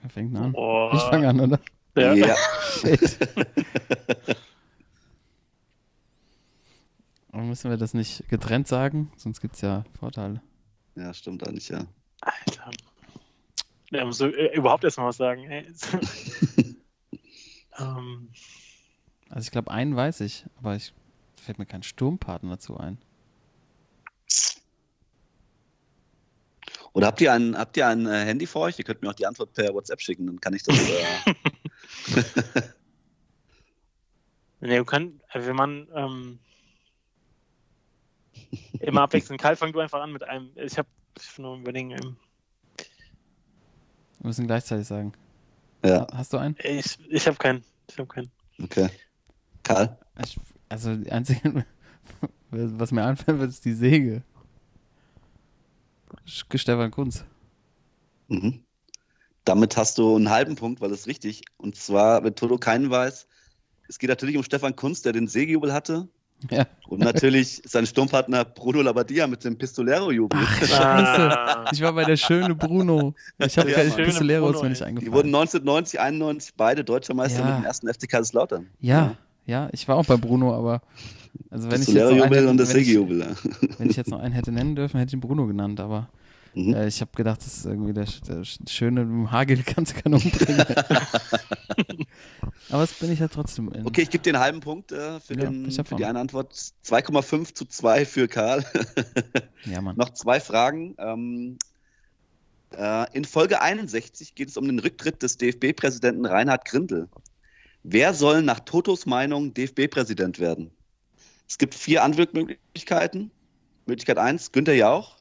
Wer fängt an? Oh. Ich fange an, oder? Ja. Shit. Aber müssen wir das nicht getrennt sagen? Sonst gibt es ja Vorteile. Ja, stimmt eigentlich, ja. Alter. Ja, muss äh, überhaupt erstmal was sagen. Ähm, Also ich glaube, einen weiß ich, aber ich fällt mir kein Sturmpartner dazu ein. Oder habt ihr ein, habt ihr ein äh, Handy vor euch? Ihr könnt mir auch die Antwort per WhatsApp schicken, dann kann ich das. Äh, nee, du kannst, wenn man ähm, immer abwechselnd. Karl, fang du einfach an mit einem. Ich habe ich nur überlegen. Ähm, Wir müssen gleichzeitig sagen. ja, Hast du einen? ich ich habe keinen. Ich habe keinen. okay. Karl? Ich, also die einzige, was mir einfällt, wird, ist die Säge. Stefan Kunz. Mhm. Damit hast du einen halben Punkt, weil es richtig. Und zwar, wenn Toto keinen weiß, es geht natürlich um Stefan Kunz, der den Sägejubel hatte. Ja. Und natürlich sein Sturmpartner Bruno Labbadia mit dem Pistolero-Jubel. Scheiße. Ich war bei der schöne Bruno. Ich habe Ja, keine Mann. Pistoleros Bruno, mir nicht ey. Die eingefallen. wurden 1990, 91 beide deutscher Meister Ja. mit dem ersten FC Kaiserslautern. Ja, ja, ich war auch bei Bruno, aber also wenn ich, jetzt noch einen Pistolero-Jubel hätte, und das wenn, ich, wenn ich jetzt noch einen hätte nennen dürfen, hätte ich ihn Bruno genannt, aber Mhm. äh, ich habe gedacht, das ist irgendwie der, der Schöne, Hagel du keinen umbringen. aber das bin ich ja trotzdem in. Okay, ich gebe dir einen halben Punkt äh, für, Ja, den, für die eine Antwort. 2,5 zu 2 für Karl. Ja, Mann. Noch zwei Fragen. Ähm, äh, in Folge 61 geht es um den Rücktritt des DFB-Präsidenten Reinhard Grindel. Wer soll nach Totos Meinung DFB-Präsident werden? Es gibt vier Antwortmöglichkeiten. Möglichkeit 1, Günther Jauch,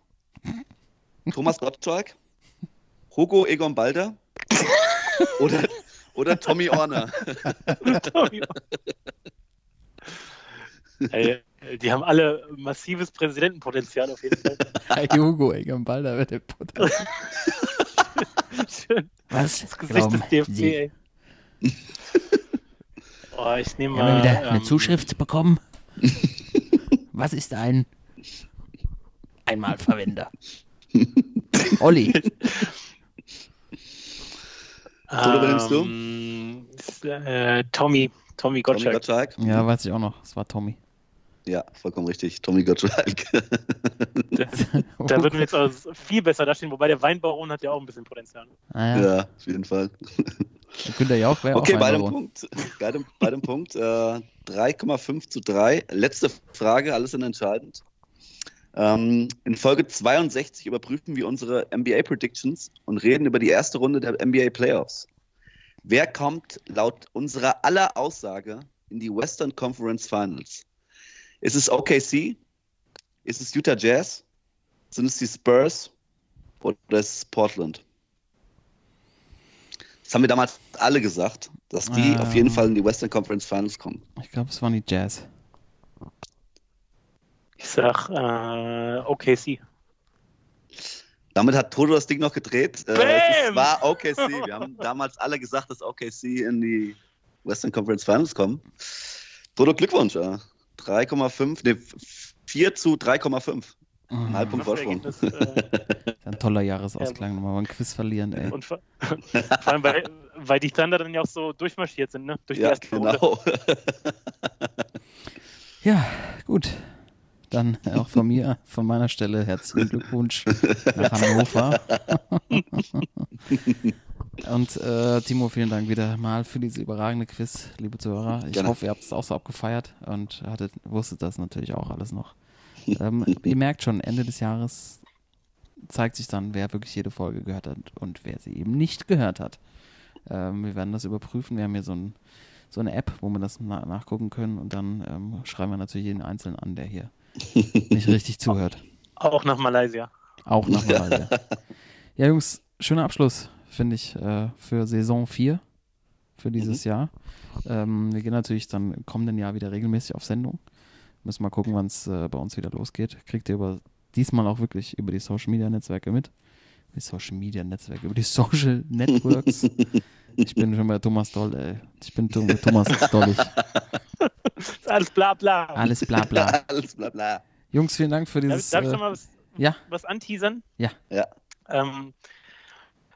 Thomas Gottschalk, Hugo Egon Balder oder, oder Tommy Orner. Ey, die haben alle massives Präsidentenpotenzial auf jeden Fall. Hey, Hugo Egan Balder wird der Putter. Schön. Was? Das Gesicht des DFB, Sie? ey. Oh, ich nehme Wir haben mal. wieder eine ähm, Zuschrift bekommen. Was ist ein Einmalverwender? Olli. Oder übernimmst du? ähm, Äh, Tommy. Tommy Tommy Gottschalk. Gottschalk. Ja, weiß ich auch noch. Es war Tommy. Ja, vollkommen richtig. Tommy Gottschalk. Da würden wir jetzt auch viel besser dastehen, wobei der Weinbaron hat ja auch ein bisschen Potenzial. Ah, ja. ja, auf jeden Fall. Günther Jauch wäre Okay, auch bei dem. Punkt, bei dem, bei dem Punkt äh, 3,5 zu 3. Letzte Frage, alles sind entscheidend. Ähm, in Folge 62 überprüfen wir unsere NBA Predictions und reden über die erste Runde der NBA Playoffs. Wer kommt laut unserer aller Aussage in die Western Conference Finals? Ist es OKC? Ist es Utah Jazz? Sind es die Spurs? Oder ist es Portland? Das haben wir damals alle gesagt, dass die Ah. auf jeden Fall in die Western Conference Finals kommen. Ich glaube, es waren die Jazz. Ich sag äh, OKC. Damit hat Toto das Ding noch gedreht. Äh, es Bam! war OKC. Wir haben damals alle gesagt, dass OKC in die Western Conference Finals kommen. Toto, Glückwunsch. Ja. 3,5, ne, 4 zu 3,5. Ein Halbpunkt Vorsprung. Äh, Ein toller Jahresausklang. Nochmal beim Quiz verlieren, ey. und vor, vor allem, weil, weil die Thunder dann ja auch so durchmarschiert sind, ne? Durch die Ja, erste Runde. genau. Ja, gut. Dann auch von mir, von meiner Stelle herzlichen Glückwunsch nach Hannover. Und äh, Timo, vielen Dank wieder mal für diese überragende Quiz, liebe Zuhörer. Ich Gerne. hoffe, ihr habt es auch so abgefeiert und hattet, wusstet das natürlich auch alles noch. Ähm, ihr merkt schon, Ende des Jahres zeigt sich dann, wer wirklich jede Folge gehört hat und wer sie eben nicht gehört hat. Ähm, wir werden das überprüfen. Wir haben hier so, ein, so eine App, wo wir das na nachgucken können und dann ähm, schreiben wir natürlich jeden Einzelnen an, der hier nicht richtig zuhört. Auch nach Malaysia. Auch nach Malaysia. ja, Jungs, schöner Abschluss, finde ich, äh, für Saison 4, für dieses Jahr. Ähm, wir gehen natürlich dann im kommenden Jahr wieder regelmäßig auf Sendung. Müssen mal gucken, wann es äh, bei uns wieder losgeht. Kriegt ihr über diesmal auch wirklich über die Social Media Netzwerke mit. Die Social Media Netzwerke, über die Social Networks. ich bin schon bei Thomas Doll, ey. Ich bin Thomas Dollig. Alles bla bla. Alles bla bla. Alles bla bla. Jungs, vielen Dank für dieses. darf ich äh, noch mal was, ja, was anteasern? Ja. Ja. Ähm,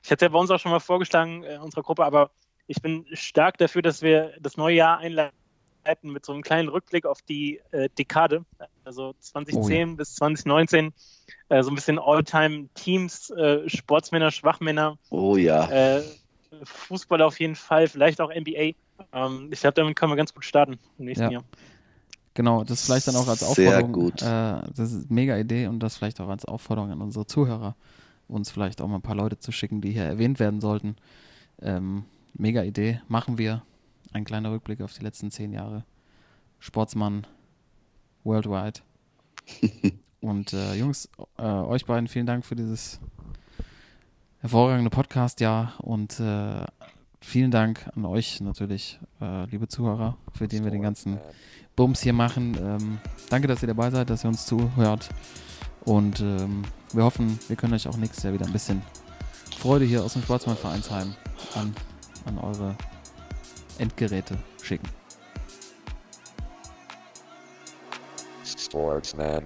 ich hatte ja bei uns auch schon mal vorgeschlagen, äh, unserer Gruppe, aber ich bin stark dafür, dass wir das neue Jahr einleiten mit so einem kleinen Rückblick auf die äh, Dekade, also 2010 bis 2019, äh, so ein bisschen All-Time-Teams, äh, Sportsmänner, Schwachmänner, Oh ja. Fußball auf jeden Fall, vielleicht auch NBA. Ähm, ich glaube, damit können wir ganz gut starten im nächsten Ja. Jahr. Genau, das vielleicht dann auch als Sehr Aufforderung. gut. Äh, das ist eine mega Idee und das vielleicht auch als Aufforderung an unsere Zuhörer, uns vielleicht auch mal ein paar Leute zu schicken, die hier erwähnt werden sollten. Ähm, mega Idee, machen wir. Ein kleiner Rückblick auf die letzten zehn Jahre. Sportsmann worldwide. und äh, Jungs, äh, euch beiden vielen Dank für dieses hervorragende Podcast-Jahr und äh, vielen Dank an euch natürlich, äh, liebe Zuhörer, für den wir den ganzen Bums hier machen. Ähm, danke, dass ihr dabei seid, dass ihr uns zuhört. Und ähm, wir hoffen, wir können euch auch nächstes Jahr wieder ein bisschen Freude hier aus dem Sportsmann-Vereinsheim an, an eure Endgeräte schicken. Sportsman.